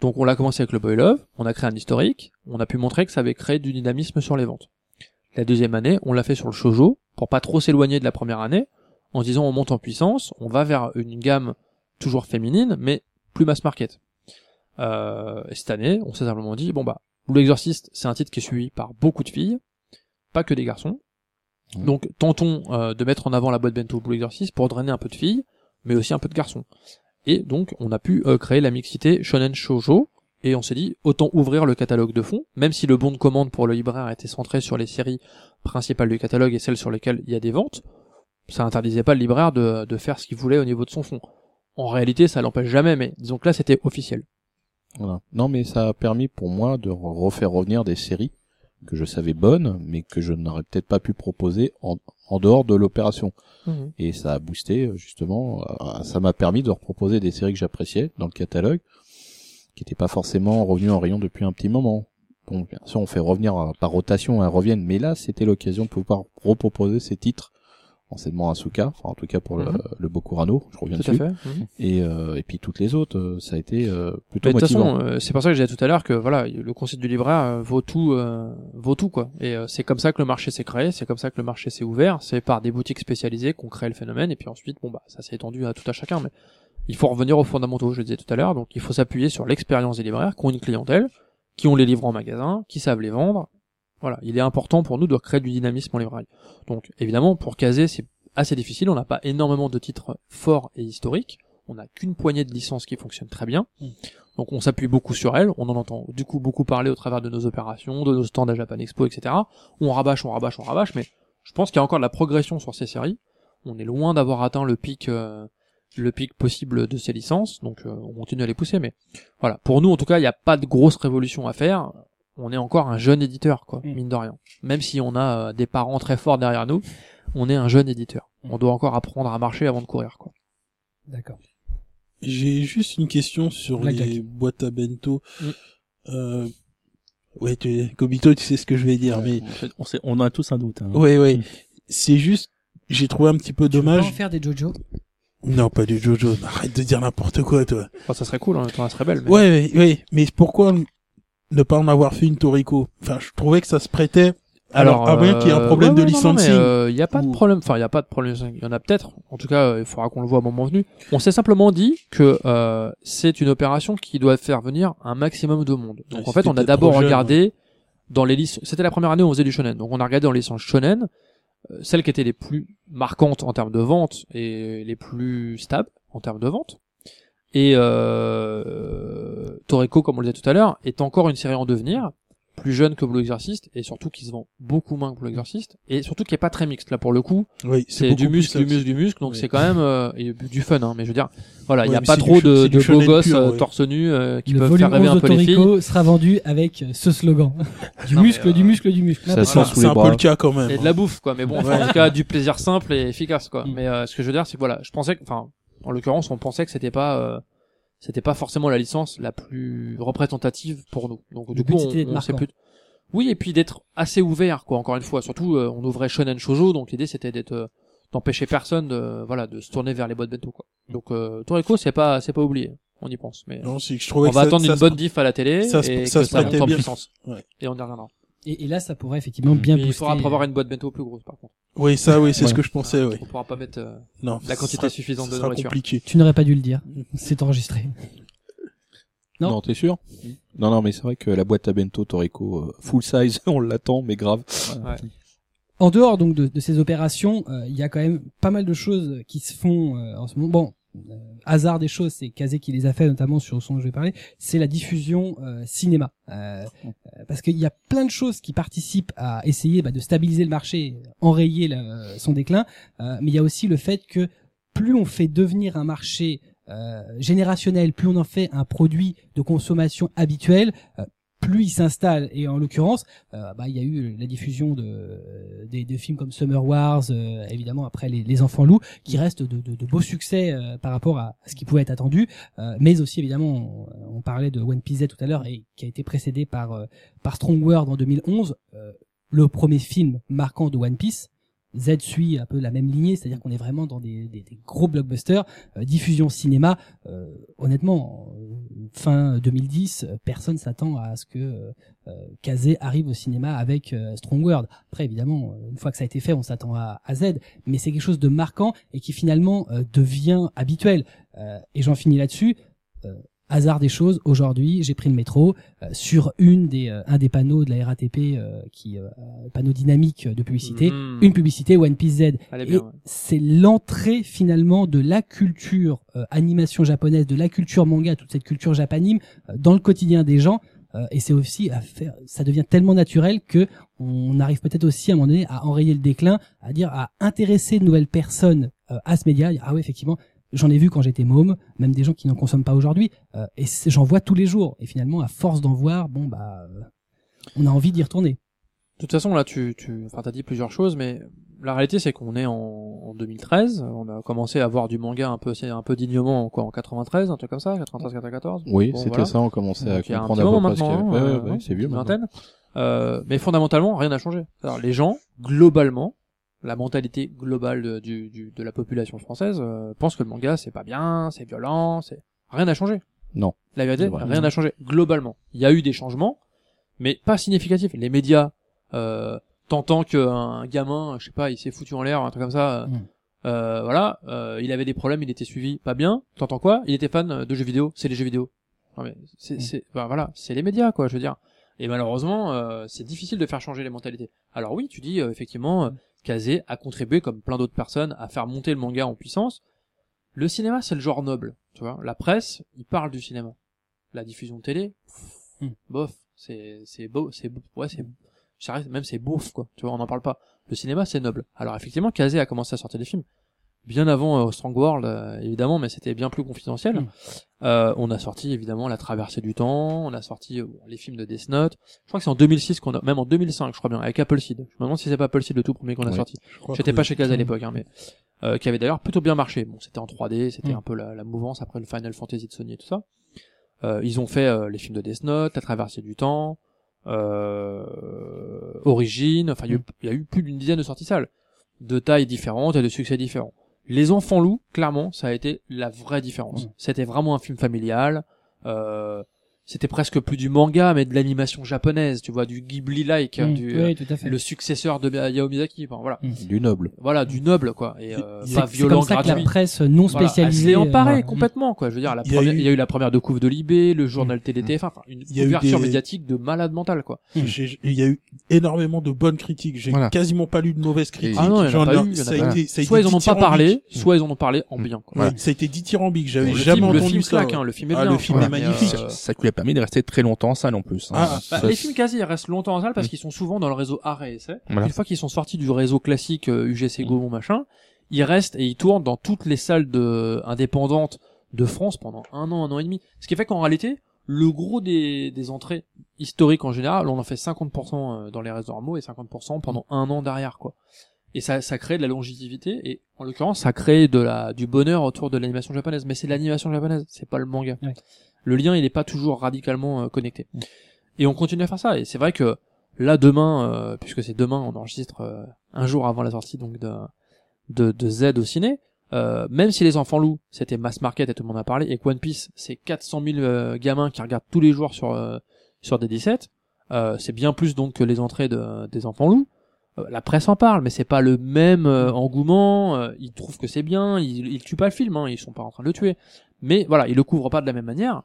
Speaker 2: Donc on l'a commencé avec le Boy Love, on a créé un historique, on a pu montrer que ça avait créé du dynamisme sur les ventes. La deuxième année, on l'a fait sur le shoujo, pour pas trop s'éloigner de la première année, en se disant on monte en puissance, on va vers une gamme toujours féminine, mais plus mass market. Euh, et cette année, on s'est simplement dit, bon bah, Blue Exorcist, c'est un titre qui est suivi par beaucoup de filles, pas que des garçons.
Speaker 4: Mhm.
Speaker 2: Donc tentons euh, de mettre en avant la boîte bento Blue Exorcist pour drainer un peu de filles, mais aussi un peu de garçons. Et donc, on a pu euh, créer la mixité Shonen Shoujo, et on s'est dit, autant ouvrir le catalogue de fond, même si le bon de commande pour le libraire était centré sur les séries principales du catalogue et celles sur lesquelles il y a des ventes, ça interdisait pas le libraire de, de faire ce qu'il voulait au niveau de son fond. En réalité, ça l'empêche jamais, mais disons que là, c'était officiel.
Speaker 4: Voilà. Non, mais ça a permis pour moi de re- refaire revenir des séries que je savais bonnes, mais que je n'aurais peut-être pas pu proposer en, en dehors de l'opération. Et ça a boosté, euh, justement, euh, ça m'a permis de reproposer des séries que j'appréciais dans le catalogue, qui n'étaient pas forcément revenues en rayon depuis un petit moment. Donc, bien sûr, on fait revenir euh, par rotation, elles reviennent, mais là, c'était l'occasion de pouvoir reproposer ces titres, enseignement Asuka, enfin, en tout cas pour le,
Speaker 2: Mhm.
Speaker 4: le Bokurano, je reviens
Speaker 2: Tout à
Speaker 4: dessus,
Speaker 2: fait. Mhm.
Speaker 4: et, euh, et puis toutes les autres, euh, ça a été euh, plutôt
Speaker 2: de toute façon, euh, c'est pour ça que j'ai dit tout à l'heure que voilà, le concept du libraire euh, vaut tout, euh, vaut tout quoi. Et euh, c'est comme ça que le marché s'est créé, c'est comme ça que le marché s'est ouvert. C'est par des boutiques spécialisées qu'on crée le phénomène, et puis ensuite, bon bah, ça s'est étendu à tout à chacun. Mais il faut revenir aux fondamentaux, je le disais tout à l'heure. Donc il faut s'appuyer sur l'expérience des libraires qui ont une clientèle, qui ont les livres en magasin, qui savent les vendre. Voilà, il est important pour nous de recréer du dynamisme en librairie. Donc évidemment, pour caser, c'est assez difficile. On n'a pas énormément de titres forts et historiques. On n'a qu'une poignée de licences qui fonctionnent très bien. Donc on s'appuie beaucoup sur elles, on en entend du coup beaucoup parler au travers de nos opérations, de nos stands à Japan Expo, etc. On rabâche, on rabâche, on rabâche, mais je pense qu'il y a encore de la progression sur ces séries. On est loin d'avoir atteint le pic, euh, le pic possible de ces licences, donc euh, on continue à les pousser. Mais voilà, pour nous en tout cas, il n'y a pas de grosse révolution à faire. On est encore un jeune éditeur, quoi,
Speaker 1: Mm.
Speaker 2: mine de rien. Même si on a euh, des parents très forts derrière nous, on est un jeune éditeur. On doit encore apprendre à marcher avant de courir, quoi.
Speaker 1: D'accord.
Speaker 5: J'ai juste une question sur les boîtes à bento.
Speaker 2: Mm.
Speaker 5: Euh, ouais, tu, Kobito, tu sais ce que je vais dire, mais
Speaker 3: En fait, on, sait, on a tous un doute. Hein.
Speaker 5: ouais, ouais, c'est juste, j'ai trouvé un petit peu
Speaker 1: Tu veux pas en
Speaker 5: dommage.
Speaker 1: faire des Jojo?
Speaker 5: Non, pas du Jojo. Arrête de dire n'importe quoi, toi.
Speaker 2: Enfin, ça serait cool, hein, ça serait belle. mais-
Speaker 5: Ouais, ouais, ouais, mais pourquoi ne pas en avoir fait une Toriko Enfin, je trouvais que ça se prêtait. Alors, à moins qu'il y ait un
Speaker 2: euh,
Speaker 5: problème
Speaker 2: ouais,
Speaker 5: de
Speaker 2: ouais, euh, Il n'y a pas de problème. Enfin, il n'y a pas de problème. Il y en a peut-être. En tout cas, euh, il faudra qu'on le voit au moment venu. On s'est simplement dit que euh, c'est une opération qui doit faire venir un maximum de monde. Donc
Speaker 5: Ouais,
Speaker 2: en fait, on a d'abord regardé dans les licences. C'était la première année où on faisait du shonen. Donc on a regardé dans les licences shonen euh, celles qui étaient les plus marquantes en termes de vente et les plus stables en termes de vente. Et euh, Toreko, comme on le disait tout à l'heure, est encore une série en devenir, plus jeune que Blue Exorcist, et surtout qui se vend beaucoup moins que Blue Exorcist, et surtout qui est pas très mixte là pour le coup.
Speaker 5: Oui,
Speaker 2: C'est du muscle, du muscle, du muscle, donc c'est quand même euh, et du fun. Hein, mais je veux dire, voilà, il
Speaker 5: Ouais,
Speaker 2: y a pas
Speaker 5: c'est
Speaker 2: trop
Speaker 5: du-
Speaker 2: de,
Speaker 5: c'est du
Speaker 2: de beaux gosses
Speaker 5: pur,
Speaker 2: euh,
Speaker 5: ouais.
Speaker 2: torse nu euh, qui
Speaker 1: le
Speaker 2: peuvent faire rêver
Speaker 1: 11
Speaker 2: un
Speaker 1: de
Speaker 2: peu les filles.
Speaker 1: Toriko sera vendu avec ce slogan. du
Speaker 2: Non, mais,
Speaker 1: muscle,
Speaker 2: euh,
Speaker 1: du muscle, du muscle. voilà.
Speaker 4: sous
Speaker 5: C'est un peu le cas quand même.
Speaker 2: Et de la bouffe, quoi. Mais bon, en tout cas, du plaisir simple et efficace, quoi.
Speaker 1: Mm.
Speaker 2: Mais euh, ce que je veux dire, c'est que voilà, je pensais que, enfin, en l'occurrence, on pensait que c'était pas, euh, c'était pas forcément la licence la plus représentative pour nous. Donc du coup, on, on
Speaker 1: marquant.
Speaker 2: plus. Oui, et puis d'être assez ouvert, quoi. Encore une fois, surtout, euh, on ouvrait Shonen Shoujo, donc l'idée c'était d'être, euh, d'empêcher personne de, voilà, de se tourner vers les boîtes bento, quoi. Donc euh, Toriko, c'est pas, c'est pas oublié. On y pense, mais
Speaker 5: Non, je trouvais
Speaker 2: on
Speaker 5: que
Speaker 2: va
Speaker 5: ça-
Speaker 2: attendre
Speaker 5: ça
Speaker 2: une bonne diff à la télé
Speaker 5: ça se-
Speaker 2: et
Speaker 5: ça
Speaker 2: que
Speaker 5: se
Speaker 2: ça monte en
Speaker 5: bien.
Speaker 2: puissance.
Speaker 5: Ouais.
Speaker 2: Et on y reviendra.
Speaker 1: Et, et là, ça pourrait effectivement bien
Speaker 2: Mais il
Speaker 1: booster.
Speaker 2: faudra prévoir une boîte bento plus grosse, par contre.
Speaker 5: Oui, ça, oui, c'est
Speaker 4: Ouais.
Speaker 5: ce que je pensais, oui.
Speaker 2: On pourra pas mettre. euh,
Speaker 5: Non,
Speaker 2: La quantité
Speaker 5: sera-
Speaker 2: suffisante de nourriture.
Speaker 5: compliqué.
Speaker 1: Tu n'aurais pas dû le dire. C'est enregistré. Non.
Speaker 4: Non, t'es sûr? Non, non, mais c'est vrai que la boîte à bento Toriko euh, full size, on l'attend, mais grave.
Speaker 2: Ouais.
Speaker 1: En dehors donc de, de ces opérations, euh, il y a quand même pas mal de choses qui se font euh, en ce moment. Bon, euh, hasard des choses, c'est Kazé qui les a fait notamment sur son dont je vais parler, c'est la diffusion euh, cinéma. Euh, euh, parce qu'il y a plein de choses qui participent à essayer bah, de stabiliser le marché, enrayer la- son déclin, euh, mais il y a aussi le fait que plus on fait devenir un marché euh, générationnel, plus on en fait un produit de consommation habituel, euh, plus il s'installe. Et en l'occurrence, euh, bah, il y a eu la diffusion de, des, des films comme Summer Wars, euh, évidemment après les, Enfants Loups, qui restent de, beaux succès euh, par rapport à, ce qui pouvait être attendu, euh, mais aussi évidemment, on, parlait de One Piece Z tout à l'heure et qui a été précédé par euh, Strong World en 2011, euh, le premier film marquant de One Piece. Z suit un peu la même lignée, c'est-à-dire qu'on est vraiment dans des, gros blockbusters, euh, diffusion cinéma. euh, honnêtement, euh, fin 2010, euh, personne s'attend à ce que euh, euh, Kazé arrive au cinéma avec Strong World. Après, évidemment, une fois que ça a été fait, on s'attend à, à Z, mais c'est quelque chose de marquant et qui finalement devient habituel. Et j'en finis là-dessus. Hasard des choses, aujourd'hui, j'ai pris le métro euh, sur une des euh, un des panneaux de la RATP euh, qui panneau dynamique de publicité,
Speaker 2: Mhm.
Speaker 1: une publicité One Piece Z.
Speaker 2: Allez
Speaker 1: Et
Speaker 2: bien, ouais.
Speaker 1: c'est l'entrée finalement de la culture animation japonaise, de la culture manga, toute cette culture japanime dans le quotidien des gens. Et c'est aussi à faire, ça devient tellement naturel que on arrive peut-être aussi à un moment donné à enrayer le déclin, à dire à intéresser de nouvelles personnes à ce média. Ah ouais, effectivement, j'en ai vu quand j'étais môme, même des gens qui n'en consomment pas aujourd'hui, euh, et j'en vois tous les jours. Et finalement, à force d'en voir, bon bah, euh, on a envie d'y retourner.
Speaker 2: De toute façon, là, tu, tu, enfin, t'as dit plusieurs choses, mais la réalité, c'est qu'on est en, en 2013. On a commencé à voir du manga un peu, un peu dignement, quoi, en 93, un truc comme ça, 93, 94.
Speaker 4: Oui,
Speaker 2: Bon,
Speaker 4: c'était
Speaker 2: voilà.
Speaker 4: ça, on commençait à
Speaker 2: un
Speaker 4: comprendre
Speaker 2: petit
Speaker 4: à peu
Speaker 2: moment
Speaker 4: près ce qu'il y avait.
Speaker 2: maintenant,
Speaker 4: Ouais, ouais, ouais,
Speaker 2: euh,
Speaker 4: c'est vieux maintenant.
Speaker 2: vingtaine. Euh, mais fondamentalement, rien n'a changé. Alors, les gens, globalement, la mentalité globale de, du, du- de la population française euh, pense que le manga c'est pas bien, c'est violent, c'est rien n'a changé.
Speaker 4: Non.
Speaker 2: La vérité, rien n'a changé globalement. Il y a eu des changements, mais pas significatifs. Les médias, euh, tentant qu'un gamin, je sais pas, il s'est foutu en l'air, un truc comme ça. euh,
Speaker 1: Mm.
Speaker 2: euh, voilà, euh, il avait des problèmes, il était suivi pas bien. T'entends quoi? Il était fan de jeux vidéo, c'est les jeux vidéo. Non, mais c'est,
Speaker 1: Mm.
Speaker 2: c'est, ben voilà, c'est les médias quoi, je veux dire. Et malheureusement, euh, c'est difficile de faire changer les mentalités. Alors oui, tu dis effectivement, Kazé a contribué comme plein d'autres personnes à faire monter le manga en puissance. Le cinéma, c'est le genre noble, tu vois. La presse, il parle du cinéma. La diffusion télé, pff,
Speaker 1: Mm.
Speaker 2: bof, c'est c'est beau, c'est beau- ouais, c'est même c'est beauf quoi. Tu vois, on n'en parle pas. Le cinéma, c'est noble. Alors effectivement, Kazé a commencé à sortir des films bien avant euh, Strong World euh, évidemment, mais c'était bien plus confidentiel.
Speaker 1: Mm.
Speaker 2: Euh, on a sorti évidemment La Traversée du Temps, on a sorti euh, les films de Death Note. Je crois que c'est en 2006 qu'on a, même en 2005, je crois bien, avec Appleseed. Je me demande si c'est pas Appleseed le tout premier qu'on a
Speaker 4: Oui.
Speaker 2: sorti. J'étais pas chez Kazé à l'époque, hein, mais euh, qui avait d'ailleurs plutôt bien marché. Bon, c'était en 3D, c'était
Speaker 1: Mm.
Speaker 2: un peu la, la mouvance après le Final Fantasy de Sony et tout ça. Euh, ils ont fait euh, les films de Death Note, La Traversée du Temps, euh, Origine. Enfin, il y a eu- il y, a eu plus d'une dizaine de sorties salles, de tailles différentes et de succès différents. Les Enfants Loups, clairement, ça a été la vraie différence. C'était vraiment un film familial. Euh, c'était presque plus du manga, mais de l'animation japonaise, tu vois, du Ghibli-like,
Speaker 1: Mm,
Speaker 2: du
Speaker 1: oui, tout à fait.
Speaker 2: le successeur de Hayao Miyazaki. Enfin, voilà,
Speaker 4: Du noble.
Speaker 2: voilà, du noble, quoi, et euh,
Speaker 5: C'est-
Speaker 2: pas
Speaker 1: C'est
Speaker 2: violent,
Speaker 1: comme ça que la presse non
Speaker 2: Voilà,
Speaker 1: spécialisée.
Speaker 2: elle s'est emparée
Speaker 1: euh,
Speaker 2: complètement, quoi. Je veux dire, la
Speaker 5: Il y a
Speaker 2: première,
Speaker 5: eu-
Speaker 2: il y a eu la première de couve de Libé, le journal TDT, enfin, une
Speaker 5: Il y a eu
Speaker 2: couverture
Speaker 5: des-
Speaker 2: médiatique de malade mental, quoi.
Speaker 5: Il y a eu énormément de bonnes critiques. J'ai
Speaker 3: Voilà.
Speaker 5: quasiment pas lu de mauvaises critiques.
Speaker 2: Ah non, eu,
Speaker 5: ça a été- ça a
Speaker 2: Soit
Speaker 5: été
Speaker 2: ils en ont pas parlé, soit ils en ont parlé en
Speaker 3: Mm.
Speaker 2: bien,
Speaker 5: ça a été dithyrambique. J'avais
Speaker 2: le
Speaker 5: jamais entendu
Speaker 2: film
Speaker 5: ça.
Speaker 2: hein, le film est
Speaker 5: Ah,
Speaker 2: bien.
Speaker 5: le film
Speaker 2: quoi,
Speaker 5: est
Speaker 2: mais,
Speaker 5: magnifique.
Speaker 2: euh,
Speaker 3: Ça permis de rester très longtemps en salle en plus. hein.
Speaker 5: Ah,
Speaker 2: Bah,
Speaker 3: Ça-
Speaker 2: les films quasi ils restent longtemps en salle parce
Speaker 3: Mm.
Speaker 2: qu'ils sont souvent dans le réseau art et essai.
Speaker 3: Voilà.
Speaker 2: Une fois qu'ils sont sortis du réseau classique euh, UGC
Speaker 3: Mm.
Speaker 2: Gaumont machin, ils restent et ils tournent dans toutes les salles de indépendantes de France pendant un an, un an et demi. Ce qui fait qu'en réalité, le gros des, des entrées historiques en général, on en fait 50% dans les réseaux normaux et 50% pendant un an derrière quoi. Et ça, ça crée de la longévité et en l'occurrence ça crée de la du bonheur autour de l'animation japonaise. Mais c'est l'animation japonaise, c'est pas le manga.
Speaker 1: Ouais.
Speaker 2: Le lien il est pas toujours radicalement euh, connecté. Et on continue à faire ça. Et c'est vrai que là demain, euh, puisque c'est demain, on enregistre euh, un jour avant la sortie donc de de, de Z au ciné. Euh, même si les enfants loups c'était mass market et tout le monde a parlé et que One Piece c'est 400 000 euh, gamins qui regardent tous les jours sur euh, sur des 17 euh, c'est bien plus donc que les entrées de, des enfants loups Euh, la presse en parle mais c'est pas le même euh, engouement euh, ils trouvent que c'est bien ils, ils tuent pas le film hein, ils sont pas en train de le tuer mais voilà ils le couvrent pas de la même manière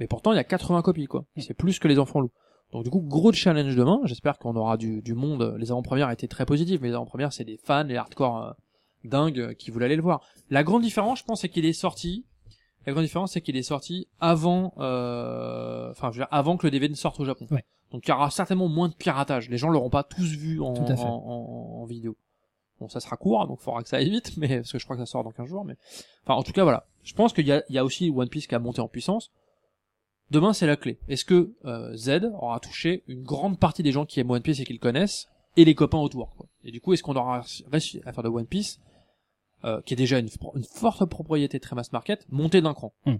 Speaker 2: mais pourtant il y a 80 copies quoi. C'est plus que les enfants loups donc du coup gros challenge demain. J'espère qu'on aura du, du monde. Les avant-premières étaient très positives mais les avant-premières c'est des fans les hardcore euh, dingues euh, qui voulaient aller le voir. La grande différence je pense c'est qu'il est sorti. La grande différence c'est qu'il est sorti avant euh, enfin je veux dire, avant que le DVD ne sorte au Japon.
Speaker 1: Ouais.
Speaker 2: donc il y aura certainement moins de piratage. Les gens l'auront pas tous vu en,
Speaker 1: Tout à fait.
Speaker 2: en, en- en vidéo. Bon ça sera court donc il faudra que ça aille vite mais parce que je crois que ça sort dans 15 jours mais enfin en tout cas voilà. Je pense qu'il y a, il y a aussi One Piece qui a monté en puissance demain c'est la clé est-ce que euh, Z aura touché une grande partie des gens qui aiment One Piece et qui le connaissent et les copains autour quoi. et du coup est-ce qu'on aura réussi à faire de One Piece euh, qui est déjà une, une forte propriété très mass market montée d'un cran?
Speaker 1: Hmm.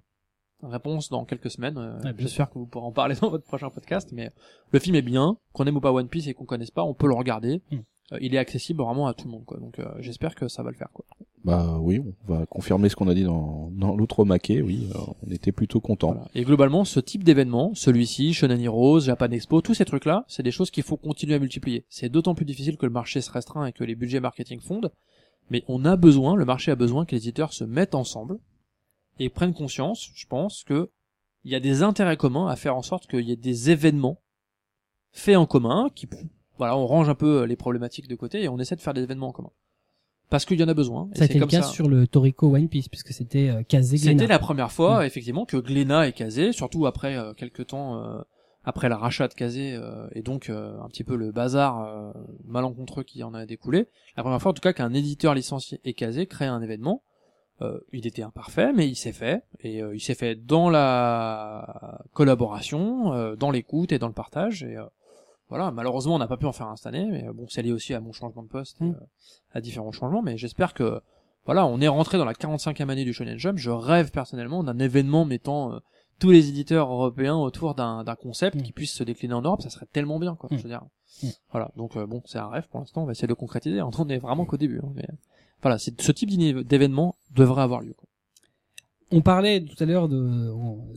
Speaker 2: réponse dans quelques semaines euh, j'espère que vous pourrez en parler dans votre prochain podcast mais le film est bien qu'on aime ou pas One Piece et qu'on connaisse pas on peut le regarder
Speaker 1: Hmm.
Speaker 2: Euh, il est accessible vraiment à tout le monde quoi donc euh, j'espère que ça va le faire quoi
Speaker 4: Bah oui, on va confirmer ce qu'on a dit dans, dans l'outre maquet, oui, euh, on était plutôt contents.
Speaker 2: Voilà. Et globalement, ce type d'événement, celui-ci, Shonen Heroes, Japan Expo, tous ces trucs-là, c'est des choses qu'il faut continuer à multiplier. C'est d'autant plus difficile que le marché se restreint et que les budgets marketing fondent. Mais on a besoin, le marché a besoin que les éditeurs se mettent ensemble et prennent conscience, je pense, que il y a des intérêts communs à faire en sorte qu'il y ait des événements faits en commun qui voilà on range un peu les problématiques de côté et on essaie de faire des événements en commun parce qu'il y en a besoin. Et
Speaker 1: Ça a été le cas
Speaker 2: ça.
Speaker 1: sur le Toriko One Piece, puisque c'était euh, Kazé
Speaker 2: C'était la première fois,
Speaker 1: Mm.
Speaker 2: effectivement, que Glénat est casé, surtout après euh, quelques temps euh, après la rachat de Kazé euh, et donc euh, un petit peu le bazar euh, malencontreux qui en a découlé. La première fois, en tout cas, qu'un éditeur licencié et casé crée un événement. Euh, il était imparfait, mais il s'est fait et euh, il s'est fait dans la collaboration, euh, dans l'écoute et dans le partage. Et euh, voilà, malheureusement, on n'a pas pu en faire un cette année, mais euh, bon, c'est lié aussi à mon changement de poste, et,
Speaker 1: Mm.
Speaker 2: euh, à différents changements. Mais j'espère que voilà, on est rentré dans la 45e année du Shonen Jump. Je rêve personnellement d'un événement mettant euh, tous les éditeurs européens autour d'un concept
Speaker 1: Mm.
Speaker 2: qui puisse se décliner en Europe. Ça serait tellement bien, quoi.
Speaker 1: Mm.
Speaker 2: Je veux dire. Voilà. Donc euh, bon, c'est un rêve pour l'instant. On va essayer de le concrétiser. On est vraiment qu'au début. hein, mais voilà, ce type d'événement devrait avoir lieu. Quoi.
Speaker 1: On parlait tout à l'heure de,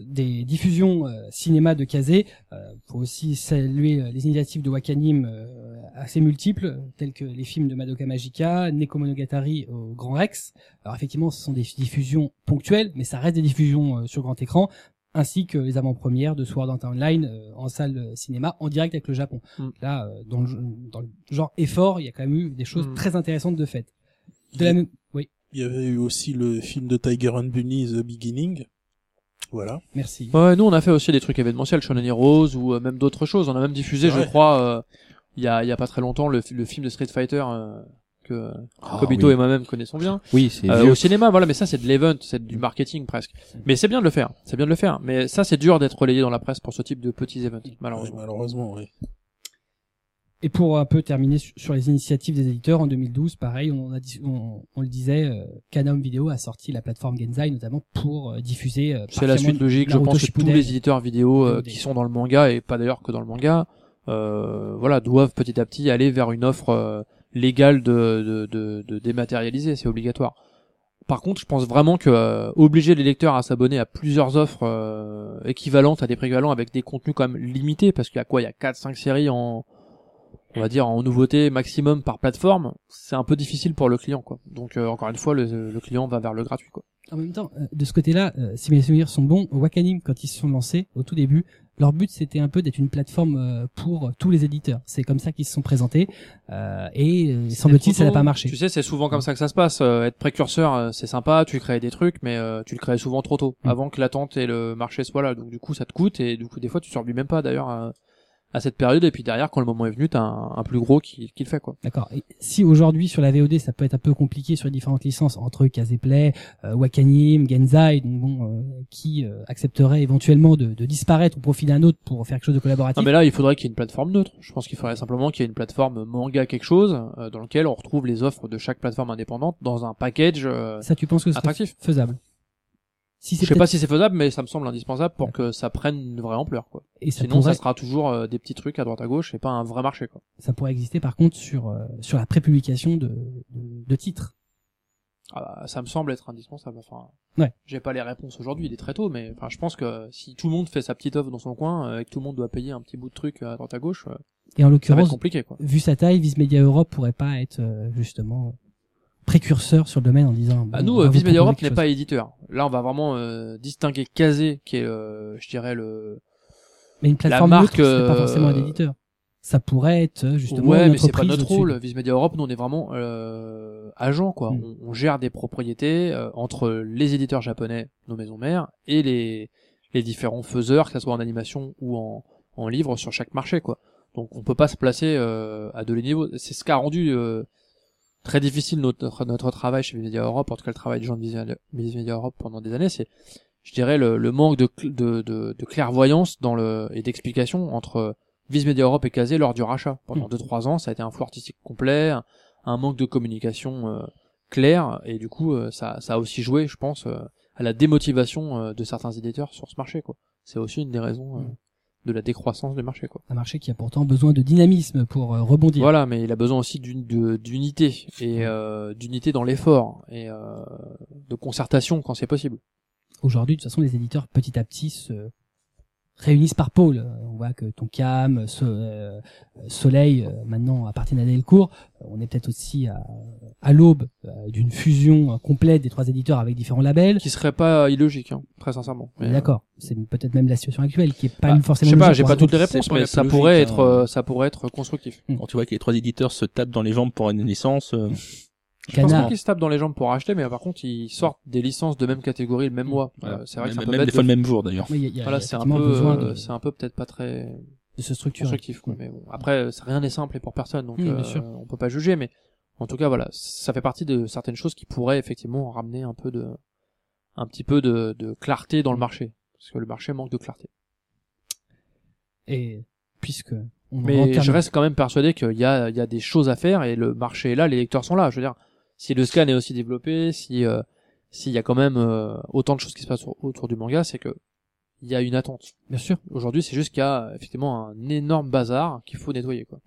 Speaker 1: des diffusions euh, cinéma de Kazé. Euh, faut aussi saluer euh, les initiatives de Wakanim euh, assez multiples, telles que les films de Madoka Magica, Nekomonogatari au Grand Rex. Alors effectivement, ce sont des diffusions ponctuelles, mais ça reste des diffusions euh, sur grand écran, ainsi que les avant-premières de Sword Art Online euh, en salle cinéma, en direct avec le Japon.
Speaker 2: Mm.
Speaker 1: Là, euh, dans, le, dans le genre effort, il y a quand même eu des choses
Speaker 2: Mm.
Speaker 1: très intéressantes de fait. De la même... Oui,
Speaker 5: Il y avait eu aussi le film de Tiger and Bunny, The Beginning. Voilà.
Speaker 1: merci.
Speaker 2: Ouais, nous on a fait aussi des trucs événementiels, Shonen Heroes ou euh, même d'autres choses. On a même diffusé, je crois, euh, il y a il y a pas très longtemps le, le film de Street Fighter euh, que
Speaker 4: Ah,
Speaker 2: Kobito
Speaker 4: oui.
Speaker 2: et moi-même connaissons bien.
Speaker 4: Oui, c'est
Speaker 2: Euh, au cinéma, voilà, mais ça c'est de l'event, c'est du marketing presque. Mais c'est bien de le faire, c'est bien de le faire. Mais ça c'est dur d'être relayé dans la presse pour ce type de petits events, malheureusement.
Speaker 5: Ouais, malheureusement, oui.
Speaker 1: Et pour un peu terminer su- sur les initiatives des éditeurs, en 2012, pareil, on, a on, on le disait, euh, Canam Video a sorti la plateforme Genzai notamment pour euh, diffuser. euh,
Speaker 2: C'est la suite logique, je pense que tous les éditeurs vidéo euh, qui sont dans le manga et pas d'ailleurs que dans le manga, euh, voilà, doivent petit à petit aller vers une offre légale de, de, de, de dématérialiser, c'est obligatoire. Par contre, je pense vraiment que euh, obliger les lecteurs à s'abonner à plusieurs offres euh, équivalentes à des prix équivalents avec des contenus quand même limités, parce qu'il y a quoi, il y a 4-5 séries en, on va dire en nouveauté maximum par plateforme, c'est un peu difficile pour le client, quoi. Donc euh, encore une fois, le, le client va vers le gratuit, quoi.
Speaker 1: En même temps, euh, de ce côté-là, euh, si mes souvenirs sont bons, Wakanim, quand ils se sont lancés au tout début, leur but c'était un peu d'être une plateforme euh, pour tous les éditeurs. C'est comme ça qu'ils se sont présentés. Euh, et euh, semble-t-il, ça n'a pas marché.
Speaker 2: Tu sais, c'est souvent comme ça que ça se passe. Euh, être précurseur, euh, c'est sympa, tu crées des trucs, mais euh, tu le crées souvent trop tôt,
Speaker 1: Mm.
Speaker 2: avant que l'attente et le marché soient là. Donc du coup, ça te coûte et du coup, des fois, tu survis même pas d'ailleurs à, cette période. Et puis derrière, quand le moment est venu, t'as un, un plus gros qui, qui le fait quoi.
Speaker 1: D'accord. Et si aujourd'hui sur la VOD ça peut être un peu compliqué sur les différentes licences entre Kazeplay, euh, Wakanim, Genzai, donc bon, euh, qui euh, accepterait éventuellement de, de disparaître au profit d'un autre pour faire quelque chose de collaboratif?
Speaker 2: Non mais là, il faudrait qu'il y ait une plateforme neutre. Je pense qu'il faudrait simplement qu'il y ait une plateforme manga quelque chose euh, dans lequel on retrouve les offres de chaque plateforme indépendante dans un package. euh,
Speaker 1: Ça, tu penses que c'est
Speaker 2: attractif.
Speaker 1: faisable? Si
Speaker 2: je sais pas si c'est faisable, mais ça me semble indispensable pour que ça prenne une vraie ampleur quoi.
Speaker 1: et ça
Speaker 2: Sinon,
Speaker 1: pourrait,
Speaker 2: ça sera toujours euh, des petits trucs à droite à gauche et pas un vrai marché quoi.
Speaker 1: ça pourrait exister par contre sur euh, sur la prépublication de, de, de titres.
Speaker 2: Ah bah, ça me semble être indispensable. Enfin,
Speaker 1: Ouais.
Speaker 2: j'ai pas les réponses aujourd'hui, il est très tôt, mais enfin, je pense que si tout le monde fait sa petite offre dans son coin euh, et que tout le monde doit payer un petit bout de truc à droite à gauche, euh,
Speaker 1: Et en
Speaker 2: ça va être
Speaker 1: l'occurrence,
Speaker 2: compliqué quoi.
Speaker 1: vu sa taille, Viz Media Europe pourrait pas être euh, justement précurseur sur le domaine en disant.
Speaker 2: Bah,
Speaker 1: bon,
Speaker 2: nous, euh,
Speaker 1: proposer
Speaker 2: Europe n'est pas éditeur. Là, on va vraiment euh, distinguer Kazé, qui est, euh, je dirais le.
Speaker 1: Mais une plateforme
Speaker 2: marque,
Speaker 1: neutre, c'est pas
Speaker 2: euh,
Speaker 1: forcément un éditeur. Ça pourrait être euh, justement
Speaker 2: ouais,
Speaker 1: une
Speaker 2: mais c'est pas notre rôle. Viz Media Europe, nous, on est vraiment euh, agent quoi.
Speaker 1: Mm.
Speaker 2: On, on gère des propriétés euh, entre les éditeurs japonais, nos maisons mères, et les les différents faiseurs, que ce soit en animation ou en en livre sur chaque marché quoi. Donc on peut pas se placer euh, à deux les niveaux. C'est ce qui a rendu euh, très difficile notre notre travail chez Viz Media Europe, en tout cas le travail des gens de Media- Europe pendant des années, c'est je dirais le, le manque de, de, de, de clairvoyance dans le et d'explication entre Viz Media Europe et Kazé lors du rachat. Pendant
Speaker 1: Mm.
Speaker 2: 2-3 ans, ça a été un flou artistique complet, un, un manque de communication euh, claire, et du coup, euh, ça, ça a aussi joué, je pense, euh, à la démotivation euh, de certains éditeurs sur ce marché. quoi. C'est aussi une des raisons euh,
Speaker 1: Mm.
Speaker 2: De la décroissance du marché. quoi.
Speaker 1: Un marché qui a pourtant besoin de dynamisme pour euh, rebondir.
Speaker 2: Voilà, mais il a besoin aussi d'unité, et euh, d'unité dans l'effort, et euh, de concertation quand c'est possible.
Speaker 1: Aujourd'hui, de toute façon, les éditeurs petit à petit se réunissent par pôle. Euh, On voit que Tonkam, So- euh, Soleil, euh, maintenant appartiennent à Delcourt. Euh, On est peut-être aussi à, à l'aube euh, d'une fusion euh, complète des trois éditeurs avec différents labels.
Speaker 2: Qui serait pas illogique, hein, très sincèrement. Mais,
Speaker 1: D'accord, c'est peut-être même la situation actuelle qui est pas
Speaker 2: Bah, Je
Speaker 1: forcément
Speaker 2: sais pas, j'ai pas toutes les réponses, mais ça pourrait être,
Speaker 3: hein.
Speaker 2: euh, ça pourrait être constructif.
Speaker 3: Quand tu vois que les trois éditeurs se tapent dans les jambes pour une licence, euh,
Speaker 2: Je pense pas qu'ils se tapent dans les jambes pour acheter, mais par contre, ils sortent des licences de même catégorie le même mois.
Speaker 3: voilà.
Speaker 2: Euh, c'est vrai que
Speaker 3: même,
Speaker 2: c'est un peu
Speaker 3: même
Speaker 2: bête
Speaker 3: des fois
Speaker 2: de-
Speaker 3: le même jour d'ailleurs.
Speaker 1: Oui,
Speaker 2: Voilà, c'est un peu, euh,
Speaker 1: de,
Speaker 2: c'est un peu peut-être pas très
Speaker 1: de se structurer.
Speaker 2: constructif, quoi. Mais bon, après, euh, rien n'est simple et pour personne, donc euh, on peut pas juger, mais en tout cas, voilà, ça fait partie de certaines choses qui pourraient effectivement ramener un peu de, un petit peu de, de clarté dans le marché, parce que le marché manque de clarté.
Speaker 1: Et puisque on
Speaker 2: Mais je reste quand même persuadé qu'il y a, il y a des choses à faire et le marché est là, les lecteurs sont là. Je veux dire, si le scan est aussi développé, si euh, s'il y a quand même euh, autant de choses qui se passent au- autour du manga, c'est que il y a une attente.
Speaker 1: bien sûr.
Speaker 2: Aujourd'hui, c'est juste qu'il y a effectivement un énorme bazar qu'il faut nettoyer. Quoi.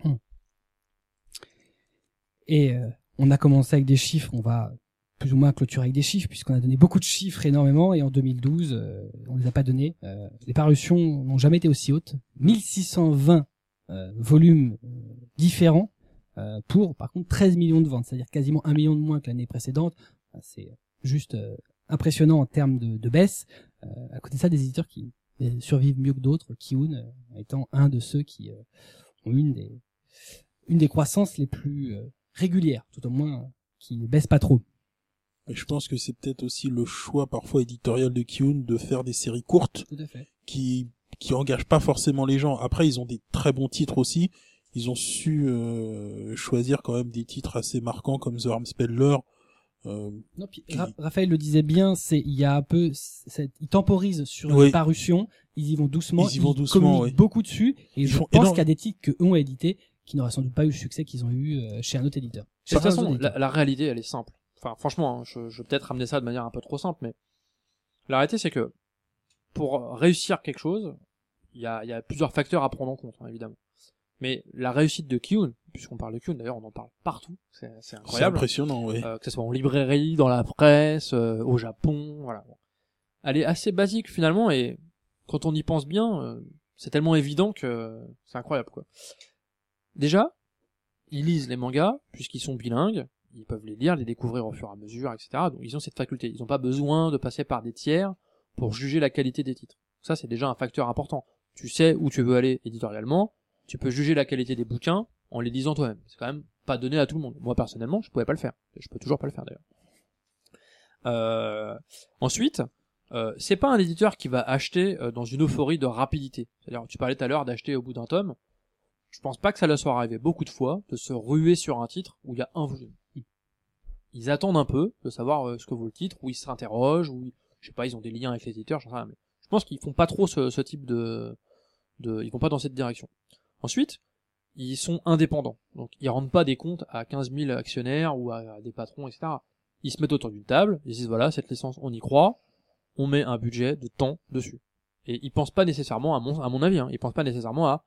Speaker 1: Et euh, on a commencé avec des chiffres, on va plus ou moins clôturer avec des chiffres puisqu'on a donné beaucoup de chiffres énormément et en 2012 euh, on les a pas donnés. Euh, les parutions n'ont jamais été aussi hautes, 1620 euh, volumes euh, différents euh, pour par contre 13 millions de ventes, c'est-à-dire quasiment un million de moins que l'année précédente. Enfin, C'est juste euh, impressionnant en termes de, de baisse. Euh, à côté de ça, des éditeurs qui euh, survivent mieux que d'autres, Kiun euh, étant un de ceux qui euh, ont une des une des croissances les plus euh, régulières, tout au moins qui ne baisse pas trop.
Speaker 5: Et je pense que c'est peut-être aussi le choix parfois éditorial de Kyun de faire des séries courtes
Speaker 1: Tout à fait.
Speaker 5: qui qui engagent pas forcément les gens. Après, ils ont des très bons titres aussi. Ils ont su euh, choisir quand même des titres assez marquants comme The Arm Speller. Euh,
Speaker 1: Non, puis
Speaker 5: Qui-
Speaker 1: Ra- Raphaël le disait bien, c'est il y a un peu, c'est- ils temporisent sur
Speaker 5: Oui.
Speaker 1: les parutions, ils y vont doucement,
Speaker 5: Ils y vont doucement,
Speaker 1: communiquent
Speaker 5: oui.
Speaker 1: beaucoup dessus, et
Speaker 5: Ils
Speaker 1: je
Speaker 5: font
Speaker 1: pense
Speaker 5: énorme-
Speaker 1: qu'il y a des titres que eux ont édités qui n'auraient sans doute pas eu le succès qu'ils ont eu euh, chez un autre éditeur.
Speaker 2: De toute façon, la, la réalité, elle est simple. Enfin, franchement, hein, je, je vais peut-être ramener ça de manière un peu trop simple, mais la réalité, c'est que pour réussir quelque chose, il y a, il y a plusieurs facteurs à prendre en compte, hein, évidemment. Mais la réussite de Kyun, puisqu'on parle de Kyun, d'ailleurs, on en parle partout, c'est c'est
Speaker 5: c'est
Speaker 2: incroyable.
Speaker 5: impressionnant, ouais.
Speaker 2: Euh, que ce soit en librairie, dans la presse, euh, au Japon, voilà. Elle est assez basique finalement et quand on y pense bien, euh, c'est tellement évident que c'est incroyable quoi. Déjà, ils lisent les mangas puisqu'ils sont bilingues, ils peuvent les lire, les découvrir au fur et à mesure, etc. Donc ils ont cette faculté. Ils n'ont pas besoin de passer par des tiers pour juger la qualité des titres. Ça c'est déjà un facteur important. Tu sais où tu veux aller éditorialement, tu peux juger la qualité des bouquins en les lisant toi-même. C'est quand même pas donné à tout le monde. Moi personnellement, je pouvais pas le faire. Je peux toujours pas le faire d'ailleurs. Euh, ensuite, euh, c'est pas un éditeur qui va acheter euh, dans une euphorie de rapidité. C'est-à-dire, tu parlais tout à l'heure d'acheter au bout d'un tome. Je pense pas que ça leur soit arrivé beaucoup de fois de se ruer sur un titre où il y a un volume. Ils attendent un peu de savoir euh, ce que vaut le titre, où ils s'interrogent, où je sais pas, ils ont des liens avec les éditeurs, j'en sais rien. Mais je pense qu'ils font pas trop ce, ce type de, de, ils vont pas dans cette direction. Ensuite, ils sont indépendants. Donc, ils rendent pas des comptes à 15 000 actionnaires ou à, des patrons, etc. Ils se mettent autour d'une table, ils disent voilà, cette licence, on y croit, on met un budget de temps dessus. Et ils pensent pas nécessairement, à mon, à mon avis, hein, ils pensent pas nécessairement à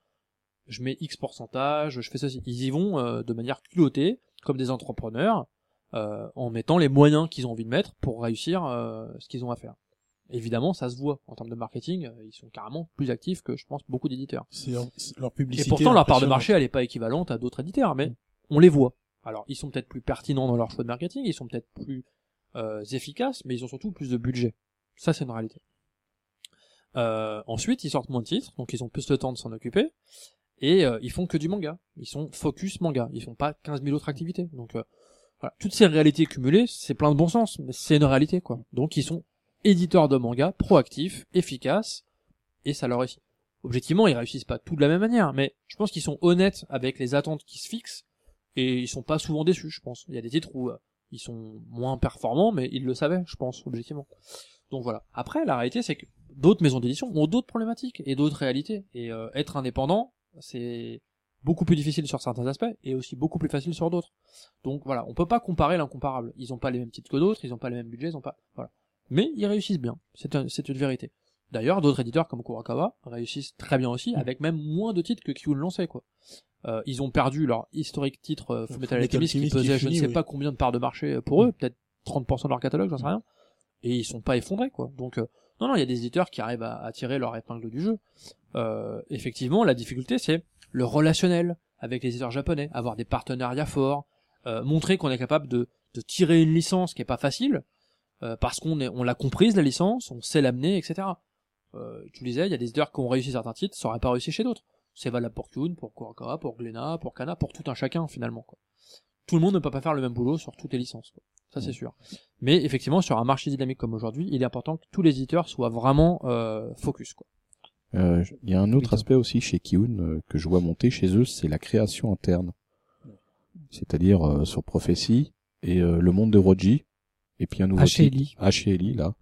Speaker 2: je mets X pourcentage, je fais ceci. Ils y vont euh, de manière culottée, comme des entrepreneurs, euh, en mettant les moyens qu'ils ont envie de mettre pour réussir euh, ce qu'ils ont à faire. Évidemment, ça se voit en termes de marketing, euh, ils sont carrément plus actifs que je pense beaucoup d'éditeurs.
Speaker 5: Leur, leur
Speaker 2: Et
Speaker 5: publicité.
Speaker 2: pourtant, leur part de marché, elle est pas équivalente à d'autres éditeurs, mais on les voit. Alors, ils sont peut-être plus pertinents dans leur choix de marketing, ils sont peut-être plus euh, efficaces, mais ils ont surtout plus de budget. Ça, c'est une réalité. Euh, ensuite, ils sortent moins de titres, donc ils ont plus le temps de s'en occuper, et euh, ils font que du manga. Ils sont focus manga, ils font pas 15 000 autres activités. Donc, euh, voilà. toutes ces réalités cumulées, c'est plein de bon sens, mais c'est une réalité, quoi. Donc, ils sont éditeurs de manga, proactifs, efficaces, et ça leur réussit. Objectivement, ils réussissent pas tout de la même manière, mais je pense qu'ils sont honnêtes avec les attentes qui se fixent, et ils sont pas souvent déçus, je pense. Il y a des titres où euh, ils sont moins performants, mais ils le savaient, je pense, objectivement. Donc voilà. Après, la réalité, c'est que d'autres maisons d'édition ont d'autres problématiques et d'autres réalités. Et euh, être indépendant, c'est beaucoup plus difficile sur certains aspects et aussi beaucoup plus facile sur d'autres. Donc voilà, on peut pas comparer l'incomparable. Ils ont pas les mêmes titres que d'autres, ils ont pas les mêmes budgets, ils ont pas, voilà. Mais ils réussissent bien. C'est un- c'est une vérité. D'ailleurs, d'autres éditeurs comme Kurakawa réussissent très bien aussi, avec même moins de titres que Kyun lancé, quoi. Euh, ils ont perdu leur historique titre euh, Fullmetal Alchemist qui
Speaker 5: Alchemist qui
Speaker 2: pesait je ne sais
Speaker 5: oui.
Speaker 2: pas combien de parts de marché euh, pour eux, peut-être 30% de leur catalogue, j'en sais rien. Et ils sont pas effondrés, quoi. Donc, euh, non, non, il y a des éditeurs qui arrivent à, à tirer leur épingle du jeu. Euh, effectivement, la difficulté, c'est le relationnel avec les éditeurs japonais, avoir des partenariats forts, euh, montrer qu'on est capable de de tirer une licence qui est pas facile, euh, parce qu'on est, on l'a comprise la licence, on sait l'amener, etc. Euh, tu le disais, il y a des éditeurs qui ont réussi certains titres, ça aurait pas réussi chez d'autres. C'est valable pour Kyun, pour Kurakawa, pour Glénat, pour Kana, pour tout un chacun finalement. Quoi. Tout le monde ne peut pas faire le même boulot sur toutes les licences. Quoi. Ça c'est sûr. Mais effectivement, sur un marché dynamique comme aujourd'hui, il est important que tous les éditeurs soient vraiment euh, focus. Quoi.
Speaker 4: Euh, Il y a un autre aspect aussi chez Kiun euh, que je vois monter chez eux, c'est la création interne. C'est-à-dire euh, sur Prophecy et euh, le monde de Roji, et puis un nouveau
Speaker 1: HLI.
Speaker 4: titre, HLI là.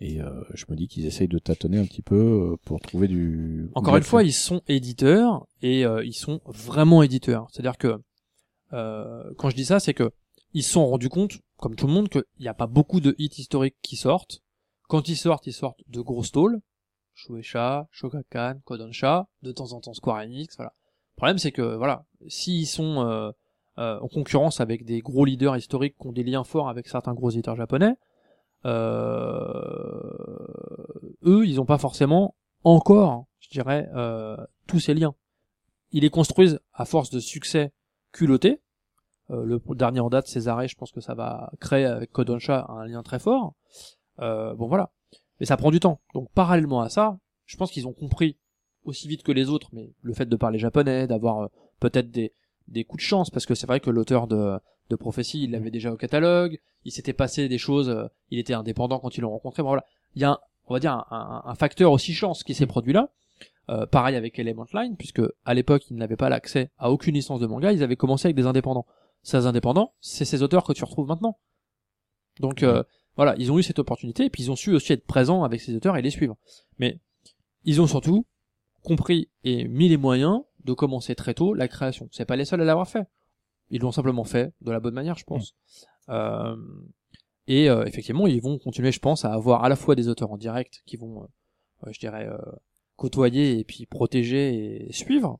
Speaker 4: Et euh, je me dis qu'ils essayent de tâtonner un petit peu euh, pour trouver du.
Speaker 2: Encore
Speaker 4: du
Speaker 2: une fois, ils sont éditeurs et euh, ils sont vraiment éditeurs. C'est-à-dire que euh, quand je dis ça, c'est que ils se sont rendus compte, comme tout le monde, qu'il n'y a pas beaucoup de hits historiques qui sortent. Quand ils sortent, ils sortent de gros stalls. Shueisha, Shogakukan, Kodansha, de temps en temps Square Enix, voilà. Le problème, c'est que, voilà, s'ils sont euh, en concurrence avec des gros leaders historiques qui ont des liens forts avec certains gros éditeurs japonais, euh, eux, ils n'ont pas forcément encore, je dirais, euh, tous ces liens. Ils les construisent à force de succès culotté. Le dernier en date, Césaré, je pense que ça va créer avec Kodansha un lien très fort. Bon voilà. Mais ça prend du temps. Donc parallèlement à ça, je pense qu'ils ont compris aussi vite que les autres, mais le fait de parler japonais, d'avoir peut-être des, des coups de chance, parce que c'est vrai que l'auteur de, de Prophétie, il l'avait déjà au catalogue, il s'était passé des choses, euh, il était indépendant quand ils l'ont rencontré, bon, voilà. Il y a, un, on va dire, un, un- un facteur aussi chance qui s'est produit là. Euh, pareil avec Element Line, puisque à l'époque, ils n'avaient pas l'accès à aucune licence de manga, ils avaient commencé avec des indépendants. Ces indépendants, c'est ces auteurs que tu retrouves maintenant. Donc euh, voilà, ils ont eu cette opportunité, et puis ils ont su aussi être présents avec ces auteurs et les suivre. Mais ils ont surtout compris et mis les moyens de commencer très tôt la création. C'est pas les seuls à l'avoir fait. Ils l'ont simplement fait de la bonne manière, je pense. Euh, et euh, effectivement, ils vont continuer, je pense, à avoir à la fois des auteurs en direct qui vont, euh, je dirais, côtoyer et puis protéger et suivre,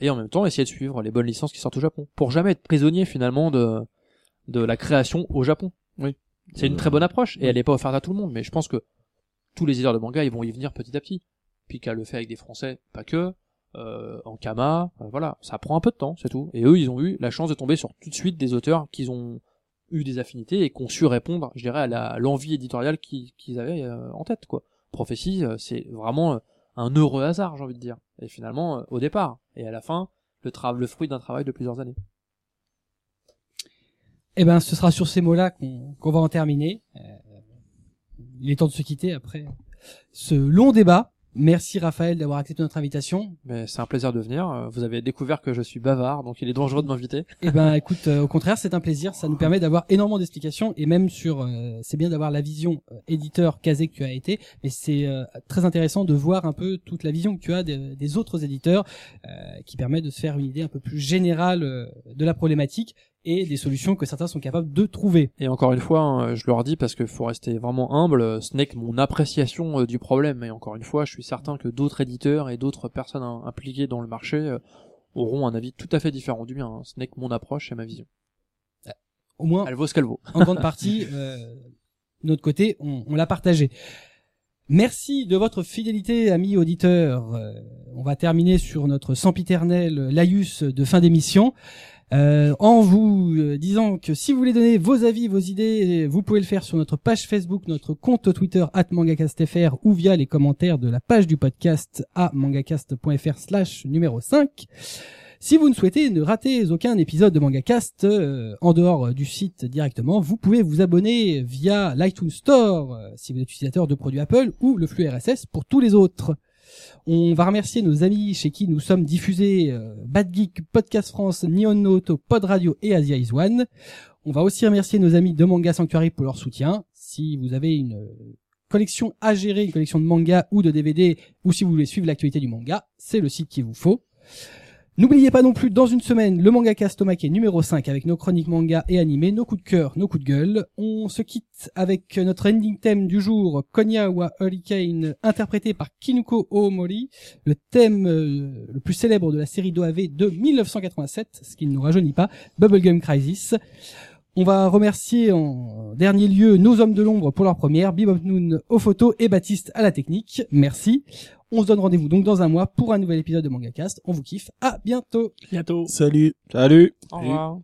Speaker 2: et en même temps essayer de suivre les bonnes licences qui sortent au Japon, pour jamais être prisonnier finalement de de la création au Japon. Oui, c'est une très bonne approche et elle est pas offerte à tout le monde, mais je pense que tous les éditeurs de manga ils vont y venir petit à petit. Pika le fait avec des Français, pas que. Euh, en Kama, euh, voilà, ça prend un peu de temps, c'est tout. Et eux, ils ont eu la chance de tomber sur tout de suite des auteurs qui ont eu des affinités et qui ont su répondre, je dirais, à l'envie éditoriale qu'ils qu'ils avaient euh, en tête, quoi. Prophétie, c'est vraiment un heureux hasard, j'ai envie de dire. Et finalement, au départ et à la fin, le, fruit d'un travail de plusieurs années.
Speaker 1: Eh ben, ce sera sur ces mots-là qu'on qu'on va en terminer. Il est temps de se quitter après ce long débat. Merci Raphaël d'avoir accepté notre invitation.
Speaker 2: Mais c'est un plaisir de venir. Euh, Vous avez découvert que je suis bavard, donc il est dangereux de m'inviter.
Speaker 1: Eh ben, écoute, euh, au contraire, c'est un plaisir. Ça nous permet d'avoir énormément d'explications et même sur, euh, c'est bien d'avoir la vision euh, éditeur casé que tu as été, mais c'est euh, très intéressant de voir un peu toute la vision que tu as des, des autres éditeurs, euh, qui permet de se faire une idée un peu plus générale de la problématique et des solutions que certains sont capables de trouver.
Speaker 2: Et encore une fois, hein, je leur dis parce qu'il faut rester vraiment humble, euh, ce n'est que mon appréciation euh, du problème. Et encore une fois, je suis certain que d'autres éditeurs et d'autres personnes impliquées dans le marché euh, auront un avis tout à fait différent du mien. hein. Ce n'est que mon approche et ma vision.
Speaker 1: Au moins,
Speaker 2: Elle vaut ce qu'elle vaut.
Speaker 1: en grande partie, euh, notre côté, on, on l'a partagé. Merci de votre fidélité, amis auditeurs. On va terminer sur notre sempiternel laïus de fin d'émission. Euh, en vous euh, disant que si vous voulez donner vos avis, vos idées, vous pouvez le faire sur notre page Facebook, notre compte Twitter @mangacastfr ou via les commentaires de la page du podcast à mangacast.fr slash numéro 5. Si vous ne souhaitez ne rater aucun épisode de MangaCast euh, en dehors euh, du site directement, vous pouvez vous abonner via l'iTunes Store euh, si vous êtes utilisateur de produits Apple ou le flux RSS pour tous les autres. On va remercier nos amis chez qui nous sommes diffusés euh, Bad Geek, Podcast France, Nihon Noto, Pod Radio et Asia Is One. On va aussi remercier nos amis de Manga Sanctuary pour leur soutien. Si vous avez une euh, collection à gérer, une collection de manga ou de DVD, ou si vous voulez suivre l'actualité du manga, c'est le site qu'il vous faut. N'oubliez pas non plus, dans une semaine, le manga Tomake numéro 5 avec nos chroniques manga et animés, nos coups de cœur, nos coups de gueule. On se quitte avec notre ending theme du jour, Konya wa Hurricane, interprété par Kinuko Oomori, le thème euh, le plus célèbre de la série d'OAV de 1987, ce qui ne nous rajeunit pas, Bubblegum Crisis. On va remercier en dernier lieu nos hommes de l'ombre pour leur première, Bebop Noon aux photos et Baptiste à la technique. Merci. On se donne rendez-vous donc dans un mois pour un nouvel épisode de MangaCast. On vous kiffe. À bientôt.
Speaker 3: Bientôt.
Speaker 5: Salut.
Speaker 4: Salut
Speaker 2: Au revoir.